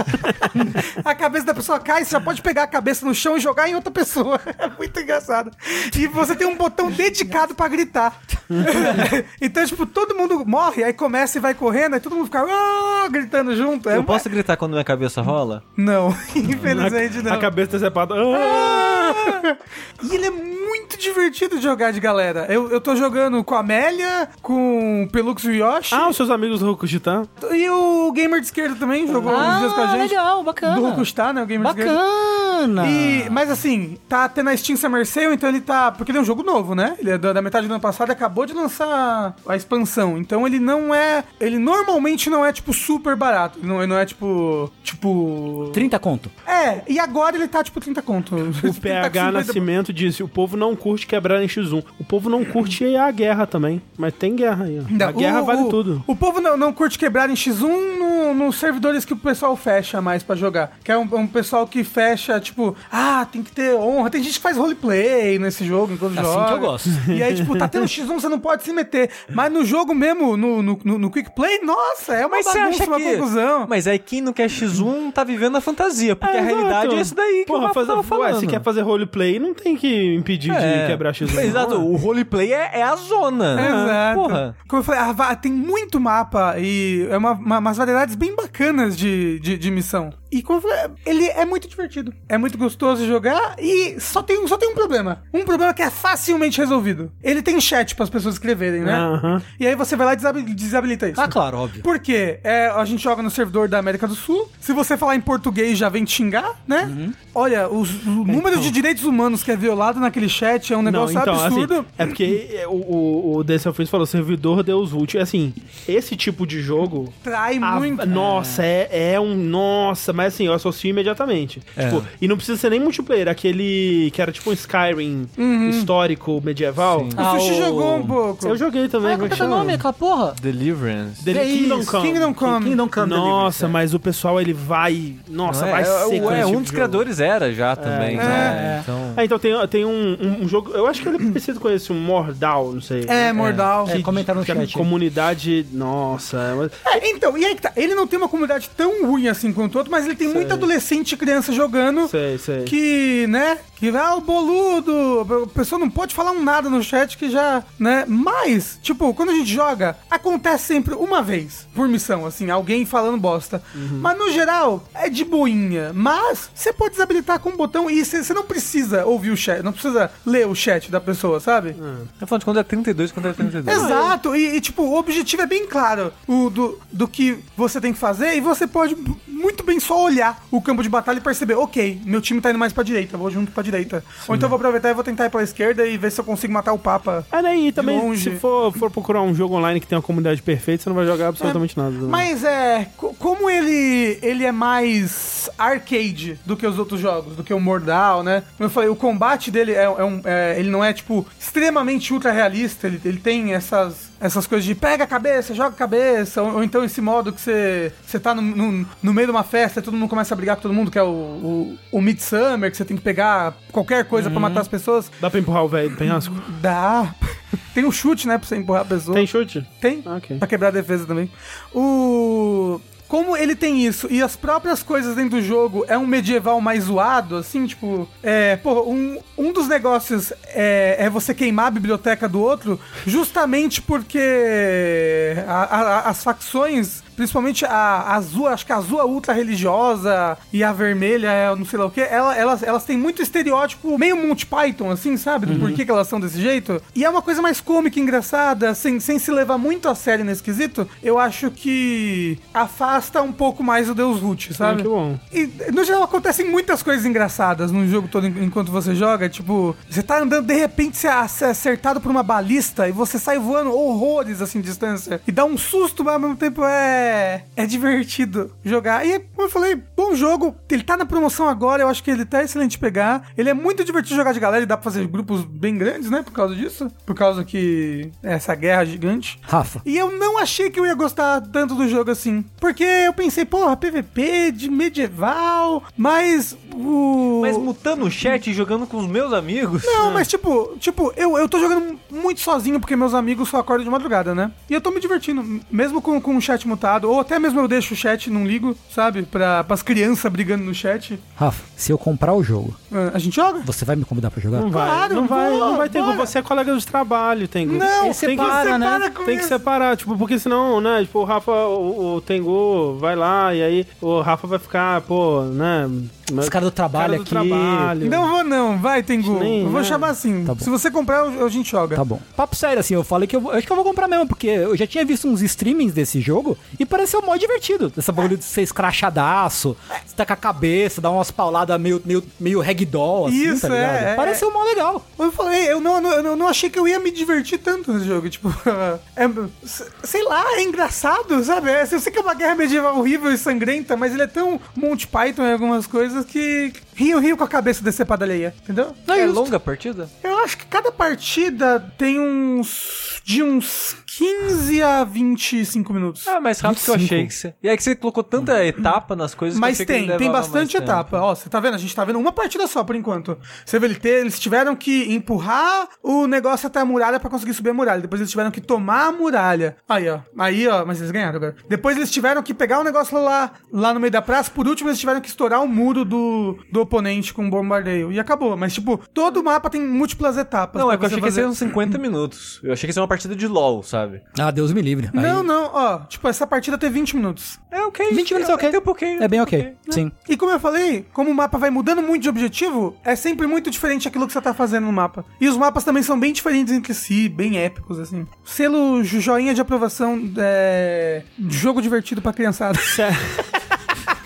A cabeça da pessoa cai, você já pode pegar a cabeça no chão e jogar em outra pessoa. É muito engraçado. E você tem um botão dedicado pra gritar. Então, tipo, todo mundo morre, aí começa e vai correndo, aí todo mundo fica "Ah", gritando junto. É Eu uma- posso gritar quando minha cabeça rola? Não, [LAUGHS] infelizmente a, não. a cabeça decepada. Ah! E ele é muito divertido de jogar de galera. Eu, eu tô jogando com a Amélia, com o Pelux e o Yoshi. Ah, os seus amigos do Rokushita? E o Gamer de esquerda também jogou uns dias com a Ah, gente. legal, bacana. Do Rokustar, né? O Gamer de esquerda. Bacana. E, mas assim, tá tendo a Steam Summer Sale, então ele tá. Porque ele é um jogo novo, né? Ele é da, da metade do ano passado e acabou de lançar a expansão. Então ele não é. Ele normalmente não é, tipo, super barato. Ele não, ele não é tipo. Tipo. 30 conto. É, e agora ele tá tipo 30 conto. O [LAUGHS] PH Nascimento disse: o povo não curte quebrar em X1. O povo não curte a guerra também. Mas tem guerra aí, ó. a guerra vale tudo. O povo não, não curte quebrar em X1 no- nos servidores que o pessoal fecha mais pra jogar. Que é um, um pessoal que fecha, tipo, ah, tem que ter honra. Tem gente que faz roleplay nesse jogo enquanto Assim joga. que eu gosto. E aí, tipo, tá tendo X1, você não pode se meter. Mas no jogo mesmo, no, no, no, no Quick Play, nossa, é uma Mas bagunça, uma que... confusão. Mas aí quem não quer X1 tá vivendo a fantasia, porque a realidade exato. é isso daí que Porra, o fazer, tava ué, falando. se quer fazer roleplay, não tem que impedir É. de quebrar X1. Exato, não. o roleplay é, é a zona. Exato. Porra. Como eu falei, a va- tem muito mapa e é uma, uma- umas variedades bem bacanas de, de, de missão. E ele é muito divertido. É muito gostoso jogar e só tem, só tem um problema. Um problema que é facilmente resolvido. Ele tem chat para as pessoas escreverem, né? Aham. E aí você vai lá e desabi- desabilita isso. Ah, claro, óbvio. Por quê? É, a gente joga no servidor da América do Sul. Se você falar em português, já vem te xingar, né? Uhum. Olha, os- o número de direitos humanos que é violado naquele chat é um Não, negócio então, absurdo. assim, é porque é, o, o, o Daniel Fritz falou, servidor Deus Vult. Assim, esse tipo de jogo... Trai a- muito. nossa, é, é um... Nossa, mas assim, eu associo imediatamente. Tipo, e não precisa ser nem multiplayer, aquele que era tipo um Skyrim histórico, medieval. O Ah, Sushi o- jogou um pouco. Eu joguei também, Ah, como é qual que é o nome daquela porra? Deliverance. É Kingdom Come. Kingdom Come. Kingdom Come Nossa, Deliverance, mas o pessoal ele vai. Nossa, Não vai é, ser é, com é, um dos criadores era já também. então, né? é. Então... Então tem, tem um, um- um jogo. Eu acho que ele é parecido com esse, um Mordal, não sei. É, Mordal. É, comentaram no chat. comunidade. Nossa. é É, então, e aí que tá. Ele não tem uma comunidade tão ruim assim quanto o outro, mas ele tem muito adolescente e criança jogando. Sei, sei. Que, né? Que, ah, o boludo. A pessoa não pode falar um nada no chat que já, né? Mas, tipo, quando a gente joga, acontece sempre uma vez por missão, assim, alguém falando bosta. Mas no geral, é de boinha. Mas você pode desabilitar com um botão e você não precisa ouvir o chat, não precisa ler o chat da pessoa, sabe? Tá falando de quando é 32, quando é 32. Exato, e, e, tipo, o objetivo é bem claro o, do, do que você tem que fazer e você pode muito bem só olhar o campo de batalha e perceber, ok, meu time tá indo mais pra direita, vou junto pra direita. Ou então eu vou aproveitar e vou tentar ir pra esquerda e ver se eu consigo matar o Papa. Ah, né? E também, longe. se for, for procurar um jogo online que tem uma comunidade perfeita, você não vai jogar absolutamente nada. né? Mas é, co- como ele, ele é mais arcade do que os outros jogos, do que o Mordal, né? Como eu falei, o combate dele é, é um. é- ele não é, tipo, extremamente ultra realista. Ele, ele tem essas, essas coisas de pega a cabeça, joga a cabeça, ou, ou então esse modo que você, você tá no, no, no meio de uma festa e todo mundo começa a brigar com todo mundo, que é o, o, o Midsummer, que você tem que pegar qualquer coisa pra matar as pessoas. Dá pra empurrar o velho do penhasco? Dá. [LAUGHS] Tem um chute, né, pra você empurrar a pessoa. Tem chute? Tem. Ah, ok. Pra quebrar a defesa também. O. Como ele tem isso e as próprias coisas dentro do jogo é um medieval mais zoado, assim, tipo. É. Pô, um, um dos negócios é, é você queimar a biblioteca do outro, justamente porque a- a- as facções principalmente a azul, acho que a azul é ultra religiosa e a vermelha é não sei lá o que, ela, elas, elas têm muito estereótipo, meio Monty Python, assim, sabe? Do porquê que elas são desse jeito. E é uma coisa mais cômica, engraçada, sem, sem se levar muito a sério nesse quesito. Eu acho que afasta um pouco mais o Deus Root, Ah, sabe? que bom. E, no geral, acontecem muitas coisas engraçadas no jogo todo en- enquanto você joga. Tipo, você tá andando, de repente você é ac- acertado por uma balista e você sai voando horrores assim de distância. E dá um susto, mas ao mesmo tempo é. É divertido jogar. E, como eu falei, bom jogo. Ele tá na promoção agora, eu acho que ele tá excelente de pegar. Ele é muito divertido jogar de galera e dá pra fazer grupos bem grandes, né? Por causa disso. Por causa que. é Essa guerra gigante. Rafa, E eu não achei que eu ia gostar tanto do jogo assim. Porque eu pensei, porra, PVP de medieval, mas o. Mas mutando o chat e jogando com os meus amigos. Não, [LAUGHS] mas tipo, tipo, eu, eu tô jogando muito sozinho porque meus amigos só acordam de madrugada, né? E eu tô me divertindo, mesmo com, com o chat mutado, ou até mesmo eu deixo o chat, não ligo, sabe? Pra, pras crianças brigando no chat. Rafa, se eu comprar o jogo, Ah, A gente joga? você vai me convidar pra jogar? Não vai, Claro, não vai, vou, não vai ter. bora. Você é colega de trabalho, Tengu. Não, Ele separa, né? separa Tem que isso. separar, tipo, porque senão, né, tipo, o Rafa, o, o Tengu vai lá e aí o Rafa vai ficar, pô, né... Os caras do trabalho cara do aqui. trabalho. Não vou não, vai, Tengu. Nem, eu vou né? chamar assim. Tá. Se você comprar, a gente joga. Tá bom. Papo sério, assim, eu falei que eu, acho que eu vou comprar mesmo, porque eu já tinha visto uns streamings desse jogo e pareceu mó divertido. Essa bagulho de ser escrachadaço, você tá com a cabeça, dar umas pauladas meio, meio, meio ragdoll, assim, Isso, tá ligado? é, é. Pareceu mó legal. Eu falei, eu não, eu não, eu não achei que eu ia me divertir tanto nesse jogo. Tipo, [LAUGHS] é, sei lá, é engraçado, sabe? É, eu sei que é uma guerra medieval horrível e sangrenta, mas ele é tão Monty Python em algumas coisas que rio, rio com a cabeça decepada alheia, entendeu? É longa a partida? Eu acho que cada partida tem uns. de uns 15 a 25 minutos. Ah, mais rápido que eu 25. achei que você. E aí que você colocou tanta etapa nas coisas que eu Mas que ele tem, tem levava bastante mais tempo. etapa. Ó, você tá vendo? A gente tá vendo uma partida só por enquanto. Você vê ele ter, eles tiveram que empurrar o negócio até a muralha pra conseguir subir a muralha. Depois eles tiveram que tomar a muralha. Aí, ó. Aí, ó, mas eles ganharam agora. Depois eles tiveram que pegar o negócio lá, lá no meio da praça. Por último, eles tiveram que estourar o muro do, do oponente com um bombardeio. E acabou. Mas, tipo, todo o mapa tem múltras etapas. Não, é que eu achei que ia fazer. ser uns 50 minutos. Eu achei que ia ser uma partida de LOL, sabe? Ah, Deus me livre. Aí- Não, não, ó. Tipo, essa partida tem 20 minutos. É ok. 20 minutos é ok. Tem um pouquinho. É bem um ok. pouquinho. Sim. E como eu falei, como o mapa vai mudando muito de objetivo, é sempre muito diferente aquilo que você tá fazendo no mapa. E os mapas também são bem diferentes entre si, bem épicos, assim. Selo joinha de aprovação é. Jogo divertido pra criançada. [LAUGHS]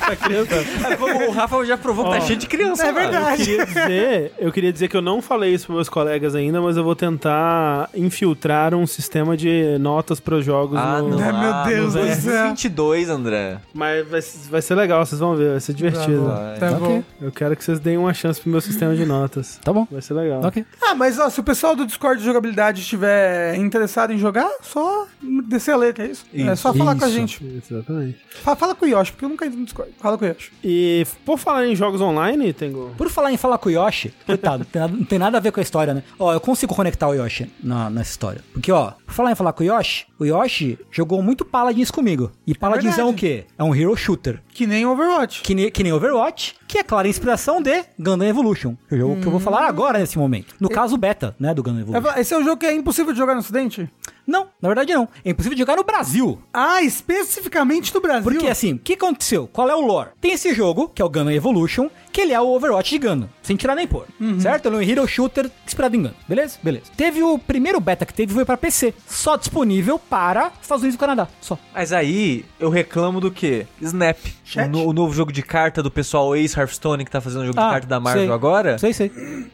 Pra criança. É, o Rafa já provou que tá cheio de criança. É mano. verdade. Eu queria dizer, eu queria dizer que eu não falei isso pros meus colegas ainda, mas eu vou tentar infiltrar um sistema de notas pros jogos Ah, no... não. Ai, meu ah, Deus do verso céu. 22, André. Mas vai, vai ser legal, vocês vão ver, vai ser divertido. Vai. Tá bom. Eu quero que vocês deem uma chance pro meu sistema de notas. Tá bom. Vai ser legal. Ok. Ah, mas ó, se o pessoal do Discord de jogabilidade estiver interessado em jogar, só descer a letra, é isso? É só falar com a Isso. gente. Exatamente. Fala, fala com o Yoshi, porque eu nunca entro no Discord. Fala com o Yoshi. E por falar em jogos online, Tengo. Por falar em falar com o Yoshi, coitado, [LAUGHS] não tem nada, não tem nada a ver com a história, né? Ó, eu consigo conectar o Yoshi na, nessa história. Porque, ó, por falar em falar com o Yoshi, o Yoshi jogou muito Paladins comigo. E Paladins é, o verdade. quê? É um hero shooter. Que nem Overwatch. Que nem, que nem Overwatch, que é clara inspiração de Gundam Evolution. Que é o jogo que eu vou falar agora nesse momento. No caso, o beta, né, do Gundam Evolution. Esse é um jogo que é impossível de jogar no Ocidente? Não, na verdade não. É impossível de jogar no Brasil. Ah, especificamente do Brasil. Porque assim, o que aconteceu? Qual é o lore? Tem esse jogo, que é o Gundam Evolution, que ele é o Overwatch de Gundam, sem tirar nem pôr. Certo? Ele é um hero shooter inspirado em Gundam. Beleza? Beleza. Teve o primeiro beta que teve foi pra PC, só disponível para Estados Unidos e Canadá, só. Mas aí eu reclamo do quê? Snap. O, no- o novo jogo de carta do pessoal Ace Hearthstone que tá fazendo o jogo Ah, de carta da Marvel sei. agora. Sei, sei.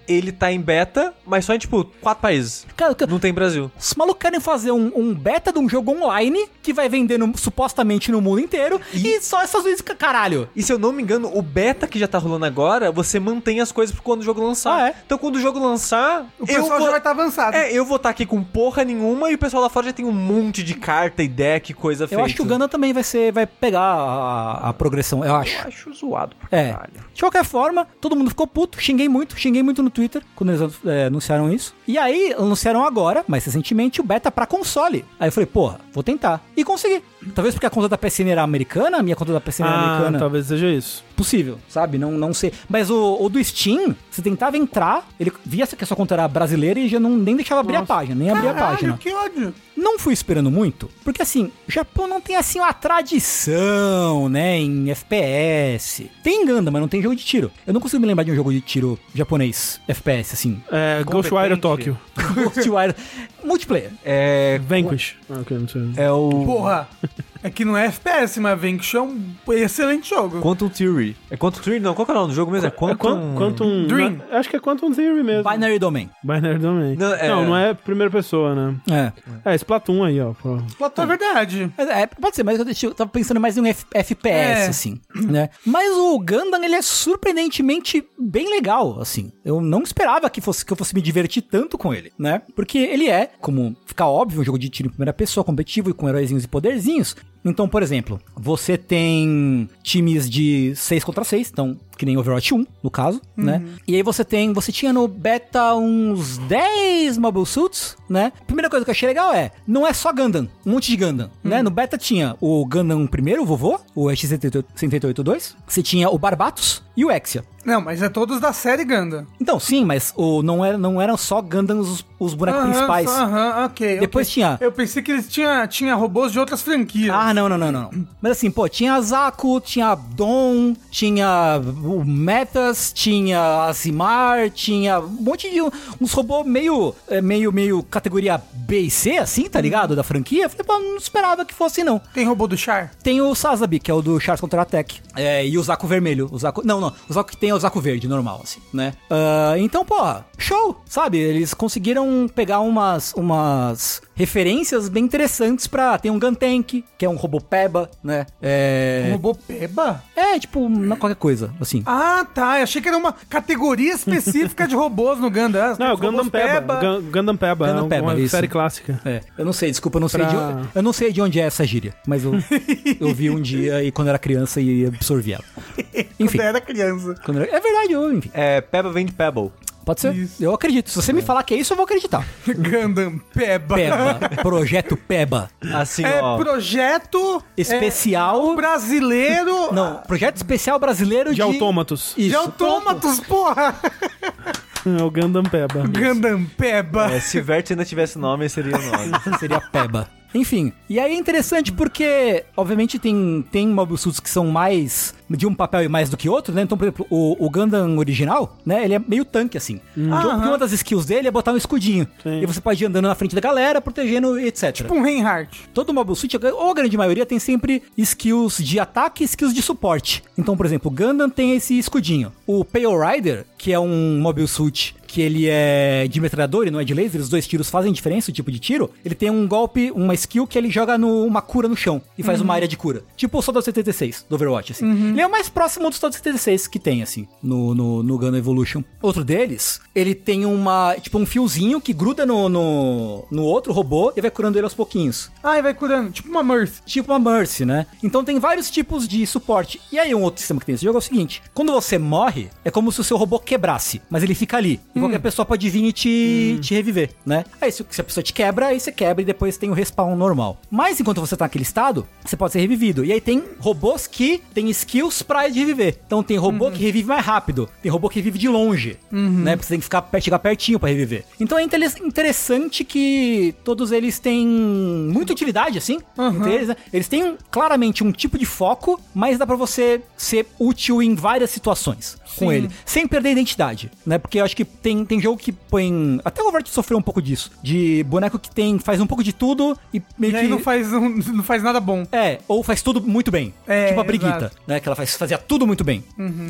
Ele tá em beta, mas só em tipo quatro países. Cara, cara, Não tem Brasil. os malucos querem fazer um, um beta de um jogo online que vai vender no- supostamente no mundo inteiro e, só Estados Unidos, caralho. E se eu não me engano, o beta que já tá rolando agora, você mantém as coisas pra quando o jogo lançar. Ah, é? Então quando o jogo lançar, O pessoal já vai estar avançado. É, eu vou estar aqui com porra nenhuma e o pessoal lá fora já tem um monte de carta e deck, coisa Eu feita. acho que o Gundam também vai ser, vai pegar a, a progressão, eu acho. Eu acho zoado pra É. caralho. De qualquer forma, todo mundo ficou puto, xinguei muito, xinguei muito no Twitter quando eles é, anunciaram isso. E aí, anunciaram agora, mais recentemente, o beta pra console. Aí eu falei, porra, vou tentar. E consegui. Talvez porque a conta da PSN era americana, a minha conta da PSN era Ah, americana. talvez seja isso. Possível, sabe? Não, não sei. Mas o, o do Steam, você tentava entrar, ele via que a sua conta era brasileira e já não, nem deixava abrir a página, nem abria a página. que ódio. Não fui esperando muito, porque assim, o Japão não tem assim uma tradição, né, em FPS. Tem Gundam, mas não tem jogo de tiro. Eu não consigo me lembrar de um jogo de tiro japonês, FPS, assim. É, Ghostwire. Tokyo. [LAUGHS] Ghostwire. Multiplayer. É. Vanquish. Ah, ok, não sei. É o. Porra. [LAUGHS] É que não é FPS, mas Vanquish é um excelente jogo. Quantum Theory. É Quantum Theory? Não, qual que é o nome do jogo mesmo? É É Quantum. Quantum... Quantum Dream. não, acho que é Quantum Theory mesmo. Binary Domain. Binary Domain. Não, Não, é- não, é primeira pessoa, né? É. É, Splatoon aí, ó. pô. É verdade. Mas, É, pode ser, mas eu tava pensando mais em um F- FPS, É. assim, né? Mas o Gundam, ele é surpreendentemente bem legal, assim. Eu não esperava que, fosse, que eu fosse me divertir tanto com ele, né? Porque ele é, como fica óbvio, um jogo de tiro em primeira pessoa, competitivo e com heróizinhos e poderzinhos. Então, por exemplo, você tem times de 6 contra 6, então, que nem Overwatch 1, no caso, né? E aí você tem, você tinha no beta uns 10 Mobile Suits, né? Primeira coisa que eu achei legal é, não é só Gundam, um monte de Gundam, né? No beta tinha o Gundam primeiro, o vovô, o X-182, você tinha o Barbatos e o Exia. Não, mas é todos da série Ganda. Então, sim, mas o, não, era, não eram só Gundams os, os bonecos principais. Aham, ok. Depois ok. tinha- Eu pensei que eles tinham tinha robôs de outras franquias. Ah, não, não, não, não. Mas assim, pô, tinha Zaku, tinha a Dom, tinha o Metas, tinha a Zimar, tinha um monte de uns robôs meio, é, meio, meio categoria B e C, assim, tá ligado? Da franquia. Eu Falei, pô, não esperava que fosse, não. Tem robô do Char? Tem o Sazabi, que é o do Charles Contra-Attack. É, e o Zaku vermelho. O não, não. O Zaku que tem é o Zaku verde, normal, assim, né? Ah, então, pô, show, sabe? Eles conseguiram pegar umas, umas referências bem interessantes pra... Tem um Guntank, que é um robô Peba, né? Um É, robô Peba? é tipo, qualquer coisa, assim. Ah, tá. Eu achei que era uma categoria específica de robôs no Ganda. Não, é o Gundam Peba. Gun- Gundam Peba. Gundam é Peba, uma isso. série clássica. É, eu não sei, desculpa, eu não sei, Pra- de, on- eu não sei de onde é essa gíria, mas eu, [LAUGHS] eu vi um dia e quando eu era criança e absorvi ela. Enfim, Quando eu era criança. quando era- é verdade, eu, enfim. É, Peba vem de Pebble. Pode ser? Isso. Eu acredito. Se você me falar que é isso, eu vou acreditar. [LAUGHS] Gundam Peba. Peba. Projeto Peba. Assim, É ó. projeto Especial. é, brasileiro Não, projeto especial brasileiro de. De autômatos. de Isso. autômatos, porra. É o Gundam Peba. Gundam Peba. É, se Vert ainda tivesse nome, seria o nome. [LAUGHS] Seria Peba. Enfim, e aí é interessante porque, obviamente, tem, tem Mobile Suits que são mais de um papel e mais do que outro, né? Então, por exemplo, o, o Gundam original, né? Ele é meio tanque, assim. Aham. uma das skills dele é botar um escudinho. Sim. E você pode ir andando na frente da galera, protegendo, etc. Tipo um Reinhardt. Todo Mobile Suit, ou a grande maioria, tem sempre skills de ataque e skills de suporte. Então, por exemplo, o Gundam tem esse escudinho. O Pale Rider, que é um Mobile Suit que ele é de metralhador e não é de laser, os dois tiros fazem diferença, o tipo de tiro. Ele tem um golpe, uma skill que ele joga no, uma cura no chão e faz uma área de cura. Tipo o Soldado 76 do Overwatch, assim. Ele é o mais próximo do Soldado 76 que tem, assim, no, no, no Gundam Evolution. Outro deles, ele tem uma, tipo, um fiozinho que gruda no, no, no outro robô e vai curando ele aos pouquinhos. Ah, e vai curando. Tipo uma Mercy. Tipo uma Mercy, né? Então tem vários tipos de suporte. E aí um outro sistema que tem nesse jogo é o seguinte: quando você morre, é como se o seu robô quebrasse, mas ele fica ali. E qualquer pessoa pode vir e te, te reviver, né? Aí se, se a pessoa te quebra, aí você quebra e depois tem o respawn normal. Mas enquanto você tá naquele estado, você pode ser revivido. E aí tem robôs que tem skills pra reviver. Então tem robô que revive mais rápido, tem robô que revive de longe, né? Porque você tem que ficar, chegar pertinho pra reviver. Então é interessante que todos eles têm muita utilidade, assim. entre eles, né? Eles têm claramente um tipo de foco, mas dá pra você ser útil em várias situações com Sim. ele, sem perder a identidade, né? Porque eu acho que tem, tem jogo que põe. Até o Overwatch sofreu um pouco disso. De boneco que tem, faz um pouco de tudo e meio E que. aí não faz, não, [LAUGHS] não faz nada bom. É, ou faz tudo muito bem. É, tipo a exato. né? Que ela faz, fazia tudo muito bem.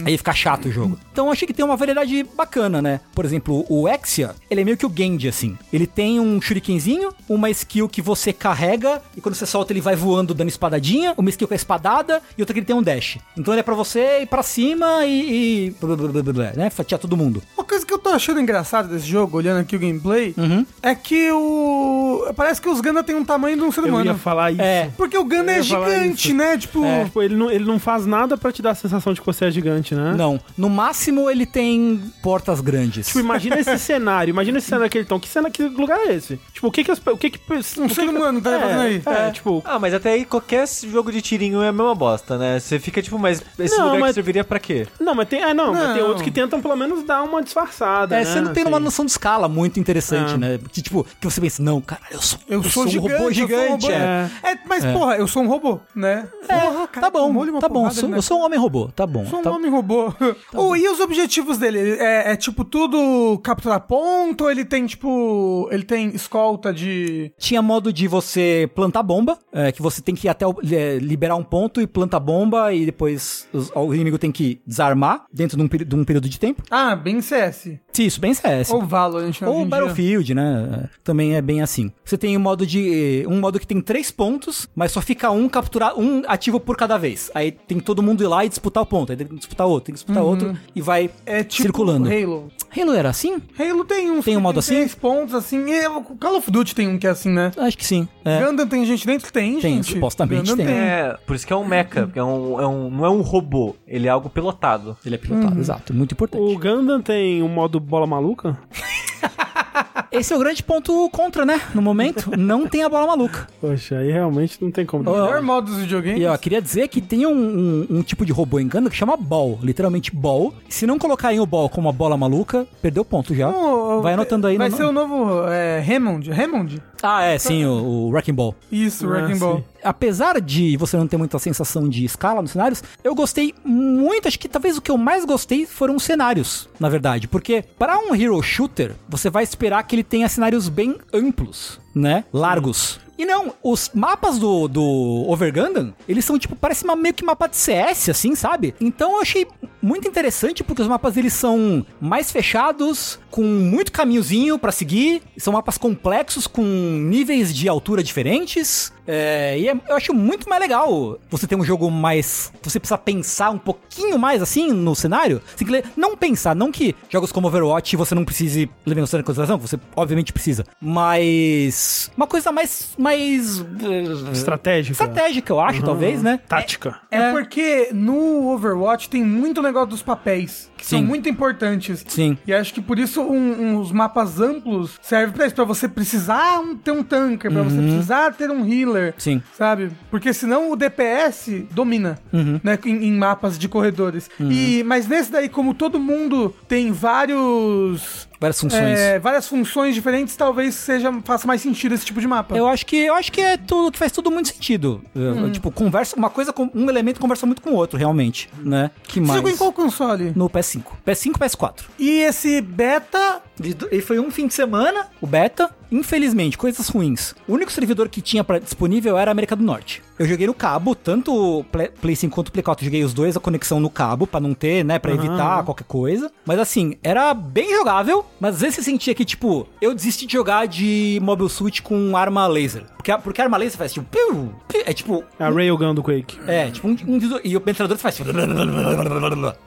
Aí fica chato o jogo. Então eu achei que tem uma variedade bacana, né? Por exemplo, o Exia, ele é meio que o Genji, assim. Ele tem um shurikenzinho, uma skill que você carrega, e quando você solta ele vai voando dando espadadinha, uma skill com a espadada, e outra que ele tem um dash. Então ele é pra você ir pra cima e, e blá, blá, blá, blá, né? Fatiar todo mundo. Uma coisa que eu tô achando engraçada desse jogo, olhando aqui o gameplay, Uhum. é que o. Parece que os Ganda tem um tamanho de um ser Eu humano. ia falar isso. É. Porque o Ganda Eu é gigante, né? Tipo. É, tipo, ele não, ele não faz nada pra te dar a sensação de que você é gigante, né? Não. No máximo, ele tem portas grandes. Tipo, imagina esse [LAUGHS] cenário, imagina esse cenário que eles estão. Que cena, que lugar é esse? Tipo, o que que as, o que que Um ser que- humano tá é, fazendo aí. É, tipo, Ah, mas até aí qualquer jogo de tirinho é a mesma bosta, né? Você fica tipo, mas esse Não, lugar mas- que serviria pra quê? não, mas tem, é, não, mas tem Não. outros que tentam pelo menos dar uma disfarçada, É, né? você não tem assim. uma noção de escala muito interessante, É. né? Que, tipo, que você pensa, não, cara, eu sou, Eu, sou, um gigante, robô eu sou um gigante. robô. é. É, mas, porra, eu sou um robô, né? Porra, cara, tá bom, tá bom. porrada, sou- né? Eu sou um homem robô, tá bom. Sou um tá- homem robô. [LAUGHS] Oh, e os objetivos dele? É, é, tipo tudo capturar ponto? Ou ele tem tipo. Ele tem escolta de. Tinha modo de você plantar bomba, é, que você tem que ir até o- é, liberar um ponto e planta a bomba e depois os- o inimigo tem que desarmar dentro de um, de um período de tempo. Ah, bem CS. Isso bem CS. Ou Valorant, Ou. Battlefield, né? Também é bem assim. Você tem um modo de. um modo que tem três pontos, mas só fica um capturar, um ativo por cada vez. Aí tem que todo mundo ir lá e disputar o ponto. Aí tem que disputar outro, tem que disputar outro e vai É tipo circulando. Halo. Halo era assim? Halo tem uns Tem um que modo assim? três pontos, assim. E o Call of Duty tem um que é assim, né? Acho que sim. É. Gundam tem gente dentro? Tem, Tem, gente. supostamente Gundam tem. É, por isso que é um mecha, porque é um, é um, não é um robô, ele é algo pilotado. Ele é pilotado, exato. Muito importante. O Gundam tem um modo bola maluca? [LAUGHS] Esse é o grande ponto contra, né? No momento, não tem a bola maluca. Poxa, aí realmente não tem como. Ó, Melhor modo dos videogames. E ó, queria dizer que tem um, um- um tipo de robô Gundam que chama Ball, literalmente Ball. Se não colocarem o Ball como a bola maluca, perdeu ponto já. Oh, Vai anotando aí Vai no ser o novo é, Hammond. Hammond? Ah, é, sim, o, o Wrecking Ball. Isso, Ah, Wrecking Ball. sim. Apesar de você não ter muita sensação de escala nos cenários, eu gostei muito. Acho que talvez o que eu mais gostei foram os cenários, na verdade. Porque para um hero shooter, você vai esperar que ele tenha cenários bem amplos, né? Largos. E não, os mapas do, do Over Gundam, eles são tipo, parece uma, meio que mapa de CS, assim, sabe? Então eu achei muito interessante porque os mapas eles são mais fechados, com muito caminhozinho pra seguir, são mapas complexos com níveis de altura diferentes. É, e é- eu acho muito mais legal você ter um jogo mais. Você precisa pensar um pouquinho mais assim no cenário. Você tem que não pensar, não que jogos como Overwatch você não precise levar em consideração, você obviamente precisa. Mas. Uma coisa mais. mais. eh, Estratégica. estratégica, eu acho, talvez, né? Tática. É, É. porque no Overwatch tem muito negócio dos papéis, que são Sim. muito importantes. Sim. E acho que por isso um- uns mapas amplos servem pra isso, pra você precisar ter um tanker, pra você precisar ter um healer. Uhum. Sim. Sabe? Porque senão o DPS domina, Uhum. né? Em, em mapas de corredores. E, mas nesse daí, como todo mundo tem vários. Várias funções. é, várias funções diferentes, talvez seja faça mais sentido esse tipo de mapa. Eu acho que eu acho que é tudo que faz tudo muito sentido. Eu- Tipo, conversa, uma coisa com um elemento conversa muito com o outro, realmente, né? Que Você mais? jogou em qual console? No PS5. PS5 PS4. E esse beta Ele foi um fim de semana, o beta. Infelizmente, coisas ruins. O único servidor que tinha pra, disponível era a América do Norte. Eu joguei no cabo, tanto o Play, Play 5 quanto o Play 4. Eu joguei os dois, a conexão no cabo, pra não ter, né, pra evitar qualquer coisa. Mas assim, era bem jogável, mas às vezes você sentia que, tipo, eu desisti de jogar de Mobile Suit com arma laser. Porque, porque a arma laser faz tipo. piu, piu, é tipo. A Railgun do Quake. É, tipo um, um E o penetrador faz. tipo,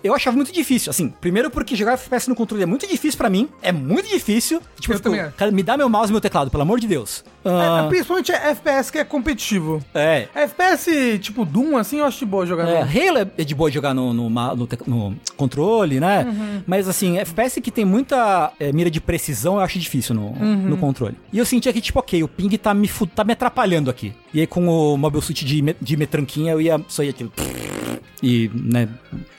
Eu achava muito difícil, assim. Primeiro porque jogar FPS no controle é muito difícil pra mim. É muito difícil. Tipo, Eu fico, também acho. cara, me dá meu mouse meu teclado, pelo amor de Deus. Ah, É, principalmente é FPS que é competitivo. é. FPS tipo Doom, assim, eu acho de boa jogar. É, no- Halo é é de boa jogar no, no, no no controle, né? Mas assim, FPS que tem muita é, mira de precisão, eu acho difícil no, no controle. E eu sentia que, tipo, ok, o ping tá me, tá me atrapalhando aqui. E aí com o Mobile Suit de, de metranquinha, eu ia só ia tipo. E, né,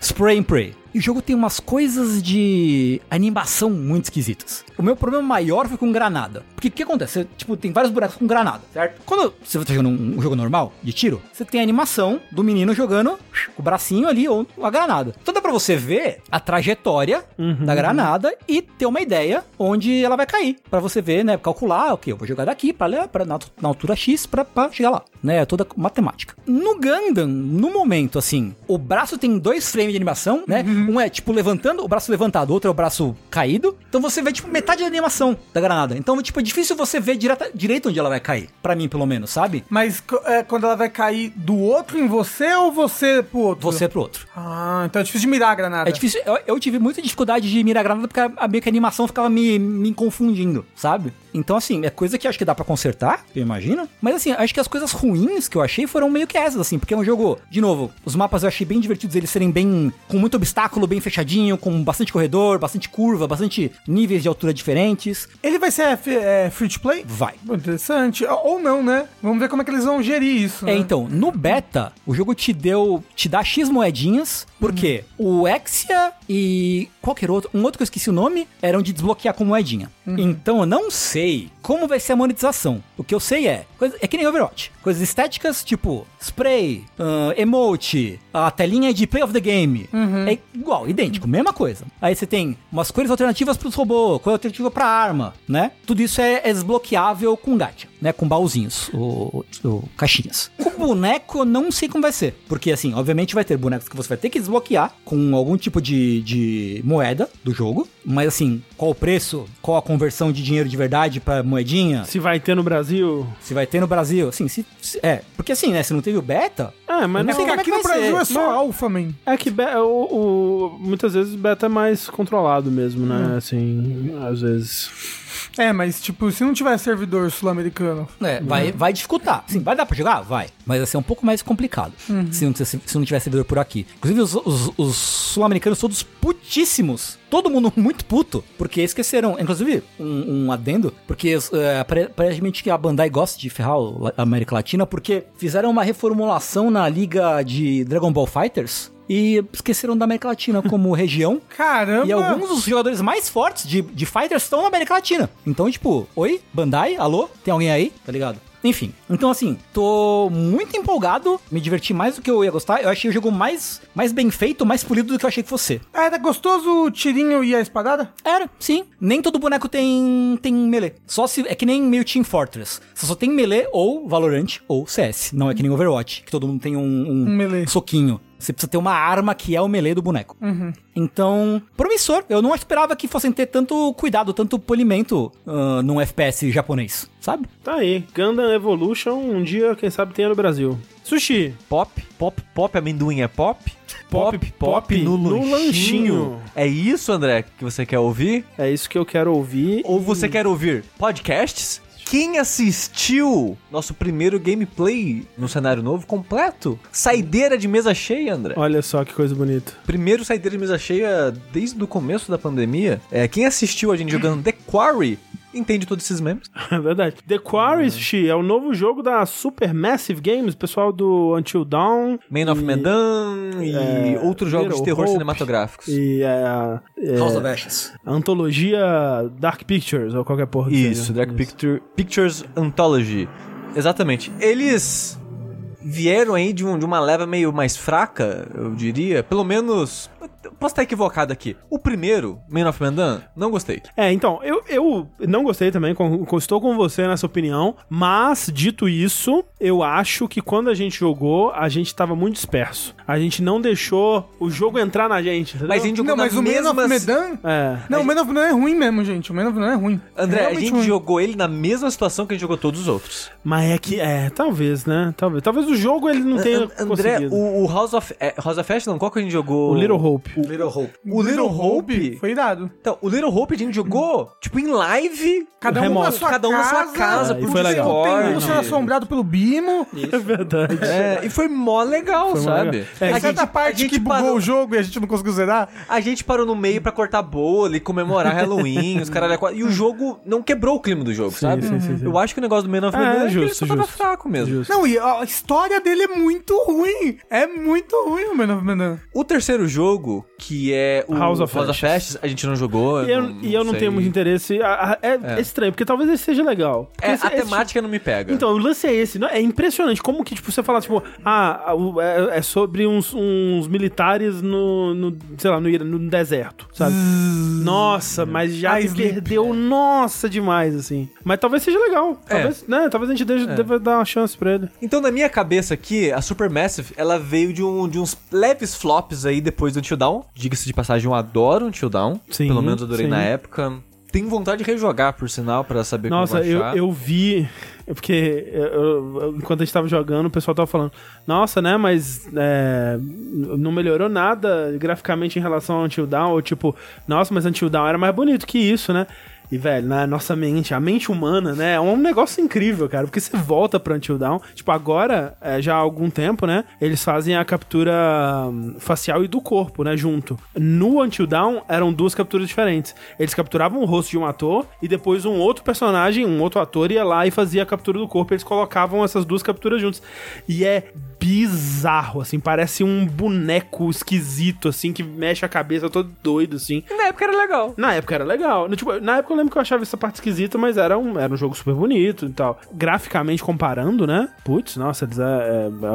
spray and pray. E o jogo tem umas coisas de animação muito esquisitas. O meu problema maior foi com granada. Porque o que acontece? Você, tipo, tem vários bonecos com granada, certo? Quando você tá jogando um, um jogo normal, de tiro, você tem a animação do menino jogando o bracinho ali ou a granada. Então dá pra você ver a trajetória da granada e ter uma ideia onde ela vai cair. Pra você ver, né? Calcular, ok, eu vou jogar daqui pra, lá, pra, na, na altura X pra, pra chegar lá. Né? É toda matemática. No Gundam, no momento, assim, o braço tem dois frames de animação, né? Um é, tipo, levantando, o braço levantado, outro é o braço caído. Então você vê, tipo, metade da animação da granada. Então, tipo, é difícil você ver direta, direito onde ela vai cair. Pra mim, pelo menos, sabe? Mas é, quando ela vai cair do outro em você ou você pro outro? Você pro outro. Ah, então é difícil de mirar a granada. É difícil. Eu, eu tive muita dificuldade de mirar a granada porque a, a, meio que a animação ficava me, me confundindo, sabe? Então, assim, é coisa que acho que dá pra consertar, eu imagino. Mas, assim, acho que as coisas ruins que eu achei foram meio que essas, assim, porque é um jogo, de novo, os mapas eu achei bem divertidos, eles serem bem. com muito obstáculo, bem fechadinho, com bastante corredor, bastante curva, bastante níveis de altura diferentes. Ele vai ser f- é, free to play? Vai. Interessante. Ou não, né? Vamos ver como é que eles vão gerir isso. É, né? então, no beta, o jogo te deu. te dá X moedinhas, porque o Exia e qualquer outro, um outro que eu esqueci o nome, eram de desbloquear com moedinha. Então eu não sei como vai ser a monetização. O que eu sei é, coisa- é que nem Overwatch. Coisas estéticas, tipo spray, ah, emote, a telinha de play of the game. É igual, idêntico, mesma coisa. Aí você tem umas cores alternativas pros robôs, cor alternativa pra arma, né? Tudo isso é, é desbloqueável com gacha, né? Com baúzinhos, ou, ou caixinhas. O boneco, eu não sei como vai ser. Porque, assim, obviamente vai ter bonecos que você vai ter que desbloquear com algum tipo de, de moeda do jogo. Mas, assim, qual o preço? Qual a conversão de dinheiro de verdade pra moedinha? Se vai ter no Brasil. Se vai ter no Brasil? Assim, se, se- é. Porque, assim, né? Se não teve o beta, É, mas não não, é aqui que no Brasil ser. é só Não. alfa, man. É que be- o, o- muitas vezes beta é mais controlado mesmo, Hum. né? Assim, às vezes. É, mas tipo, se não tiver servidor sul-americano. É, vai, vai dificultar. Sim, vai dar pra jogar? Vai. Mas vai ser um pouco mais complicado. Se, não, se, se não tiver servidor por aqui. Inclusive, os, os- os sul-americanos todos putíssimos. Todo mundo [LAUGHS] muito puto. Porque esqueceram. Inclusive, um, um adendo. Porque é, apare- aparentemente que a Bandai gosta de ferrar a América Latina. Porque fizeram uma reformulação na liga de Dragon Ball Fighters. E esqueceram da América Latina como [LAUGHS] região. Caramba! E alguns dos jogadores mais fortes de, de Fighters estão na América Latina. Então, tipo, oi, Bandai, alô? Tem alguém aí? Tá ligado? Enfim, então assim, tô muito empolgado, me diverti mais do que eu ia gostar. Eu achei o jogo mais, mais bem feito, mais polido do que eu achei que fosse. Ah, Era gostoso o tirinho e a espadada? Era, sim. Nem todo boneco tem, tem melee. Só se. É que nem meio Team Fortress. Você só tem melee ou Valorant ou CS. Não é que nem Overwatch, que todo mundo tem um, um, Um soquinho. Você precisa ter uma arma que é o melee do boneco. Então, promissor. Eu não esperava que fossem ter tanto cuidado, tanto polimento ah, num FPS japonês, sabe? Tá aí. Gundam Evolution, um dia, quem sabe, tenha no Brasil. Sushi. Pop, pop, pop, amendoim é pop? Pop, pop no, no lanchinho. lanchinho. É isso, André, que você quer ouvir? É isso que eu quero ouvir. Ou você quer ouvir podcasts? Quem assistiu nosso primeiro gameplay no cenário novo completo? Saideira de mesa cheia, André. Olha só que coisa bonita. Primeiro saideira de mesa cheia desde o começo da pandemia. É, quem assistiu a gente jogando The Quarry entende todos esses memes. É [LAUGHS] verdade. The Quarry, Sushi, é o novo jogo da Supermassive Games, pessoal do Until Dawn. Man of e- Medan e é, outros jogos de Little terror Hope. cinematográficos. E é, é, House of Ashes. antologia Dark Pictures, ou qualquer porra que Isso, seja. Dark Picture, Pictures Anthology. Exatamente. Eles vieram aí de, um- de uma leva meio mais fraca, eu diria. Pelo menos. Posso estar equivocado aqui. O primeiro, Man of Medan, não gostei. É, então, eu, eu não gostei também, com- com- estou com você nessa opinião, mas, dito isso, eu acho que quando a gente jogou, a gente tava muito disperso. A gente não deixou o jogo entrar na gente, entendeu? Mas a gente jogou Não, mas o Man mesma... of Medan... É. Não, o Man of Medan é ruim mesmo, gente. O Man of Medan é ruim. André, a Realmente gente ruim. jogou ele na mesma situação que a gente jogou todos os outros. Mas é que, é, talvez, né? Talvez. Talvez o jogo ele não tenha An- André, conseguido. o, o House of... É, House of Ashes, não, qual que a gente jogou? O Little Hope. Little Hope. O Little Hope... Foi irado. Então, o Little Hope a gente jogou, tipo, em live... Cada um na Remoto. sua Cada um na casa. sua casa, É, por foi legal. Tem um sendo assombrado pelo Bimo. É verdade. É, e foi mó legal, Foi mó sabe? legal. É, a, Certa gente, parte a gente que bugou parou, o jogo e a gente não conseguiu zerar. a gente parou no meio pra cortar bolo e comemorar Halloween, os caralho. é quatro. E o jogo não quebrou o clima do jogo, sabe? sim, sim, sim. Eu acho que o negócio do Man of É, Medan é, que ele justo, só tava justo. fraco mesmo. Justo. Não, e a história dele é muito ruim. É muito ruim o Man of Medan. O terceiro jogo, que é o House of. Ashes, a gente não jogou. E eu, e eu não tenho muito interesse. É, é estranho, porque talvez ele seja legal. É, esse- a esse- temática não me pega. Então, o lance é esse. não- É impressionante como que, tipo, você fala, tipo, ah, é, é sobre uns, uns militares no, no, sei lá, no, no deserto, sabe? Nossa, mas já Sleep. perdeu, nossa, demais, assim. Mas talvez seja legal. É. Talvez, né, talvez a gente deixe, deva dar uma chance pra ele. Então, na minha cabeça aqui, a Supermassive, ela veio de, um, de uns leves flops aí depois do Until Dawn. Diga-se de passagem, eu adoro Until Dawn. Sim, Pelo menos adorei sim. na época. Tenho vontade de rejogar, por sinal, pra saber Nossa, como eu, achar. eu vi. Porque eu- eu- enquanto a gente tava jogando, o pessoal tava falando: Nossa, né, mas é, não melhorou nada graficamente em relação ao Until Dawn. Ou tipo, nossa, mas Until Dawn era mais bonito que isso, né? E, velho, na nossa mente, a mente humana, né? É um negócio incrível, cara. Porque você volta pra Until Dawn. Tipo, agora, é, já há algum tempo, né? Eles fazem a captura hum, facial e do corpo, né? Junto. No Until Dawn, eram duas capturas diferentes. Eles capturavam o rosto de um ator e depois um outro personagem, um outro ator, ia lá e fazia a captura do corpo. Eles colocavam essas duas capturas juntas. E é bizarro, assim. Parece um boneco esquisito, assim, que mexe a cabeça todo doido, assim. Na época era legal. Na época era legal. Tipo, na época eu lembro que eu achava essa parte esquisita, mas era um, era um jogo super bonito e tal. Graficamente comparando, né? Putz, nossa, eles é,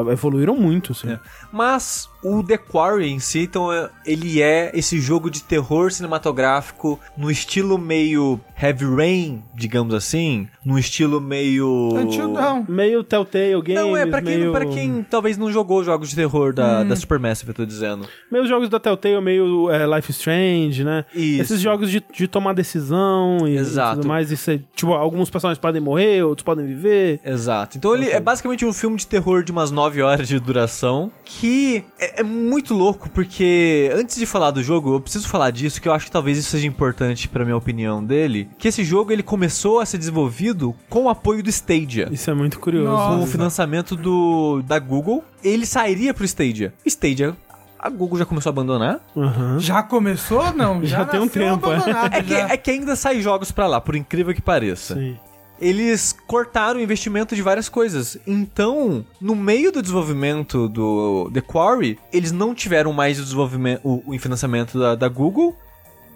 é, evoluíram muito, assim. É. Mas o The Quarry em si, então, é- ele é esse jogo de terror cinematográfico no estilo meio Heavy Rain, digamos assim, no estilo meio Until Dawn. Meio Telltale Games, Não, é pra quem, meio... pra quem talvez não jogou jogos de terror da, da Supermassive, eu tô dizendo. Meio jogos da Telltale, meio é, Life Strange, né? Isso. Esses jogos de, de tomar decisão e Exato. tudo mais. Isso é, tipo, alguns personagens podem morrer, outros podem viver. Exato. Então ele é basicamente um filme de terror de umas 9 horas de duração, que é, é muito louco, porque antes de falar do jogo, eu preciso falar disso, que eu acho que talvez isso seja importante pra minha opinião dele, que esse jogo ele começou a ser desenvolvido com o apoio do Stadia. Isso é muito curioso. Com o financiamento do, da Google, ele sairia pro Stadia. Stadia, a Google já começou a abandonar. Aham. Já começou? Não. [LAUGHS] Já tem um tempo, é. É que, já. é que ainda sai jogos pra lá, por incrível que pareça. Sim. eles cortaram o investimento de várias coisas. Então, no meio do desenvolvimento do The Quarry, eles não tiveram mais o desenvolvimento, o, o financiamento da, da Google.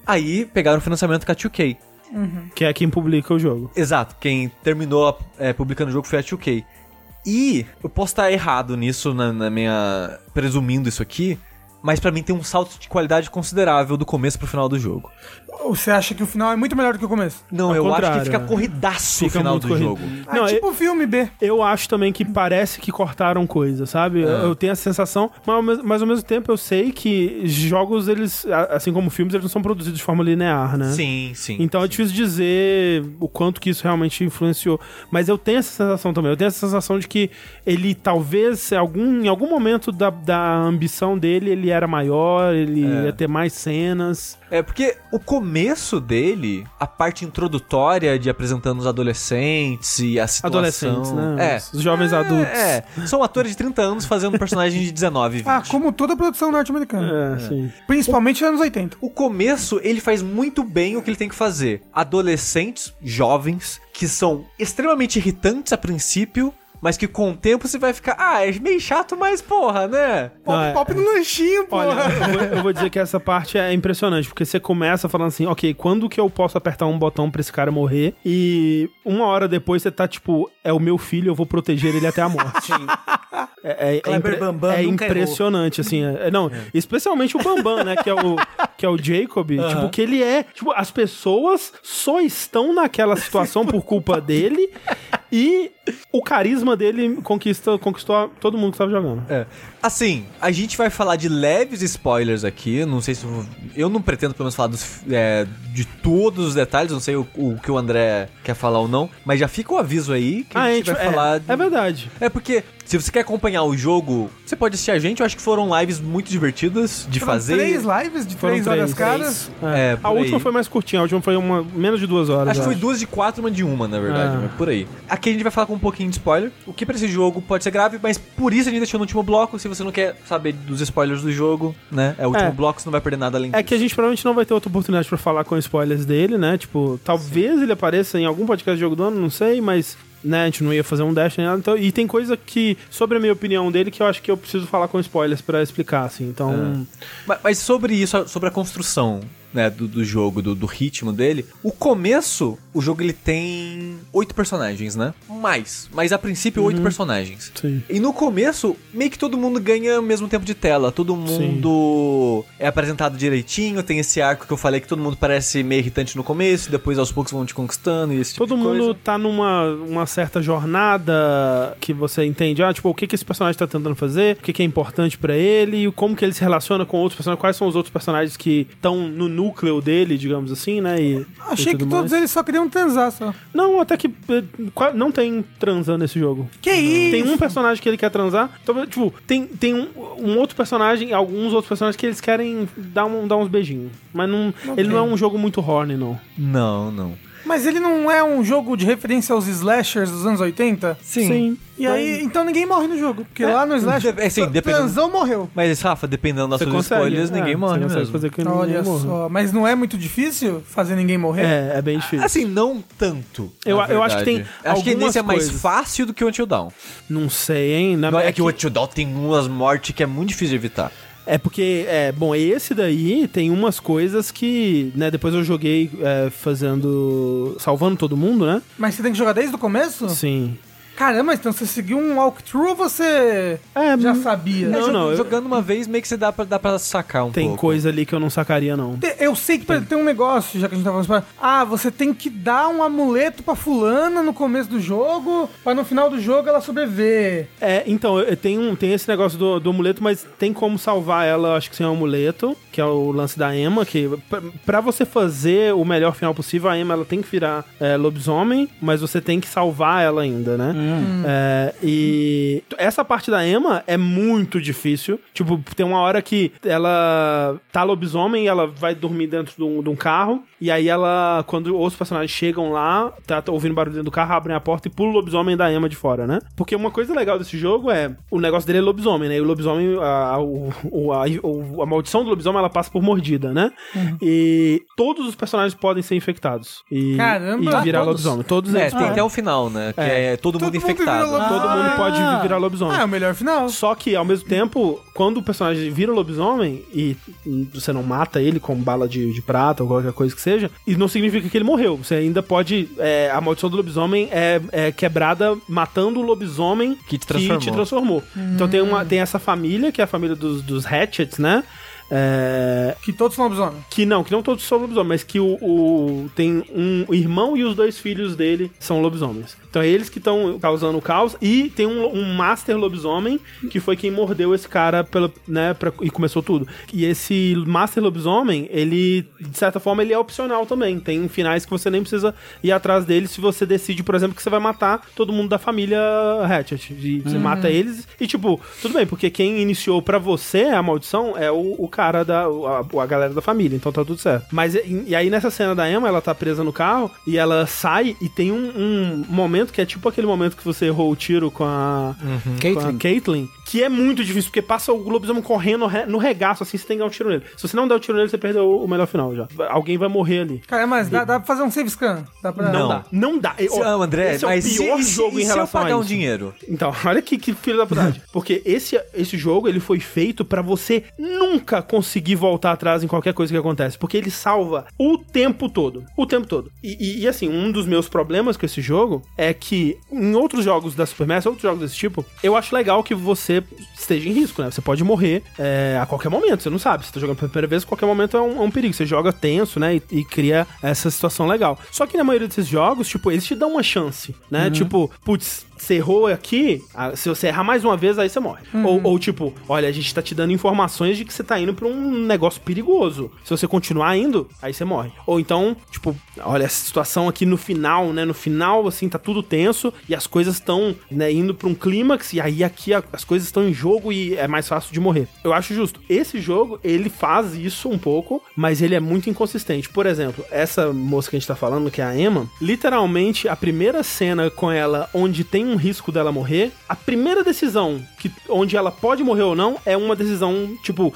Aí pegaram o financiamento com a 2K. Que é quem publica o jogo. Exato, quem terminou é, publicando o jogo foi a 2K. E eu posso estar errado nisso na, na minha presumindo isso aqui, mas pra mim tem um salto de qualidade considerável do começo pro final do jogo. Você acha que o final é muito melhor do que o começo? Não, Ao eu acho contrário, que fica é. corridaço o Fica final muito do corrido. jogo. Ah, Não, tipo filme B. Eu acho também que parece que cortaram coisa, sabe? Eu, eu tenho essa sensação, mas mas ao mesmo tempo eu sei que jogos, eles, a- assim como filmes, eles não são produzidos de forma linear, né? Sim, sim. Então é difícil dizer o quanto que isso realmente influenciou. Mas eu tenho essa sensação também. Eu tenho essa sensação de que ele talvez, em algum, em algum momento da, da ambição dele, ele era maior, ele É. ia ter mais cenas. É, porque o começo dele, a parte introdutória de apresentando os adolescentes e a situação... Adolescentes, né? É. Os jovens adultos. É, são atores de 30 anos fazendo um personagem de 19, 20. Ah, como toda produção norte-americana. É, sim. Principalmente nos anos 80. O começo, ele faz muito bem o que ele tem que fazer. Adolescentes, jovens, que são extremamente irritantes a princípio, mas que com o tempo você vai ficar, ah, é meio chato, mas porra, né? Pop, Não, é- pop no lanchinho, pô. Olha, eu vou, eu vou dizer que essa parte é impressionante, porque você começa falando assim, ok, quando que eu posso apertar um botão pra esse cara morrer? E uma hora depois você tá tipo, é o meu filho, eu vou proteger ele até a morte. [LAUGHS] É, é, é, impre- Bambam é impressionante, assim. é- é- não, especialmente o Bambam, né? Que é o, que é o Jacob. Tipo, que ele é. Tipo, as pessoas só estão naquela situação por culpa dele. E o carisma dele conquista, conquistou todo mundo que tava jogando. É. Assim, a gente vai falar de leves spoilers aqui. Não sei se. Eu, não pretendo, pelo menos, falar dos, é, de todos os detalhes. Não sei o, o que o André quer falar ou não. Mas já fica o aviso aí que Ah, a gente vai é, falar. de- é verdade. É porque, se você quer acompanhar o jogo, você pode assistir a gente. Eu acho que foram lives muito divertidas de Foram fazer. Três lives de Foram três horas três. cada. É. É, a última aí. foi mais curtinha, a última foi uma, menos de duas horas. Acho que eu foi duas de quatro, uma de uma, na verdade, Ah. mas por aí. Aqui a gente vai falar com um pouquinho de spoiler. O que pra esse jogo pode ser grave, mas por isso a gente deixou no último bloco. Se você não quer saber dos spoilers do jogo, né? É o último É. bloco, você não vai perder nada além É que a gente provavelmente não vai ter outra oportunidade pra falar com spoilers dele, né? Tipo, talvez ele apareça em algum podcast de jogo do ano, não sei, mas. Né, a gente não ia fazer um dash nem nada. Então, e tem coisa que, sobre a minha opinião dele, que eu acho que eu preciso falar com spoilers pra explicar, assim. Então. Ma- Mas sobre isso, sobre a construção, né, do, do jogo, do, do ritmo dele. O começo, o jogo ele tem oito personagens, né? Mais. Mas a princípio, oito personagens. Sim. E no começo, meio que todo mundo ganha o mesmo tempo de tela. Todo mundo é apresentado direitinho. Tem esse arco que eu falei que todo mundo parece meio irritante no começo, depois aos poucos vão te conquistando e esse tipo Todo de mundo coisa. tá numa uma certa jornada que você entende, ah, tipo, o que, que esse personagem tá tentando fazer, o que, que é importante pra ele, como que ele se relaciona com outros personagens, quais são os outros personagens que estão no núcleo dele, digamos assim, né? E, Achei e que tudo todos mais. eles só queriam transar só. Não, até que eh, não tem transando nesse jogo. Que isso? Tem um personagem que ele quer transar. Então, tipo, tem, tem um, um outro personagem, alguns outros personagens que eles querem dar, um, dar uns beijinhos. Mas não, ele não é um jogo muito horny, não. Não, não. Mas ele não é um jogo de referência aos slashers dos anos 80? Sim. E aí, então ninguém morre no jogo. Porque lá no slasher, de- é, sim, dependendo- transão morreu. Mas, Rafa, dependendo das Você suas consegue. escolhas, é, ninguém morre mesmo. fazer que ninguém Olha morra. só. Mas não é muito difícil fazer ninguém morrer? É, é bem difícil. Assim, não tanto. Eu- eu acho que tem Acho que nesse é mais coisas. fácil do que o Until Dawn. Não sei, hein? Na- Não, é, é que o Until Dawn tem umas mortes que é muito difícil de evitar. É porque, é, bom, esse daí tem umas coisas que, né, depois eu joguei é, fazendo. salvando todo mundo, né? Mas você tem que jogar desde o começo? Sim. Caramba, então você seguiu um walkthrough ou você É, já hum, sabia? Não, É, jo- não, eu- Jogando uma vez, meio que você dá pra, dá pra sacar um Tem pouco. coisa ali que eu não sacaria, não. Eu sei que tem um negócio, já que a gente tá falando. Ah, você tem que dar um amuleto pra fulana no começo do jogo, pra no final do jogo ela sobreviver. É, então, tenho um- tem esse negócio do, do amuleto, mas tem como salvar ela, acho que sem o amuleto, que é o lance da Emma, que pra, pra você fazer o melhor final possível, a Emma ela tem que virar é, lobisomem, mas você tem que salvar ela ainda, né? É, e essa parte da Emma é muito difícil. Tipo, tem uma hora que ela tá lobisomem e ela vai dormir dentro de um, de um carro, e aí ela, quando outros personagens chegam lá, tá, tá ouvindo barulho dentro do carro, abrem a porta e pula o lobisomem da Emma de fora, né? Porque uma coisa legal desse jogo é, o negócio dele é lobisomem, né? E o lobisomem, a, o- a, o- a maldição do lobisomem, ela passa por mordida, né? E todos os personagens podem ser infectados. E, Caramba! e virar Todos? lobisomem. Todos É, eles. tem Ah, até o final, né? Que é, todo, Todo mundo mundo infectado. vira Todo mundo Ah. pode virar lobisomem. Ah, é o melhor final. Só que, ao mesmo tempo, quando o personagem vira lobisomem e você não mata ele com bala de, de prata ou qualquer coisa que seja, isso não significa que ele morreu. Você ainda pode. é, a maldição do lobisomem é, é quebrada matando o lobisomem Que te transformou. te transformou. Então tem, uma, tem essa família, que é a família dos, dos Hatchets, né? É, Que todos são lobisomem. que não, que não todos são lobisomens, mas que o, o- tem um irmão e os dois filhos dele são lobisomens. Então é eles que estão causando o caos e tem um, um master lobisomem que foi quem mordeu esse cara pela, né, pra- e começou tudo. E esse master lobisomem, ele de certa forma ele é opcional também. Tem finais que você nem precisa ir atrás dele se você decide, por exemplo, que você vai matar todo mundo da família Hatchet. E você mata eles e tipo, tudo bem, porque quem iniciou pra você a maldição é o, o cara da a, a galera da família, então tá tudo certo. Mas e, e aí nessa cena da Emma, ela tá presa no carro e ela sai e tem um, um momento que é tipo aquele momento que você errou o tiro com a com a Caitlyn. Que é muito difícil, porque passa o lobisomem correndo re- no regaço, assim, você tem que dar um tiro nele. Se você não der o tiro nele, você perdeu o melhor final já. Alguém vai morrer ali. Cara, mas dá, dá pra fazer um save scan? Dá pra... Não, Não. dá. Não dá. Se- ah, André, esse é o mas pior se, se- jogo e em se eu relação pagar a um isso. dinheiro? Então, [LAUGHS] olha que, que filho da putagem. Porque esse, esse jogo, ele foi feito pra você nunca conseguir voltar atrás em qualquer coisa que acontece. Porque ele salva o tempo todo. O tempo todo. E, e- e, assim, um dos meus problemas com esse jogo é que em outros jogos da Supermassive, outros jogos desse tipo, eu acho legal que você esteja em risco, né? Você pode morrer é, a qualquer momento, você não sabe. Você tá jogando pela primeira vez, a qualquer momento é um, é um perigo. Você joga tenso, né? E, e cria essa situação legal. Só que na maioria desses jogos, tipo, eles te dão uma chance, né? Tipo, putz, você errou aqui, ah, se você errar mais uma vez, aí você morre. Ou, ou, tipo, olha, a gente tá te dando informações de que você tá indo pra um negócio perigoso. Se você continuar indo, aí você morre. Ou então, tipo, olha, essa situação aqui no final, né? No final, assim, tá tudo tenso e as coisas estão, né, indo pra um clímax e aí aqui a- as coisas estão em jogo e é mais fácil de morrer. Eu acho justo. Esse jogo, ele faz isso um pouco, mas ele é muito inconsistente. Por exemplo, essa moça que a gente tá falando, que é a Emma, literalmente a primeira cena com ela onde tem um risco dela morrer, a primeira decisão que onde ela pode morrer ou não é uma decisão, tipo,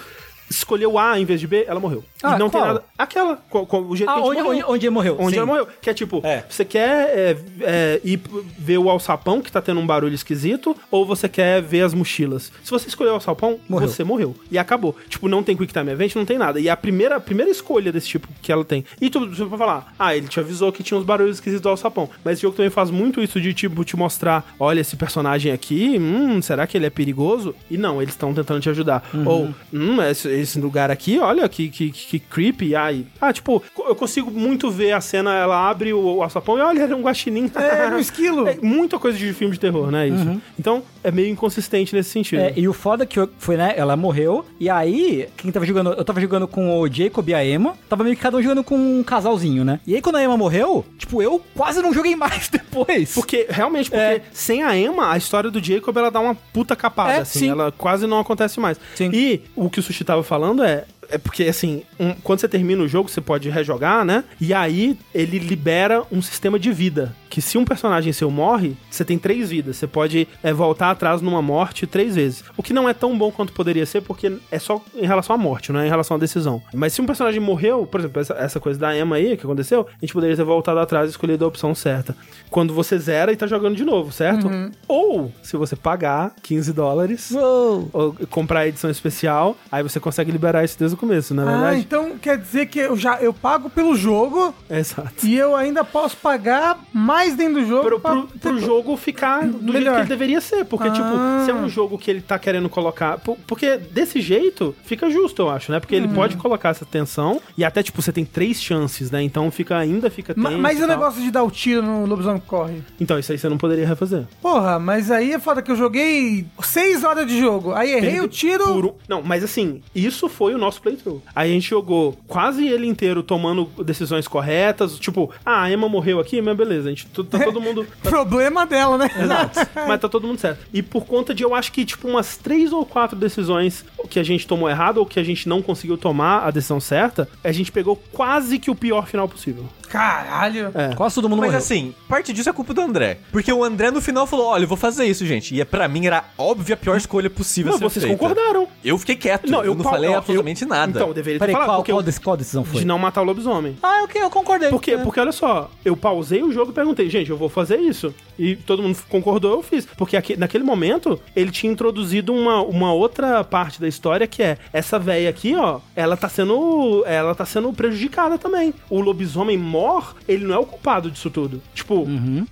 escolheu A em vez de B, ela morreu. Ah, e não tem qual? nada. Aquela, co- co- o jeito Ah, que a gente onde, morreu. onde, onde ele morreu? Onde Sim. ela morreu. Que é tipo, É. você quer é, é, ir ver o alçapão que tá tendo um barulho esquisito, ou você quer ver as mochilas? Se você escolher o alçapão, Morreu. você morreu. E acabou. Tipo, não tem Quick Time Event, não tem nada. E é a primeira, a primeira escolha desse tipo que ela tem. E tu, você pode falar, ah, ele te avisou que tinha uns barulhos esquisitos do alçapão. Mas esse jogo também faz muito isso de, tipo, te mostrar, olha, esse personagem aqui, hum, será que ele é perigoso? E não, eles estão tentando te ajudar. Ou, hum, esse, esse lugar aqui, olha que, que, que creepy. Ai. Ah, tipo, eu consigo muito ver a cena, ela abre o, o alçapão e olha, era um guaxinim. É, no [LAUGHS] esquilo. É muita coisa de filme de terror, né? Isso. Então, é meio inconsistente nesse sentido. É, e o foda que foi, né? Ela morreu. E aí, quem tava jogando. Eu tava jogando com o Jacob e a Emma. Tava meio que cada um jogando com um casalzinho, né? E aí, quando a Emma morreu, tipo, eu quase não joguei [LAUGHS] mais depois. Porque, realmente, porque É. sem a Emma, a história do Jacob, ela dá uma puta capada, É, assim. sim. Ela quase não acontece mais. Sim. E o que o Sushi tava falando é... É porque, assim, um- quando você termina o jogo, você pode rejogar, né? E aí, ele libera um sistema de vida. Que se um personagem seu morre, você tem três vidas. Você pode é, voltar atrás numa morte três vezes. O que não é tão bom quanto poderia ser, porque é só em relação à morte, não é em relação à decisão. Mas se um personagem morreu, por exemplo, essa, essa coisa da Emma aí, que aconteceu, a gente poderia ter voltado atrás e escolhido a opção certa. Quando você zera e tá jogando de novo, certo? Ou, se você pagar 15 dólares, Uou. ou comprar a edição especial, aí você consegue liberar isso desde o começo, é Ah, verdade? então quer dizer que eu já eu pago pelo jogo Exato. e eu ainda posso pagar mais dentro do jogo Pro, pra pro, pro jogo ficar do jeito Melhor. que ele deveria ser. Porque, Ah. tipo, se é um jogo que ele tá querendo colocar. po- Porque desse jeito fica justo, eu acho, né? Porque Hum. ele pode colocar essa tensão e até, tipo, você tem três chances, né? Então fica, ainda fica tenso. Mas e o negócio de dar o tiro no lobisomem que corre. Então, isso aí você não poderia refazer. Porra, mas aí é foda que eu joguei seis horas de jogo. Aí errei o tiro. um- Não, mas assim, isso foi o nosso playthrough. Aí a gente jogou quase ele inteiro tomando decisões corretas. Tipo, ah, a Emma morreu aqui, mas beleza. A gente, tá todo mundo. [LAUGHS] tá- Problema dela, né? Exato. [LAUGHS] Mas tá todo mundo certo. E por conta de, eu acho que, tipo, umas três ou quatro decisões que a gente tomou errado ou que a gente não conseguiu tomar a decisão certa, a gente pegou quase que o pior final possível. Caralho. É. Quase todo mundo Mas morreu. assim, parte disso é culpa do André. Porque o André no final falou: olha, eu vou fazer isso, gente. E é, pra mim era óbvia a pior escolha possível. Ser vocês feita. concordaram. Eu fiquei quieto. Não, eu, eu não falei eu- absolutamente nada. Então, eu deveria ter Peraí, falado. qual, qual, eu- qual decisão foi? de não matar o lobisomem. Ah, ok, eu concordei. Porque, É. porque olha só, eu pausei o jogo e perguntei, gente, eu vou fazer isso. E todo mundo concordou, eu fiz. Porque aqui- naquele momento, ele tinha introduzido uma, uma outra parte da história que é essa véia aqui, ó, ela tá sendo. Ela tá sendo prejudicada também. O lobisomem ele não é o culpado disso tudo. Tipo,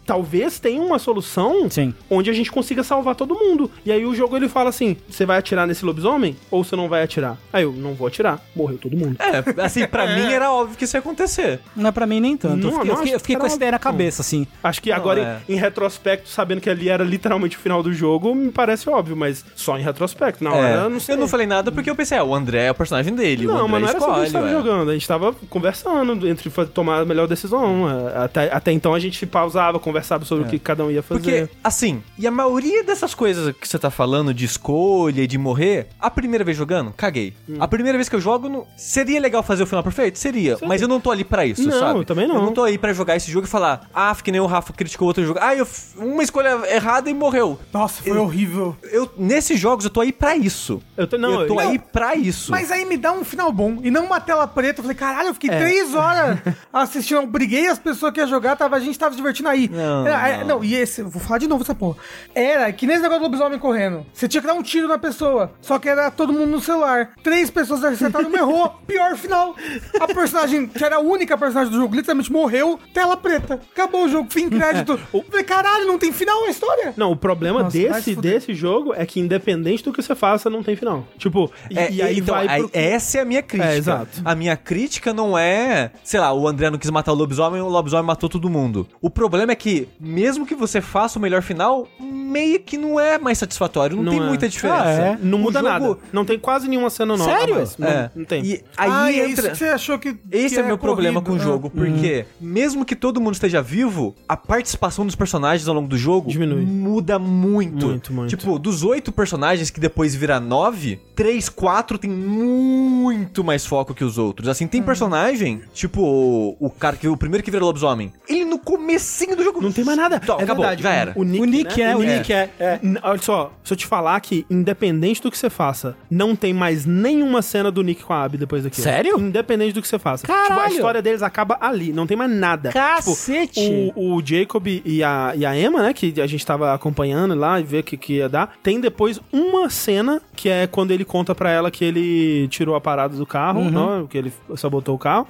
talvez tenha uma solução Sim. onde a gente consiga salvar todo mundo. E aí o jogo ele fala assim: você vai atirar nesse lobisomem ou você não vai atirar? Aí eu não vou atirar. Morreu todo mundo. É, assim, pra [LAUGHS] mim era óbvio que isso ia acontecer. Não é pra mim nem tanto. Não, eu fiquei, não, eu fiquei- eu fiquei que com essa ideia na cabeça, assim. Acho que agora, é. em, em retrospecto, sabendo que ali era literalmente o final do jogo, me parece óbvio, mas só em retrospecto. Na hora, eu não sei. É. eu não falei nada porque eu pensei, ah, o André é o personagem dele. o Não, André mas não era sobre isso que a gente escolhe, tava jogando. A gente tava conversando entre tomar a melhor decisão. É, Até, até então a gente pausava, conversava sobre o que cada um ia fazer. Porque, assim, e a maioria dessas coisas que você tá falando de escolha e de morrer, a primeira vez jogando, caguei. Hum. A primeira vez que eu jogo, não... seria legal fazer o final perfeito? Seria. Mas eu não tô ali pra isso, Não, sabe? eu também não. Eu não tô aí pra jogar esse jogo e falar, ah, que nem o Rafa criticou outro jogo. Ah, eu f- uma escolha errada e morreu. Nossa, foi horrível. Eu, nesses jogos, eu tô aí pra isso. Eu tô, não, eu tô eu- aí pra isso. Mas aí me dá um final bom. E não uma tela preta. Eu falei, caralho, eu fiquei É. três horas [LAUGHS] assistindo. Eu briguei as pessoas que iam jogar, tava, a gente tava se divertindo aí. Não, Era- era- não. não, e esse, eu vou falar de novo essa porra. Era que nesse negócio do lobisomem correndo. Você tinha que dar um tiro na pessoa. Só que era todo mundo no celular. Três pessoas acertaram, não errou. [LAUGHS] Pior final. A personagem, que era a única personagem do jogo, literalmente morreu. Tela preta. Acabou o jogo, fim crédito. [LAUGHS] Falei, caralho, não tem final na história. Não, o problema Nossa, desse, desse jogo é que independente do que você faça, não tem final. Tipo, e, É, e aí então, vai pro... essa é a minha crítica. É, exato. A minha crítica não é, sei lá, o André não quis matar o lobisomem, o lobisomem matou todo mundo. O problema é que, mesmo que você faça o melhor final, meio que não é mais satisfatório, não, Não tem é. muita diferença. Ah, é? Não O muda jogo- nada. Não tem quase nenhuma cena nova. Sério? Não, É. não tem. E aí ah, é isso entra... que você achou que. Esse que é o meu problema com o corrido. jogo, porque mesmo que todo mundo esteja vivo, a participação dos personagens ao longo do jogo Diminui. muda muito. Muito, muito. Tipo, dos oito personagens que depois vira nove, três, quatro tem muito mais foco que os outros. Assim, tem personagem, tipo o, o cara que o primeiro que vira lobisomem. Ele no comecinho do jogo. Não tem mais nada. Então, é acabou, verdade. já era. O Nick, O Nick, né? é, o Nick é. é. Olha só, se eu te falar que, independente do que você faça, não tem mais nenhuma cena do Nick com a Abby depois daquilo. Sério? Independente do que você faça. Tipo, a Caralho. história deles acaba ali, não tem mais nada. Cacete. Tipo, o, o Jacob e a, e a Emma, né, que a gente tava acompanhando lá e ver o que, que ia dar, tem depois uma cena que é quando ele conta pra ela que ele tirou a parada do carro, né, que ele sabotou o carro.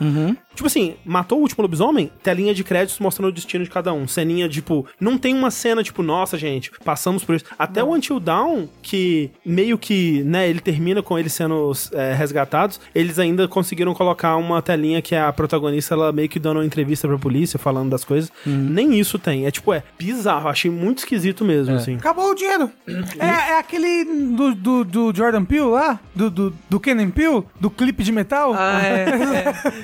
Tipo assim, matou o último lobisomem, telinha de créditos mostrando o destino de cada um. Ceninha, tipo, não tem uma cena, tipo, nossa, gente, passamos por isso. Até o Until Dawn, que meio que, né, ele termina com eles sendo é, resgatados, eles ainda conseguiram colocar uma telinha que é a protagonista, ela meio que dando uma entrevista pra polícia, falando das coisas. Nem isso tem. É tipo, é bizarro. Achei muito esquisito mesmo, assim. Acabou o dinheiro. É, é aquele do, do, do Jordan Peele lá, do, do, do Kenan Peele, do clipe de metal. Ah, é,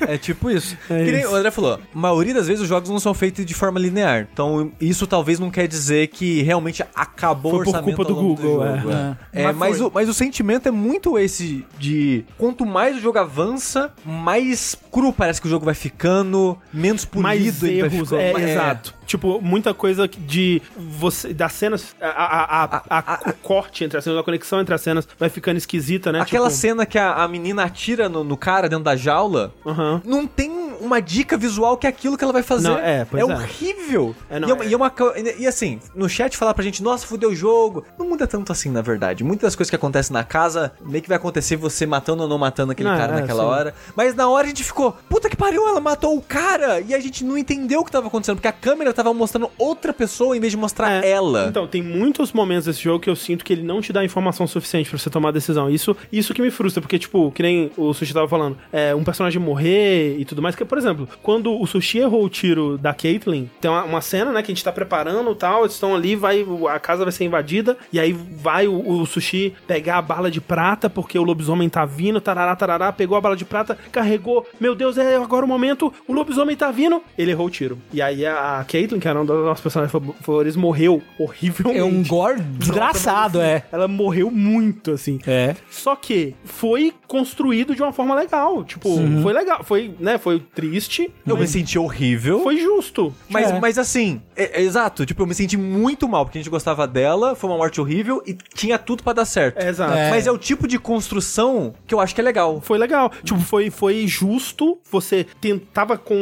[LAUGHS] é, é tipo isso. É que nem isso. o André falou, a maioria das vezes os jogos não são feitos de forma linear. Então, isso talvez não quer dizer que realmente acabou Foi o por orçamento culpa do Google, jogo, é. É, Mas mas, foi. o, mas o sentimento é muito esse de quanto mais o jogo avança, mais cru parece que o jogo vai ficando, menos polido mais ele vai erros, ficando. é, exato. Tipo, muita coisa de você das cenas, a, a, a, a- o corte entre as cenas, a conexão entre as cenas vai ficando esquisita, né? Aquela tipo, cena que a, a menina atira no, no cara dentro da jaula, Aham. não tem uma dica visual que é aquilo que ela vai fazer. Não, é, pois é. horrível. É, não, e, é uma, é. e é uma e assim, no chat falar pra gente, nossa, fudeu o jogo. Não muda tanto assim, na verdade. Muitas das coisas que acontecem na casa, meio que vai acontecer você matando ou não matando aquele Não, cara é, naquela sim. hora. Mas na hora a gente ficou, puta que pariu, ela matou o cara. E a gente não entendeu o que tava acontecendo, porque a câmera tava mostrando outra pessoa em vez de mostrar É, ela. Então, tem muitos momentos desse jogo que eu sinto que ele não te dá informação suficiente pra você tomar a decisão. Isso, isso que me frustra, porque, tipo, que nem o Sushi tava falando, é, um personagem morrer e tudo mais. Que, por exemplo, quando o Sushi errou o tiro da Caitlyn, tem uma, uma cena, né, que a gente tá preparando e tal, eles estão ali, vai, a casa vai ser invadida, e aí vai o, o Sushi pegar a bala de prata, porque o lobisomem tá vindo, tarará, tarará, pegou a bala de prata, carregou, meu Deus, é agora o momento, o lobisomem tá vindo, ele errou o tiro. E aí a, Caitlyn, que era uma das nossas personagens favoritas, morreu horrivelmente. É um [LAUGHS] gore desgraçado, é. Ela morreu muito, assim. É. Só que foi construído de uma forma legal. Tipo, foi legal. Foi, né, foi triste. Eu me mas senti horrível. Foi justo. Mas, É. mas assim, é- é exato, tipo, eu me senti muito mal, porque a gente gostava dela, foi uma morte horrível e tinha tudo pra dar certo. É, exato. É. Mas é o tipo de construção que eu acho que é legal. Foi legal. Tipo, foi, foi justo. Você tentava com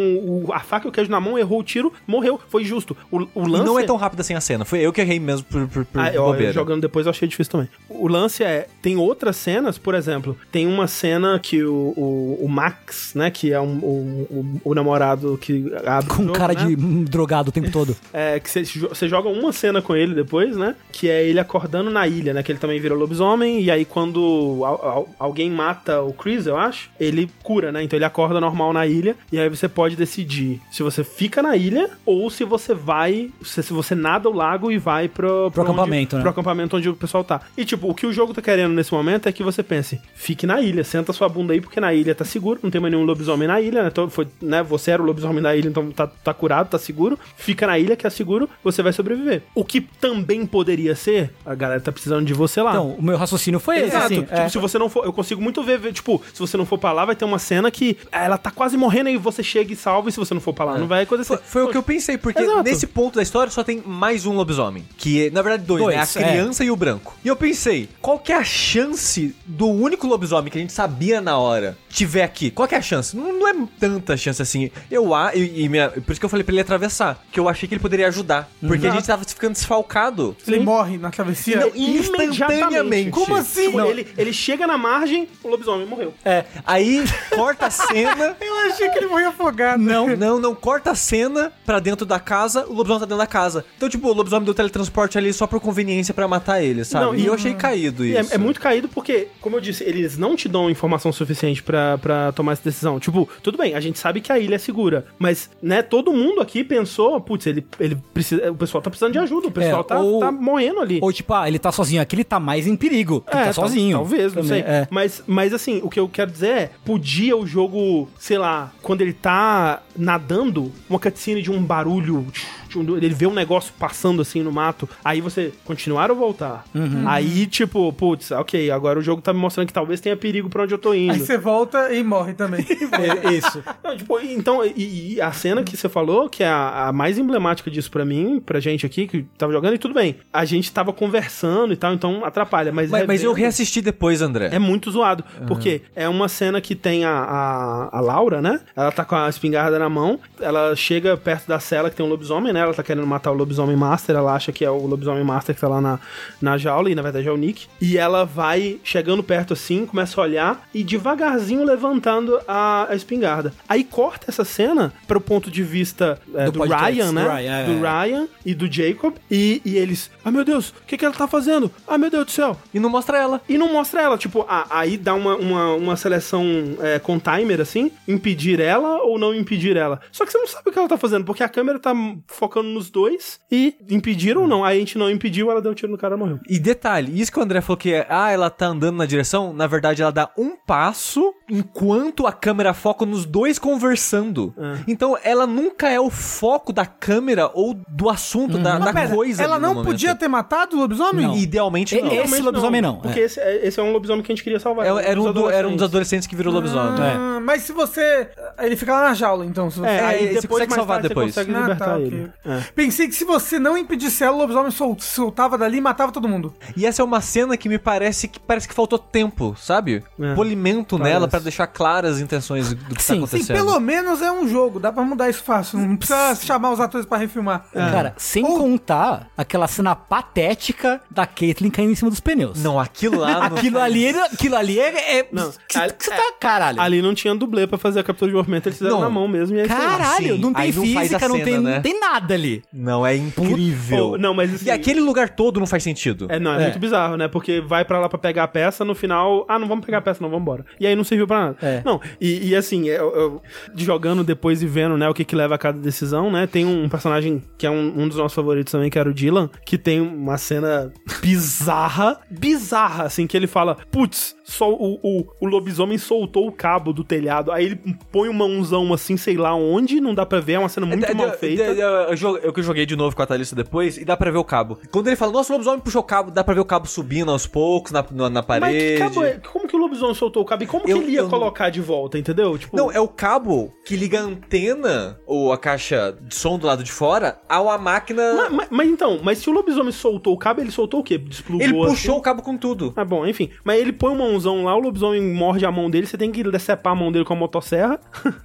o- a faca e o queijo na mão, errou o tiro, morreu. Foi justo. O, o E lance. não é tão rápido assim a cena. Foi eu que errei mesmo por, por, por Ah, jogando depois eu achei difícil também. O lance é, tem outras cenas, por exemplo, tem uma cena que o, o, o Max, né, que é um, o, o, o namorado que abre Com jogo, cara né? de hum, drogado o tempo todo. [LAUGHS] É, que você joga uma cena com ele depois, né? Que é ele acordando na ilha, né? Que ele também vira lobisomem. E aí, quando al- al- alguém mata o Chris, eu acho, ele cura, né? Então ele acorda normal na ilha. E aí você pode decidir se você fica na ilha ou se você vai. Se, se você nada o lago e vai pro, Pro onde- acampamento, né? Pro acampamento onde o pessoal tá. E tipo, o que o jogo tá querendo nesse momento é que você pense: fique na ilha, senta sua bunda aí, porque na ilha tá seguro, não tem mais nenhum lobisomem na ilha, né? Foi, né? Você era o lobisomem da ilha, então tá, tá curado, tá seguro. Fica na ilha que é seguro, você vai sobreviver. O que também poderia ser, a galera tá precisando de você lá. Então, o meu raciocínio foi esse, Exato. assim. Tipo, é. se você não for. Eu consigo muito ver, ver, tipo, se você não for pra lá, vai ter uma cena que ela tá quase morrendo e você chega e salva, e se você não for pra lá, não vai acontecer. Foi, foi o que eu pensei, porque Exato. nesse ponto da história só tem mais um lobisomem. Que, é, na verdade, dois, Dois, né? A é. criança e o branco. E eu pensei, qual que é a chance do único lobisomem que a gente sabia na hora tiver aqui? Qual que é a chance? Não, não é tanta chance assim. Eu a e, e minha- por isso que eu falei pra ele atravessar. Que eu achei que ele poderia ajudar. Porque a gente tava ficando desfalcado. Ele morre na travessia. Não, instantaneamente. Como assim? Tipo, ele, ele chega na margem, o lobisomem morreu. É, aí corta a cena. [LAUGHS] Eu achei que ele morria afogado. Não, não, não. Corta a cena pra dentro da casa, o lobisomem tá dentro da casa. Então, tipo, o lobisomem deu teletransporte ali só por conveniência pra matar ele, sabe? Não, e e- eu achei caído E isso. é, é muito caído porque, como eu disse, eles não te dão informação suficiente pra, pra tomar essa decisão. Tipo, tudo bem, a gente sabe que a ilha é segura, mas, né, todo mundo aqui pensou, putz, ele, ele precisa, o pessoal tá precisando de ajuda, o pessoal É, tá, ou- tá morrendo ali. Ou tipo, ah, ele tá sozinho aqui, ele tá mais em perigo. Ele tá tal- sozinho. Talvez, não Também, sei. É. Mas, mas assim, o que eu quero dizer é, podia o jogo, sei lá, quando ele tá nadando, uma cutscene de um barulho ele vê um negócio passando assim no mato, aí você continuar ou voltar. Aí, tipo, putz, ok, agora o jogo tá me mostrando que talvez tenha perigo pra onde eu tô indo. Aí você volta e morre também. [LAUGHS] É, Isso. Não, tipo, então, e, e a cena que você falou, que é a, a mais emblemática disso pra mim, pra gente aqui, que tava jogando, e tudo bem. A gente tava conversando e tal, então atrapalha. Mas, Mas, mas eu reassisti depois, André. É muito zoado, porque é uma cena que tem a, a, a Laura, né? Ela tá com a espingarda na mão, ela chega perto da cela que tem um lobisomem, né? Ela tá querendo matar o lobisomem master, ela acha que é o lobisomem master que tá lá na, na jaula, e na verdade é o Nick. E ela vai chegando perto assim, começa a olhar e devagarzinho levantando a, a espingarda. Aí corta essa cena pro ponto de vista é, Do do, Ryan, né? do Ryan, é, do é. Ryan e do Jacob, e, e eles, ah meu Deus, o que, que ela tá fazendo? Ah meu Deus do céu, E não mostra ela. e não mostra ela, tipo, a- aí dá uma, uma, uma seleção é, com timer, assim, impedir ela ou não impedir ela. Só que você não sabe o que ela tá fazendo, porque a câmera tá focando nos dois e impedir ou não. Aí a gente não impediu, ela deu um tiro no cara e morreu. E detalhe, isso que o André falou que é, ah, ela tá andando na direção, na verdade ela dá um passo enquanto a câmera foca nos dois conversando. É. Então ela nunca é o foco da câmera ou do assunto, da, da Mas pera, coisa. ela não podia ter matado o lobisomem? Não. Idealmente não. esse Realmente lobisomem não, Porque é. esse, é- esse é um lobisomem que a gente queria salvar. É- era, um do- era um dos adolescentes. que virou lobisomem. É. Ah, Mas se você. Ele fica lá na jaula, então. Se você... É, aí você depois consegue mais salvar tarde, depois. Você consegue Ah, libertar tá, ele. É. Pensei que se você não impedisse ela, o lobisomem sol- soltava dali e matava todo mundo. E essa é uma cena que me parece que parece que faltou tempo, sabe? É. Polimento Parece. nela pra deixar claras as intenções do que Sim, tá sim, acontecendo. Sim, pelo menos é um jogo, dá pra mudar isso fácil. Não precisa chamar os atores pra refilmar. Cara, sem contar aquela cena patética da Caitlyn caindo em cima dos pneus. Não, aquilo lá. [LAUGHS] não Aquilo ali, é- aquilo ali é. é Não, que, ali- que você tá, caralho. Ali não tinha dublê pra fazer a captura de movimento, eles fizeram Não. na mão mesmo. E aí. Caralho, não tem Aí não faz física, a não, cena, tem, né? não tem nada ali. Não, é incrível. Oh, não, mas assim, E aquele lugar todo não faz sentido. É, não, é, É. muito bizarro, né? Porque vai pra lá pra pegar a peça, no final, ah, não vamos pegar a peça, não, vamos embora. E aí não serviu pra nada. É. Não, e, e assim, eu, eu- jogando depois e vendo, né, o que que leva a cada decisão, né? Tem um personagem que é um, um dos nossos favoritos também, que era o Dylan, que tem uma cena bizarra, bizarra, assim, que ele fala, putz, só o, o, o lobisomem soltou o cabo do telhado, aí ele põe uma mãozão assim, sei lá onde, não dá pra ver, é uma cena muito É, mal é, feita. é, é, Eu que joguei de novo com a Thalissa depois e dá pra ver o cabo. Quando ele fala, nossa, o lobisomem puxou o cabo, dá pra ver o cabo subindo aos poucos na, na, na Mas que parede. cabo é? Como que o lobisomem soltou o cabo? E como Eu- que ele ia eu colocar de volta, entendeu? Tipo, Não, é o cabo que liga a antena ou a caixa de som do lado de fora a uma máquina. Mas, mas- mas então, mas se o lobisomem soltou o cabo, ele soltou o quê? Desplugou ele puxou assim? o cabo com tudo. Ah, bom, enfim. Mas ele põe uma mãozão lá, o lobisomem morde a mão dele, você tem que decepar a mão dele com a motosserra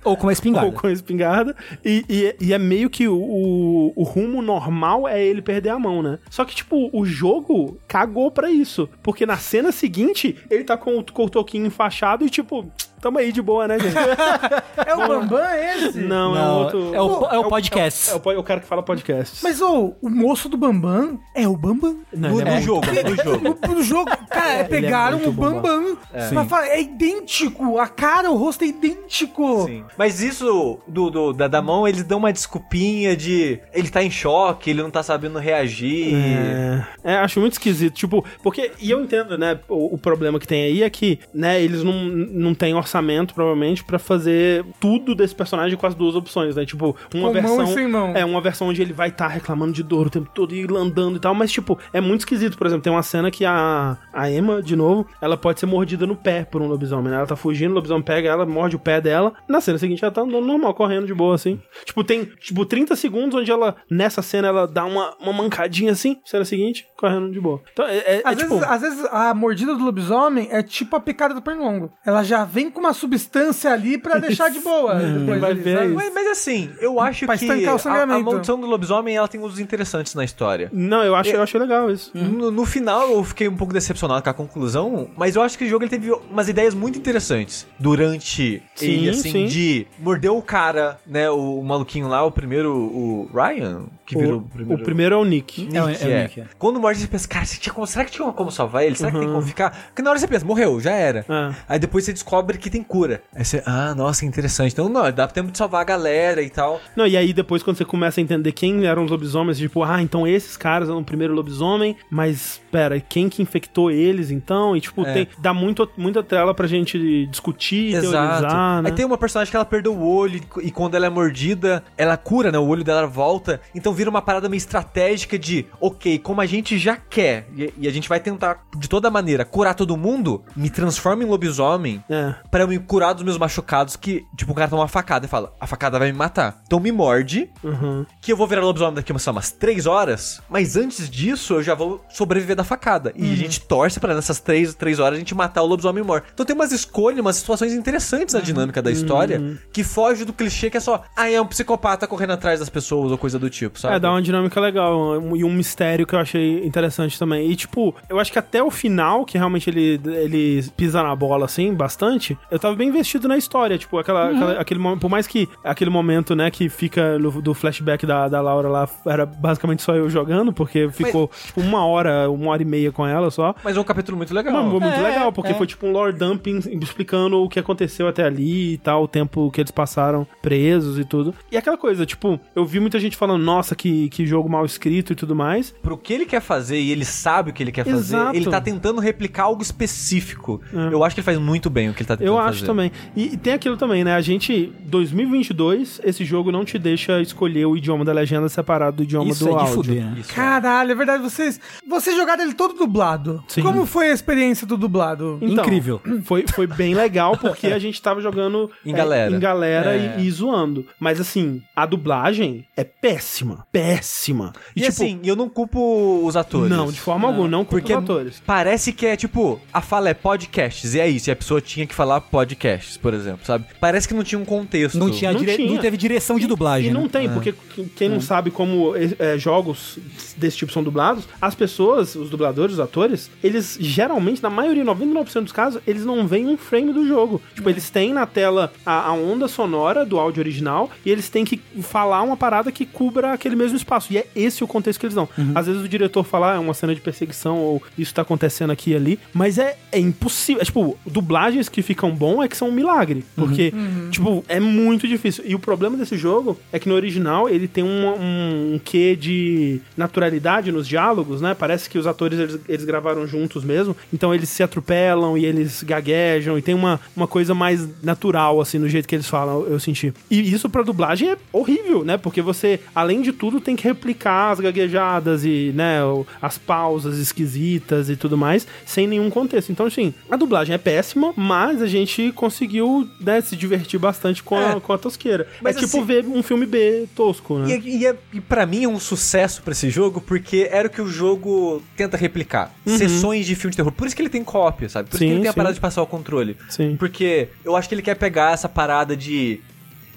Ou com uma [LAUGHS] espingarda. ou com a espingarda. E, e- e é meio que o, o, o rumo normal é ele perder a mão, né? Só que, tipo, o jogo cagou pra isso. Porque na cena seguinte, ele tá com o, com o toquinho enfaixado e, tipo, tamo aí de boa, né, gente? [LAUGHS] É o Bambam esse? Não, é Não, outro. é o- é o podcast. É o, é o cara que fala podcast. Mas ô, o moço do Bambam é o Bambam. Não, No, ele é no muito jogo, bom. no jogo. [LAUGHS] No jogo, cara, é, pegaram o Bambam. É idêntico. A cara, o rosto é idêntico. Sim. Mas isso do, do- da, da mão, eles dão uma desculpinha de ele tá em choque, ele não tá sabendo reagir. É, é, acho muito esquisito, tipo, porque, e eu entendo, né, o, o problema que tem aí é que, né, eles não, não têm orçamento, provavelmente, pra fazer tudo desse personagem com as duas opções, né, tipo, uma Com versão... mão e sem mão. É, uma versão onde ele vai estar reclamando de dor o tempo todo e andando e tal, mas, tipo, é muito esquisito, por exemplo, tem uma cena que a, a Emma, de novo, ela pode ser mordida no pé por um lobisomem, né, ela tá fugindo, o lobisomem pega ela, morde o pé dela, na cena seguinte ela tá andando normal, correndo de boa, assim. Tipo, tem, tipo, 30 segundos onde ela, nessa cena, ela dá uma, uma mancadinha assim, cena seguinte, correndo de boa. Então, é, é- é Às, tipo... vezes, às vezes a mordida do lobisomem é tipo a picada do pernilongo. Ela já vem com uma substância ali pra deixar de boa. depois vai ver. Mas, mas assim, eu acho Pra que o a, a maldição do lobisomem ela tem uns interessantes na história. Não, eu acho, eu acho legal isso. No, no final eu fiquei um pouco decepcionado com a conclusão, mas eu acho que o jogo ele teve umas ideias muito interessantes durante Sim, ele, assim, sim. de morder o cara, né, o, maluquinho lá, o primeiro, o Ryan, que virou O, o primeiro é o Nick. É o- Nick, é o é. Nick, é. Quando morde, você pensa, cara, você tinha como- será que tinha como salvar ele? Será que tem como ficar? Porque na hora você pensa, morreu, já era. É. Aí depois você descobre aqui tem cura. Aí você, ah, nossa, interessante. Então, não, dá tempo de salvar a galera e tal. Não, e aí depois quando você começa a entender quem eram os lobisomens, tipo, ah, então esses caras eram o primeiro lobisomem, mas pera, quem que infectou eles então? E tipo, É. tem, dá muito, muita tela pra gente discutir, teorizar, né? Aí tem uma personagem que ela perdeu o olho e quando ela é mordida, ela cura, né? O olho dela volta. Então vira uma parada meio estratégica de, ok, como a gente já quer e, e a gente vai tentar de toda maneira curar todo mundo, me transforma em lobisomem É. eu me curar dos meus machucados que, tipo, o cara toma uma facada e fala, a facada vai me matar. Então me morde, Uhum. que eu vou virar lobisomem daqui lá, umas 3 horas, mas antes disso eu já vou sobreviver da facada. E a gente torce pra nessas 3, três horas a gente matar o lobisomem morto. Então tem umas escolhas, umas situações interessantes na dinâmica da história que foge do clichê que é só, ah, é um psicopata correndo atrás das pessoas ou coisa do tipo, sabe? É, dá uma dinâmica legal e um mistério que eu achei interessante também. E, tipo, eu acho que até o final, que realmente ele, ele pisa na bola, assim, bastante, eu tava bem investido na história. Tipo, aquela, aquela- aquele por mais que aquele momento, né, que fica no- do flashback da, da Laura lá, era basicamente só eu jogando, porque ficou, tipo, uma hora, uma hora e meia com ela só. Mas é um capítulo muito legal. Mas foi muito É, legal, porque é. foi tipo um lore dumping explicando o que aconteceu até ali e tal, o tempo que eles passaram presos e tudo. E aquela coisa, tipo, eu vi muita gente falando, nossa, que, que jogo mal escrito e tudo mais. Pro que ele quer fazer e ele sabe o que ele quer fazer, Exato. ele tá tentando replicar algo específico. Eu acho que ele faz muito bem o que ele tá tentando Eu fazer. acho também. E, e tem aquilo também, né? A gente, 2022, esse jogo não te deixa escolher o idioma da legenda separado do idioma Isso do é de áudio. fuder, né? Isso. Caralho, é verdade, vocês. Vocês jogaram ele todo dublado. Sim. Como foi a experiência do dublado? Então, Incrível. Foi, foi bem legal porque a gente tava jogando [LAUGHS] Em é, galera. em galera É. e, e zoando. Mas assim, a dublagem é péssima. Péssima. E, assim, eu não culpo os atores. Não, de forma alguma, não culpa Porque os atores. parece que é tipo, a fala é podcasts, e é isso, e a pessoa tinha que falar podcasts, por exemplo, sabe? Parece que não tinha um contexto. Não, tinha Não dire- tinha. não teve direção de dublagem. E não né? tem, porque qu- quem não sabe como é, é, jogos desse tipo são dublados, as pessoas, os dubladores, os atores, eles geralmente, na maioria, 99% dos casos, eles não veem um frame do jogo. Tipo, eles têm na tela a, a onda sonora do áudio original e eles têm que falar uma parada que cubra aquele mesmo espaço. E é esse o contexto que eles dão. Às vezes o diretor fala, ah, é uma cena de perseguição ou isso tá acontecendo aqui e ali, mas é, é impossível. É, tipo, dublagens que ficam bom é que são um milagre. Porque, tipo, é muito difícil. E o problema desse jogo é que no original ele tem um, um, um quê de naturalidade nos diálogos, né? Parece que os atores eles, eles gravaram juntos mesmo. Então eles se atropelam e eles gaguejam e tem uma, uma coisa mais natural, assim, no jeito que eles falam, eu senti. E isso pra dublagem é horrível, né? Porque você, além de tudo, tem que replicar as gaguejadas e, né, as pausas esquisitas e tudo mais, sem nenhum contexto. Então, assim, a dublagem é péssima, mas a gente conseguiu, né, se divertir bastante com, a, É. com a tosqueira. Mas é tipo assim- ver um filme B tosco, né? E, e, é- e pra mim é um sucesso pra esse jogo, porque era o que o jogo tenta replicar. Sessões de filme de terror. Por isso que ele tem cópia, sabe? Por isso Sim, que ele tem a parada de passar o controle. Sim. Porque eu acho que ele quer pegar essa parada de.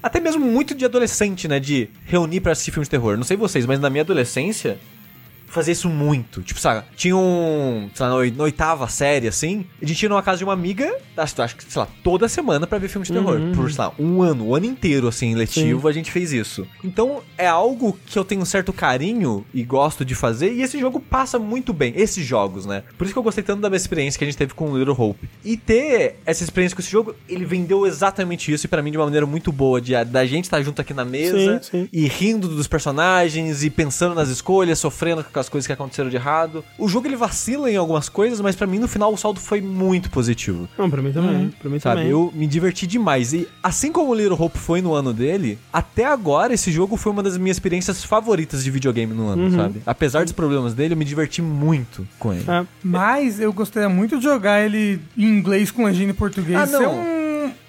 Até mesmo muito de adolescente, né? De reunir pra assistir filme de terror. Não sei vocês, mas na minha adolescência. Fazia isso muito. Tipo, sabe? Tinha um. Sei lá, na oi- na oitava série, assim. A gente ia numa casa de uma amiga, acho, que, sei lá, toda semana pra ver filme de terror. Por, sei lá, um ano, o ano inteiro, assim, letivo, a gente fez isso. Então, é algo que eu tenho um certo carinho e gosto de fazer. E esse jogo passa muito bem. Esses jogos, né? Por isso que eu gostei tanto da minha experiência que a gente teve com o Little Hope. E ter essa experiência com esse jogo, ele vendeu exatamente isso. E pra mim, de uma maneira muito boa. De, da gente estar junto aqui na mesa Sim, sim. e rindo dos personagens e pensando nas escolhas, sofrendo com as coisas que aconteceram de errado. O jogo ele vacila em algumas coisas, mas pra mim no final o saldo foi muito positivo. Não, pra mim também. Pra mim Sabe, também. eu me diverti demais. E assim como o Little Hope foi no ano dele, até agora esse jogo foi uma das minhas experiências favoritas de videogame no ano, sabe? Apesar dos problemas dele, eu me diverti muito com ele. É, Mas eu gostaria muito de jogar ele em inglês com legenda em português. Ah, é não.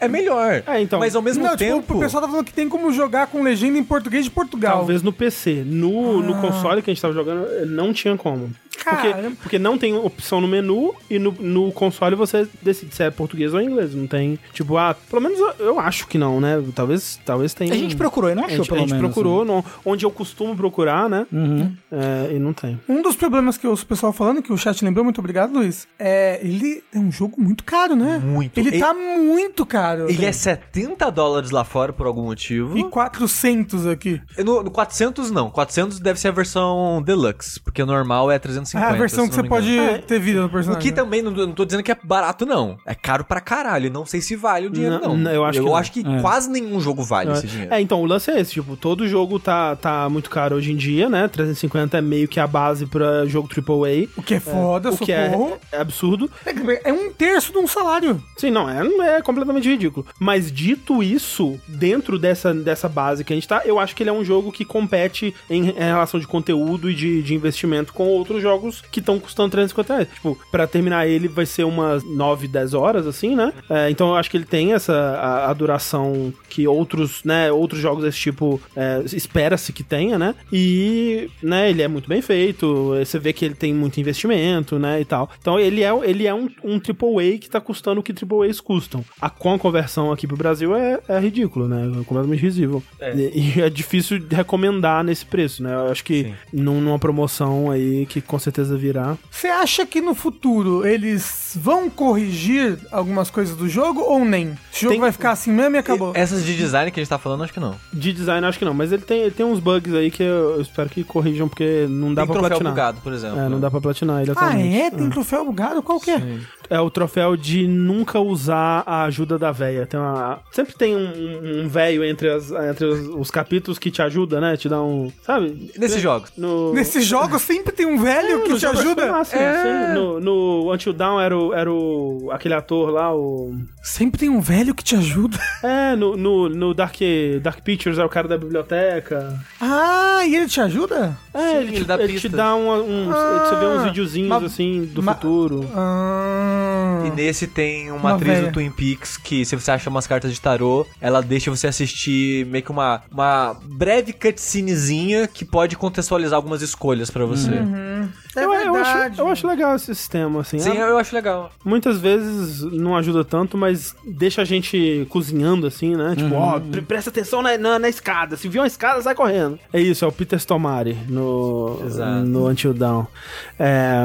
É melhor. É, então. Mas ao mesmo não, tempo. tipo, o pessoal tá falando que tem como jogar com legenda em português de Portugal. Talvez no PC. No, no Ah. console que a gente tava jogando, não tinha como. Porque, porque não tem opção no menu e no, no console você decide se é português ou inglês. Não tem, tipo, ah, pelo menos eu, eu acho que não, né? Talvez, talvez tenha. A gente procurou e não A achou, gente, a pelo gente menos. procurou no- onde eu costumo procurar, né? Uhum. É, e não tem. Um dos problemas que eu ouço o pessoal falando, que o chat lembrou, muito obrigado, Luiz, é ele é um jogo muito caro, né? Muito. Ele Ele- tá muito caro. Ele é 70 dólares lá fora por algum motivo. E 400 aqui. No, no 400 não. 400 deve ser a versão deluxe, porque o normal é 250. É a versão que você pode ter vida no O personagem. que também, não, não tô dizendo que é barato, não. É caro pra caralho. Não sei se vale o dinheiro, Não, não. eu acho que eu não. acho que quase nenhum jogo vale esse dinheiro. É, então, o lance é esse, tipo, todo jogo tá, tá muito caro hoje em dia, né? 350 é meio que a base pra jogo AAA. O que é foda, o que é, socorro. é absurdo. É, é um terço de um salário. Sim, não, é, é completamente ridículo. Mas dito isso, dentro dessa, dessa base que a gente tá, eu acho que ele é um jogo que compete em, em relação de conteúdo e de, de investimento com outros jogos que estão custando 350 reais. Tipo, pra terminar ele vai ser umas 9, 10 horas, assim, né? É, então eu acho que ele tem essa a, a duração que outros, né, outros jogos desse tipo é, espera-se que tenha, né? E, né, ele é muito bem feito, você vê que ele tem muito investimento, né, e tal. Então ele é, ele é um, um AAA que tá custando o que AAAs custam. A, com a conversão aqui pro Brasil é, é ridículo, né? É completamente risível. E, e é difícil recomendar nesse preço, né? Eu acho que Sim. numa promoção aí que com certeza virá. Você acha que no futuro eles vão corrigir algumas coisas do jogo ou nem? Esse jogo Tem- vai ficar assim mesmo e acabou. Essas de design que a gente tá falando, acho que não. De design, acho que não, mas ele tem, ele tem uns bugs aí que eu, espero que corrijam, porque não dá Tem pra troféu platinar. bugado, por exemplo. É, não dá pra platinar ele Ah, atualmente. é? Tem troféu bugado? Qual que é? É o troféu de nunca usar a ajuda da véia. Tem uma... Sempre tem um, um, um velho entre, as, entre os, os capítulos que te ajuda, né? Te dá um. Sabe? Nesses jogos. No... Nesse jogo sempre tem um velho que no te jogo ajuda. massa, É. sim. No, no Until Dawn era, o, era o, aquele ator lá, o. Sempre tem um velho que te ajuda. [LAUGHS] É, no, no, no Dark, Dark Pictures é o cara da biblioteca. Ah, e ele te ajuda? É, Sim, ele, ele te, dá ele te dá uma- uns. você vê uns Ah, videozinhos assim do futuro. Ah, E nesse tem uma, Uma atriz véia. do Twin Peaks que, se você acha umas cartas de tarô, ela deixa você assistir meio que uma, uma breve cutscenezinha que pode contextualizar algumas escolhas pra você. É eu, eu acho, verdade. eu acho legal esse sistema, assim. Sim, Ah, eu acho legal. Muitas vezes não ajuda tanto, mas deixa a gente cozinhando assim, né? Tipo, ó, pre- presta atenção na, na, na escada. Se viu uma escada, sai correndo. É isso, é o Peter Stomari no, Exato. no Until Dawn. É,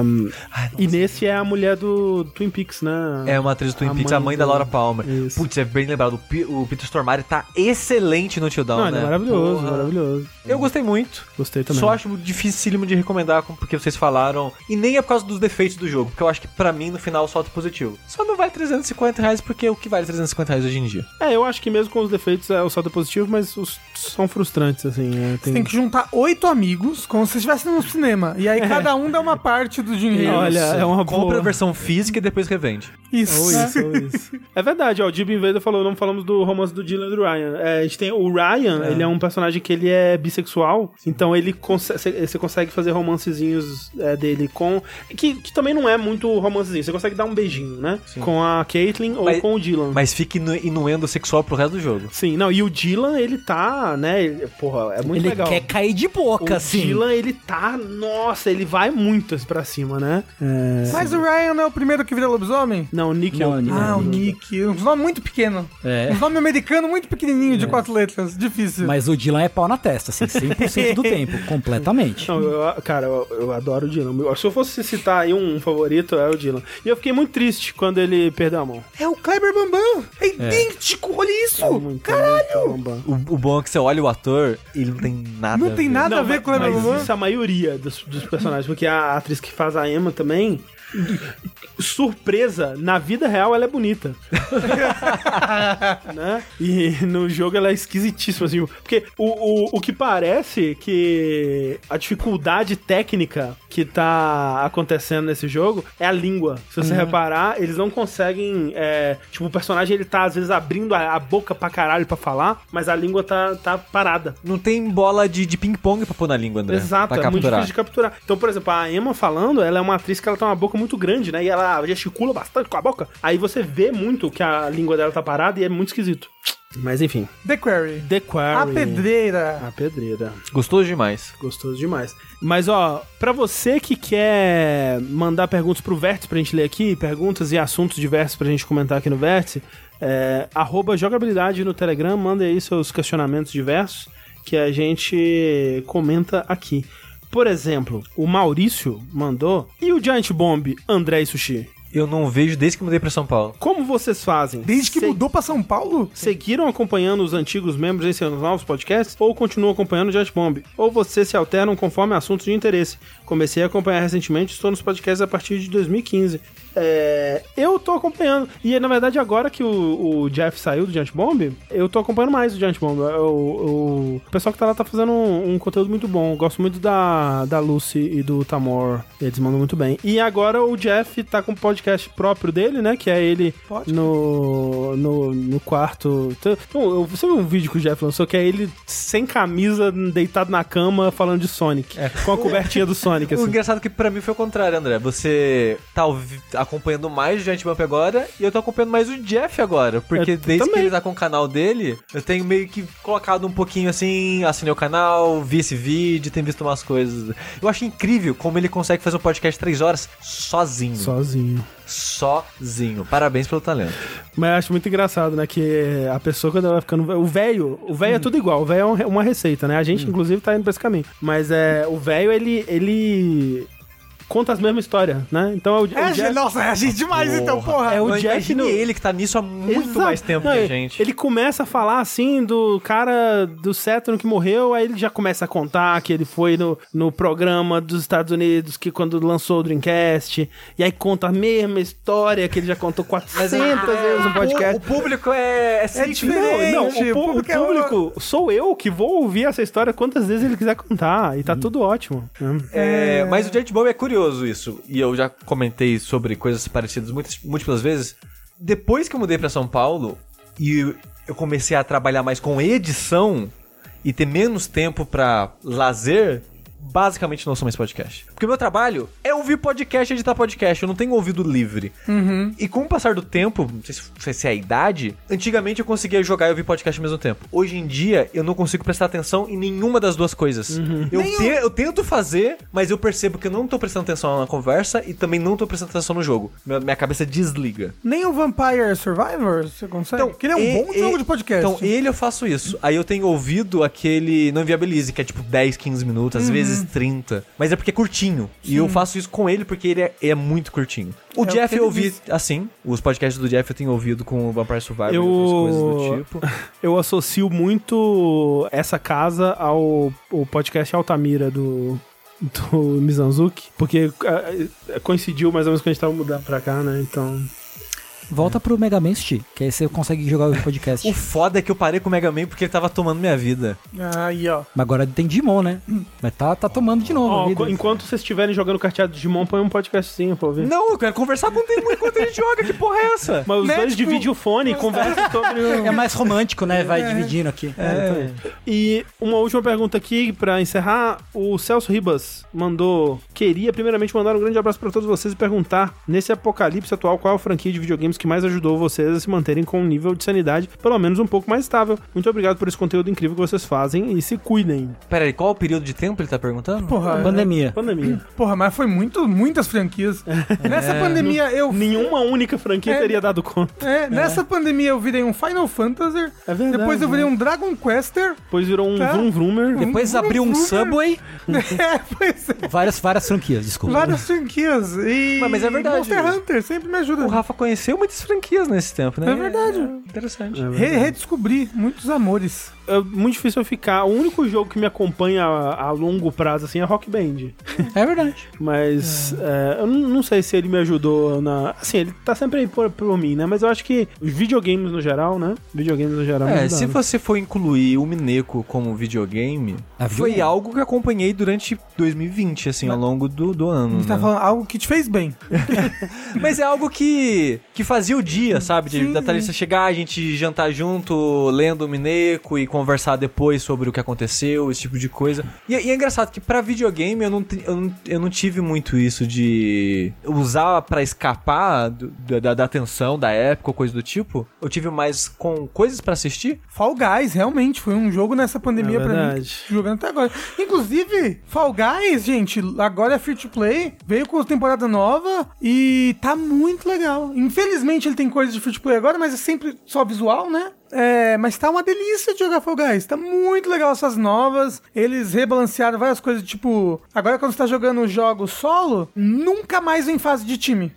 e nesse é a mulher do Twin Peaks, né? É uma atriz do Twin A Peaks, a mãe mãe da do- Laura Palmer. Isso. Putz, é bem lembrado. O, Peter Stormare tá excelente no Till Down, Não, né? ele é maravilhoso, Porra. maravilhoso. Eu gostei muito. Gostei também. Só acho dificílimo de recomendar com- porque vocês falaram. E nem é por causa dos defeitos do jogo, porque eu acho que pra mim no final solta positivo. Só não vale 350 reais porque o que vale 350 reais hoje em dia? É, eu acho que mesmo com os defeitos é o saldo positivo, mas os são frustrantes, assim. é, Você tem que juntar oito amigos, como se estivesse no cinema. E aí [LAUGHS] cada um dá uma parte do dinheiro. Olha, é uma Compra a versão física e depois revende. Isso. Ou isso, ou [LAUGHS] isso. É verdade, ó, o Jib Invader falou, não falamos do romance do Dylan e do Ryan. É, a gente tem o Ryan, ele é um personagem que ele é bissexual, então ele consegue, você consegue fazer romancezinhos é, dele com... Que, que também não é muito romancezinho, você consegue dar um beijinho, né? Com a Caitlyn ou Mas- com o Dylan. Mas fica inu- inuendo sexual pro resto do jogo. Sim, não, e o Dylan, ele tá, né, ele- porra, é muito Ele legal. quer cair de boca, o assim. Dylan, ele tá, nossa, ele vai muito pra cima, né? É... Mas o Ryan não é o primeiro que vira lobisomem? Não, o Nick é Não, o Nick. Ah, o Nick. Um nome muito pequeno. É. Um nome americano muito pequenininho, de quatro letras. Difícil. Mas o Dylan é pau na testa, assim, 100% do [LAUGHS] tempo, completamente. Não, eu- cara, eu, eu adoro o Dylan. Se eu fosse citar aí um favorito, é o Dylan. E eu fiquei muito triste quando ele perdeu a mão. É o Kleber Bambam. É idêntico, olha isso. Muito, Caralho. muito bom. O, o bom é que você olha o ator, ele não tem nada. Não a tem ver. nada a ver com o Kleber mas Bambam. isso é a maioria dos, dos personagens, porque a atriz que faz a Emma também. Surpresa, na vida real ela é bonita. [LAUGHS] né? E no jogo ela é esquisitíssima, assim. Porque o, o, o que parece que a dificuldade técnica que tá acontecendo nesse jogo é a língua. Se você reparar, eles não conseguem. é, tipo, o personagem ele tá às vezes abrindo a, a boca pra caralho pra falar, mas a língua tá, tá parada. Não tem bola de, de ping-pong pra pôr na língua, André. Exato, é muito capturar. difícil de capturar. Então, por exemplo, a Emma falando, ela é uma atriz que ela tem uma boca muito grande, né? E ela gesticula bastante com a boca. Aí você vê muito que a língua dela tá parada e é muito esquisito. Mas enfim. The Quarry. The Quarry. A pedreira. A pedreira. Gostoso demais. Gostoso demais. Mas, ó, pra você que quer mandar perguntas pro Vértice pra gente ler aqui, perguntas e assuntos diversos pra gente comentar aqui no Vértice, é, arroba jogabilidade no Telegram, manda aí seus questionamentos diversos que a gente comenta aqui. Por exemplo, o Maurício mandou, e o Giant Bomb André e Sushi? Eu não vejo desde que mudei pra São Paulo. Como vocês fazem? Desde que Se- mudou pra São Paulo? Seguiram acompanhando os antigos membros em seus novos podcasts ou continuam acompanhando o Jet Bomb? Ou vocês se alternam conforme assuntos de interesse? Comecei a acompanhar recentemente, estou nos podcasts a partir de 2015. É, eu tô acompanhando. E na verdade, agora que o, o Jeff saiu do Giant Bomb, eu tô acompanhando mais o Giant Bomb. O, o- o pessoal que tá lá tá fazendo um, um conteúdo muito bom. Eu gosto muito da, da Lucy e do Tamor. Eles mandam muito bem. E agora o Jeff tá com um podcast próprio dele, né? Que é ele Pode. no, no, no quarto. Então, eu- você viu um vídeo que o Jeff lançou que é ele sem camisa, deitado na cama, falando de Sonic. Com a cobertinha do Sonic, O assim. engraçado é que pra mim foi o contrário, André. Você tá acompanhando mais o Giant Bump agora e eu tô acompanhando mais o Jeff agora. Porque Eu desde que também. ele tá com o canal dele, eu tenho meio que colocado um pouquinho assim, assinei o canal, vi esse vídeo, tenho visto umas coisas. Eu acho incrível como ele consegue fazer um podcast três horas sozinho. Sozinho. Sozinho. Parabéns pelo talento. Mas eu acho muito engraçado, né? Que a pessoa, quando ela vai ficando. O velho, o velho é tudo igual. O velho é um- uma receita, né? A gente, inclusive, tá indo pra esse caminho. Mas é, o velho, ele. ele conta as mesmas histórias, né? Então é o, o É, Jeff- nossa, é a gente demais então, porra. É o Mas Jeff no- ele que tá nisso há muito Exato. mais tempo Não, que a gente. Ele começa a falar assim do cara do Saturn que morreu, aí ele já começa a contar que ele foi no, no programa dos Estados Unidos que quando lançou o Dreamcast, e aí conta a mesma história que ele já contou 400 vezes no podcast. O, o público é, é, sempre- diferente. Não, Gente, o, pu- o o público é público sou eu que vou ouvir essa história quantas vezes ele quiser contar, e tá tudo ótimo. né? É, mas o Giant Bomb é curioso isso, e eu já comentei sobre coisas parecidas muitas, múltiplas vezes. Depois que eu mudei pra São Paulo e eu comecei a trabalhar mais com edição e ter menos tempo pra lazer, basicamente não sou mais podcast. Porque o meu trabalho é ouvir podcast e editar podcast, eu não tenho ouvido livre. E com o passar do tempo, não sei se- não sei se é a idade, antigamente eu conseguia jogar e ouvir podcast ao mesmo tempo. Hoje em dia, eu não consigo prestar atenção em nenhuma das duas coisas. Eu, te- eu tento fazer, mas eu percebo que eu não tô prestando atenção na conversa e também não tô prestando atenção no jogo. Minha, minha cabeça desliga. Nem o Vampire Survivor você consegue? Porque ele é um e- bom e- jogo de podcast. Então, ele eu faço isso. Aí eu tenho ouvido aquele Não Inviabilize, que é tipo 10, 15 minutos, Uhum. às vezes 30. Mas é porque é curtinho. E eu faço isso com ele porque ele é, é muito curtinho. O É o Jeff ele eu ouvi disse. assim. Os podcasts do Jeff eu tenho ouvido com o Vampire Survivor Eu- e outras coisas do tipo. [LAUGHS] Eu associo muito essa casa ao, ao podcast Altamira do, do Mizanzuki, porque ah, coincidiu mais ou menos quando a gente tava mudando pra cá, né? Então. Volta pro Mega Man City, que aí você consegue jogar o podcast. [LAUGHS] O foda é que eu parei com o Mega Man porque ele tava tomando minha vida. Aí, ó. Mas agora tem Digimon, né? Mas tá, tá tomando de novo Ó, a vida. enquanto vocês estiverem jogando carteado de Digimon, põe um podcastzinho pra ouvir. Não, eu quero conversar com o Temu enquanto a gente joga. Que porra é essa? Mas os Né, dois tipo- dividem o fone e conversam sobre [LAUGHS] o... É mais romântico, né? Vai dividindo aqui. É. E uma última pergunta aqui pra encerrar. O Celso Ribas mandou. Queria primeiramente mandar um grande abraço pra todos vocês e perguntar: nesse apocalipse atual, qual a franquia de videogames que mais ajudou vocês a se manterem com um nível de sanidade pelo menos um pouco mais estável? Muito obrigado por esse conteúdo incrível que vocês fazem e se cuidem. Pera aí, qual o período de tempo ele tá perguntando? Porra, Pandemia. Pandemia. [CLEARS THROAT] porra, mas foi muito, muitas franquias. [LAUGHS] Nessa pandemia eu. [LAUGHS] Nenhuma única franquia É. teria dado conta. É, nessa pandemia eu virei um Final Fantasy. É verdade, Depois eu virei né? um Dragon Quester. Depois virou um Tá. Vroom Vroomer. Depois abriu um Subway, [LAUGHS] é, pois é. várias, várias franquias, desculpa. Várias franquias. E. Mas- mas é verdade. Monster Hunter sempre me ajuda. O Rafa conheceu muitas franquias nesse tempo, né? É verdade. interessante. Re- redescobri muitos amores. É muito difícil eu ficar. O único jogo que me acompanha a, a longo prazo assim é Rock Band. É verdade. Mas é, eu não não sei se ele me ajudou na. Assim, ele tá sempre aí por, por mim, né? Mas eu acho que os videogames no geral, né? Videogames no geral. É, ajudaram. se você for incluir o Mineco como videogame, Ah, foi videogame. algo que acompanhei durante 2020, assim, ao longo do, do A ano. gente tá né? falando algo que te fez bem. [LAUGHS] Mas é algo que, que fazia o dia, sabe? De, Sim. da Thalissa chegar, a gente jantar junto, lendo o Mineco e conversar depois sobre o que aconteceu, esse tipo de coisa. E, e é engraçado que pra videogame eu não, eu, não, eu não tive muito isso de usar pra escapar do- da, da, da atenção da época ou coisa do tipo. Eu tive mais com coisas pra assistir. Fall Guys, realmente, foi um jogo nessa pandemia É pra mim. Jogando até agora. Inclusive, Fall Guys, gente, agora é free to play, veio com temporada nova e tá muito legal. Infelizmente ele tem coisas de free to play agora, mas é sempre só visual, né? É, mas tá uma delícia de jogar Fall Guys. Tá muito legal essas novas. Eles rebalancearam várias coisas, tipo... Agora quando você tá jogando jogos solo, nunca mais vem fase de time.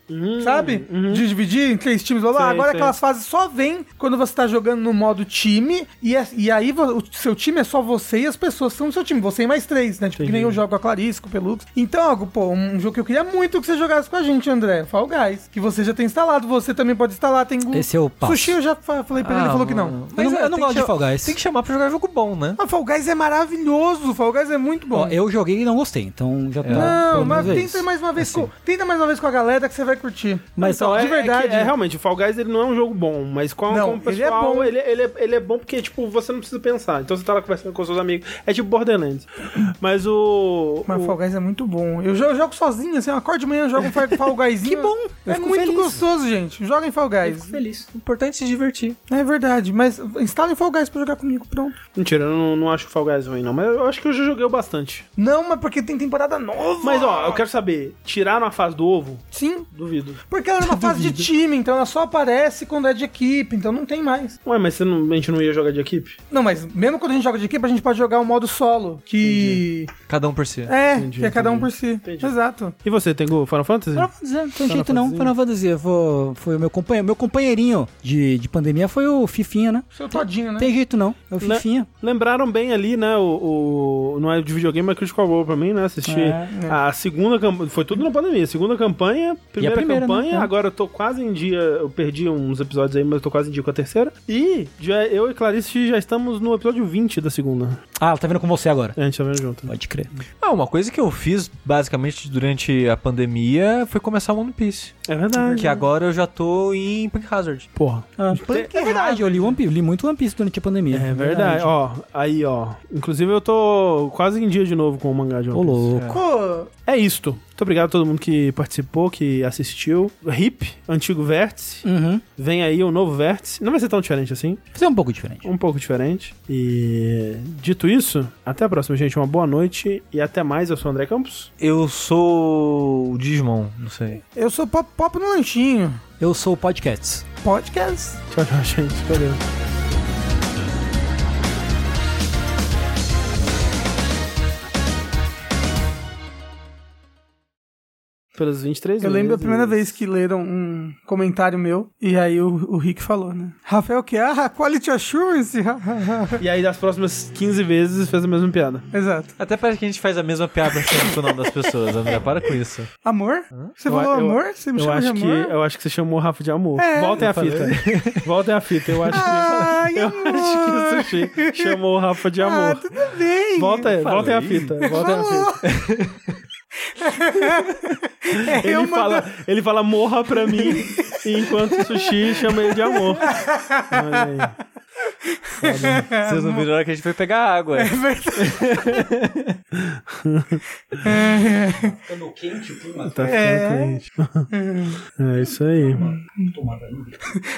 sabe? De dividir em três times. Blá, blá. Sei, Agora sei. aquelas fases só vêm quando você tá jogando no modo time. E, é- e aí o seu time é só você e as pessoas são no seu time. Você e mais três, né? Tipo, que nem eu jogo com a Clarice, com o Pelux. Então, algo, pô, um jogo que eu queria muito que você jogasse com a gente, André. Fall Guys. Que você já tem instalado. Você também pode instalar. Tem. Esse é o passo. Sushi eu já fa- falei pra ele, ele falou que não. Eu não- eu não tem gosto que de Fall Guys. Tem que chamar pra jogar jogo bom, né? Mas Fall Guys é maravilhoso. Fall Guys é muito bom. Ó, eu joguei e não gostei, então já tá. Não, mas é tenta mais uma vez com, tenta mais uma vez com a galera que você vai curtir. Mas Então, é, de verdade. É, que, é, realmente, o Fall Guys ele não é um jogo bom, mas com, Não, com o ele é pessoal, bom. ele, ele, é, ele é bom porque, tipo, você não precisa pensar. Então você tá lá conversando com seus amigos. É tipo Borderlands. [COUGHS] Mas o. Mas o- Fall Guys é muito bom. Eu jogo, eu jogo sozinho, assim, eu acordo de manhã, jogo um Fall [LAUGHS] Guyzinho. Que bom, eu É fico muito feliz. gostoso, gente. Joga em Fall Guys. feliz. O importante é se divertir. É verdade, mas instala em Fall Guys pra jogar comigo, pronto. Mentira, eu não, não acho o Fall Guys ruim, não. Mas eu acho que eu já joguei o bastante. Não, mas porque tem temporada nova. Mas, ó, eu quero saber: tiraram a fase do ovo? Sim, Duvido. porque ela é uma [LAUGHS] fase de time, então ela só aparece quando é de equipe, então não tem mais. Ué, mas você não- a gente não ia jogar de equipe? Não, mas mesmo quando a gente joga de equipe, a gente pode jogar o modo solo, que... Cada um por si. É, Entendi, que é cada um entendi. por si. Entendi. Exato. E você, tem o Final Fantasy? Final Fantasy, não tem jeito não. Fantasy. Final Fantasy eu vou- foi o meu companheiro. Meu companheirinho de, de pandemia foi o Fifinha, né? Seu todinho, né? Tem jeito não. É o Le- Fifinha. Lembraram bem ali, né? O, o- não é de videogame, mas Critical Role pra mim, né? Assisti É, a segunda campanha. Foi tudo na pandemia. Segunda campanha, primeira, primeira, campanha. né? É. Agora eu tô quase em dia. Eu perdi uns episódios aí, mas eu tô quase em dia com a terceira. E já, eu e Clarice já estamos no episódio 20 da segunda. Ah, ela tá vendo com você agora. A gente tá vendo junto. Pode crer. Ah, uma coisa que eu fiz basicamente durante a pandemia foi começar One Piece. É verdade. Que agora eu já tô em Punk Hazard. Porra. Ah, é verdade, eu li, One Piece, li muito One Piece durante a pandemia. É verdade. Ó, aí, ó. Inclusive eu tô quase em dia de novo com o mangá de One Ô, louco. Pô, É isto. Muito obrigado a todo mundo que participou, que assistiu. RIP, antigo vértice. Uhum. Vem aí o novo vértice. Não vai ser tão diferente assim. Fazer um pouco diferente. Um pouco diferente. E dito isso, até a próxima, gente. Uma boa noite e até mais. Eu sou o André Campos. Eu sou o Digimon, não sei. eu sou pop, pop no lanchinho. Eu sou o Podcasts. Podcast. Tchau, tchau, gente. Valeu. Pelas 23 Eu lembro a vezes. primeira vez que leram um comentário meu, e aí o, o Rick falou, né? Rafael, que? Ah, quality assurance. [LAUGHS] E aí, das próximas 15 vezes, fez a mesma piada. Exato. Até parece que a gente faz a mesma piada sempre com o nome das pessoas, André. Para com isso. Amor? Você Eu- falou eu- amor? Você me Eu chama de acho, que, amor? eu acho que você chamou o Rafa de amor. É, Voltem eu a fita. [LAUGHS] Voltem a fita. Eu acho que. Ai, eu amor. acho que o Sushi chamou o Rafa de Ah, amor. tudo bem. Volta aí, voltem a fita. Voltem a fita. [LAUGHS] [LAUGHS] É, Ele fala, ele fala morra pra mim, enquanto o sushi chama ele de amor. [LAUGHS] Olha aí. Vocês não viram a hora que a gente foi pegar água. Ficando [LAUGHS] quente o clima. Tá ficando É. quente. É isso aí.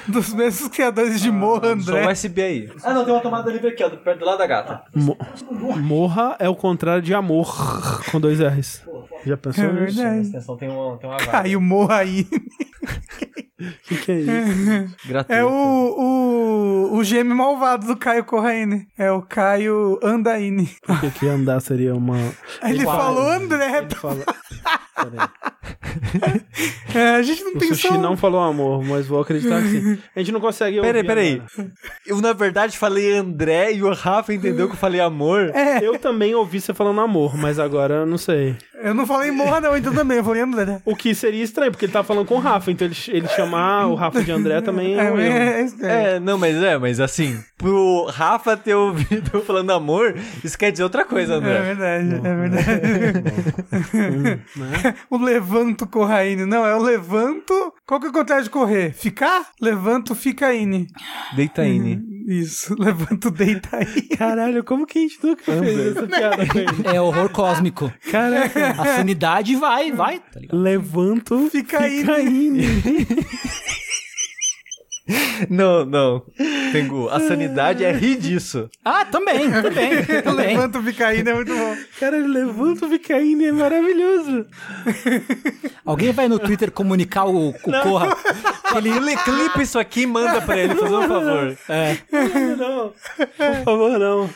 Dos mesmos criadores de Morra, Só André. o USB aí. Ah, não, tem uma tomada livre aqui, ó, do- perto do lado da gata. Mo- morra é o contrário de amor, com dois R's. Já pensou É nisso? verdade. Atenção, tem uma, tem uma vaga. Caiu Morra aí. O [LAUGHS] que, que é isso? [LAUGHS] Gratuito. É o, o, o gêmeo malvado do Caio Corraine. É o Caio Andaine. Por que, que andar seria uma. [LAUGHS] Ele Igual. falou André. Ele fala. Peraí. É, a gente não O tem sushi som. não falou amor, mas vou acreditar que sim. A gente não consegue ouvir. Peraí, peraí. Eu, na verdade, falei André e o Rafa entendeu que eu falei amor. É, Eu também ouvi você falando amor, mas agora eu não sei. Eu não falei Morra não, então também. Eu falei André. O que seria estranho, porque ele tava falando com o Rafa, então ele, ele chamar o Rafa de André também é [LAUGHS] um erro. É, é, é. É, não, mas é, mas assim, pro Rafa ter ouvido eu falando amor, isso quer dizer outra coisa, É André. verdade, é verdade. [LAUGHS] o levanto corraine. Não, é o levanto. Qual que é o contrário de correr? Ficar? Levanto, fica ine. Deita Isso, [LAUGHS] levanto, deita aí. Caralho, como que a gente nunca fez essa piada com ele? É horror cósmico. Caraca. A sanidade vai, vai, tá ligado? Levanto, Fica fica indo. indo. [LAUGHS] Não, não. Tengu, a sanidade é rir disso. Ah, também, também, também. Levanta o Vicaína, é muito bom. Cara, ele levanta o Vicaíne, é maravilhoso. Alguém vai no Twitter comunicar o, o Corra. Ele clipa isso aqui e manda pra ele, fazendo um favor. É. Não, por favor, não.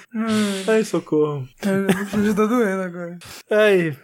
Ai, socorro. Já tá doendo agora. Ai.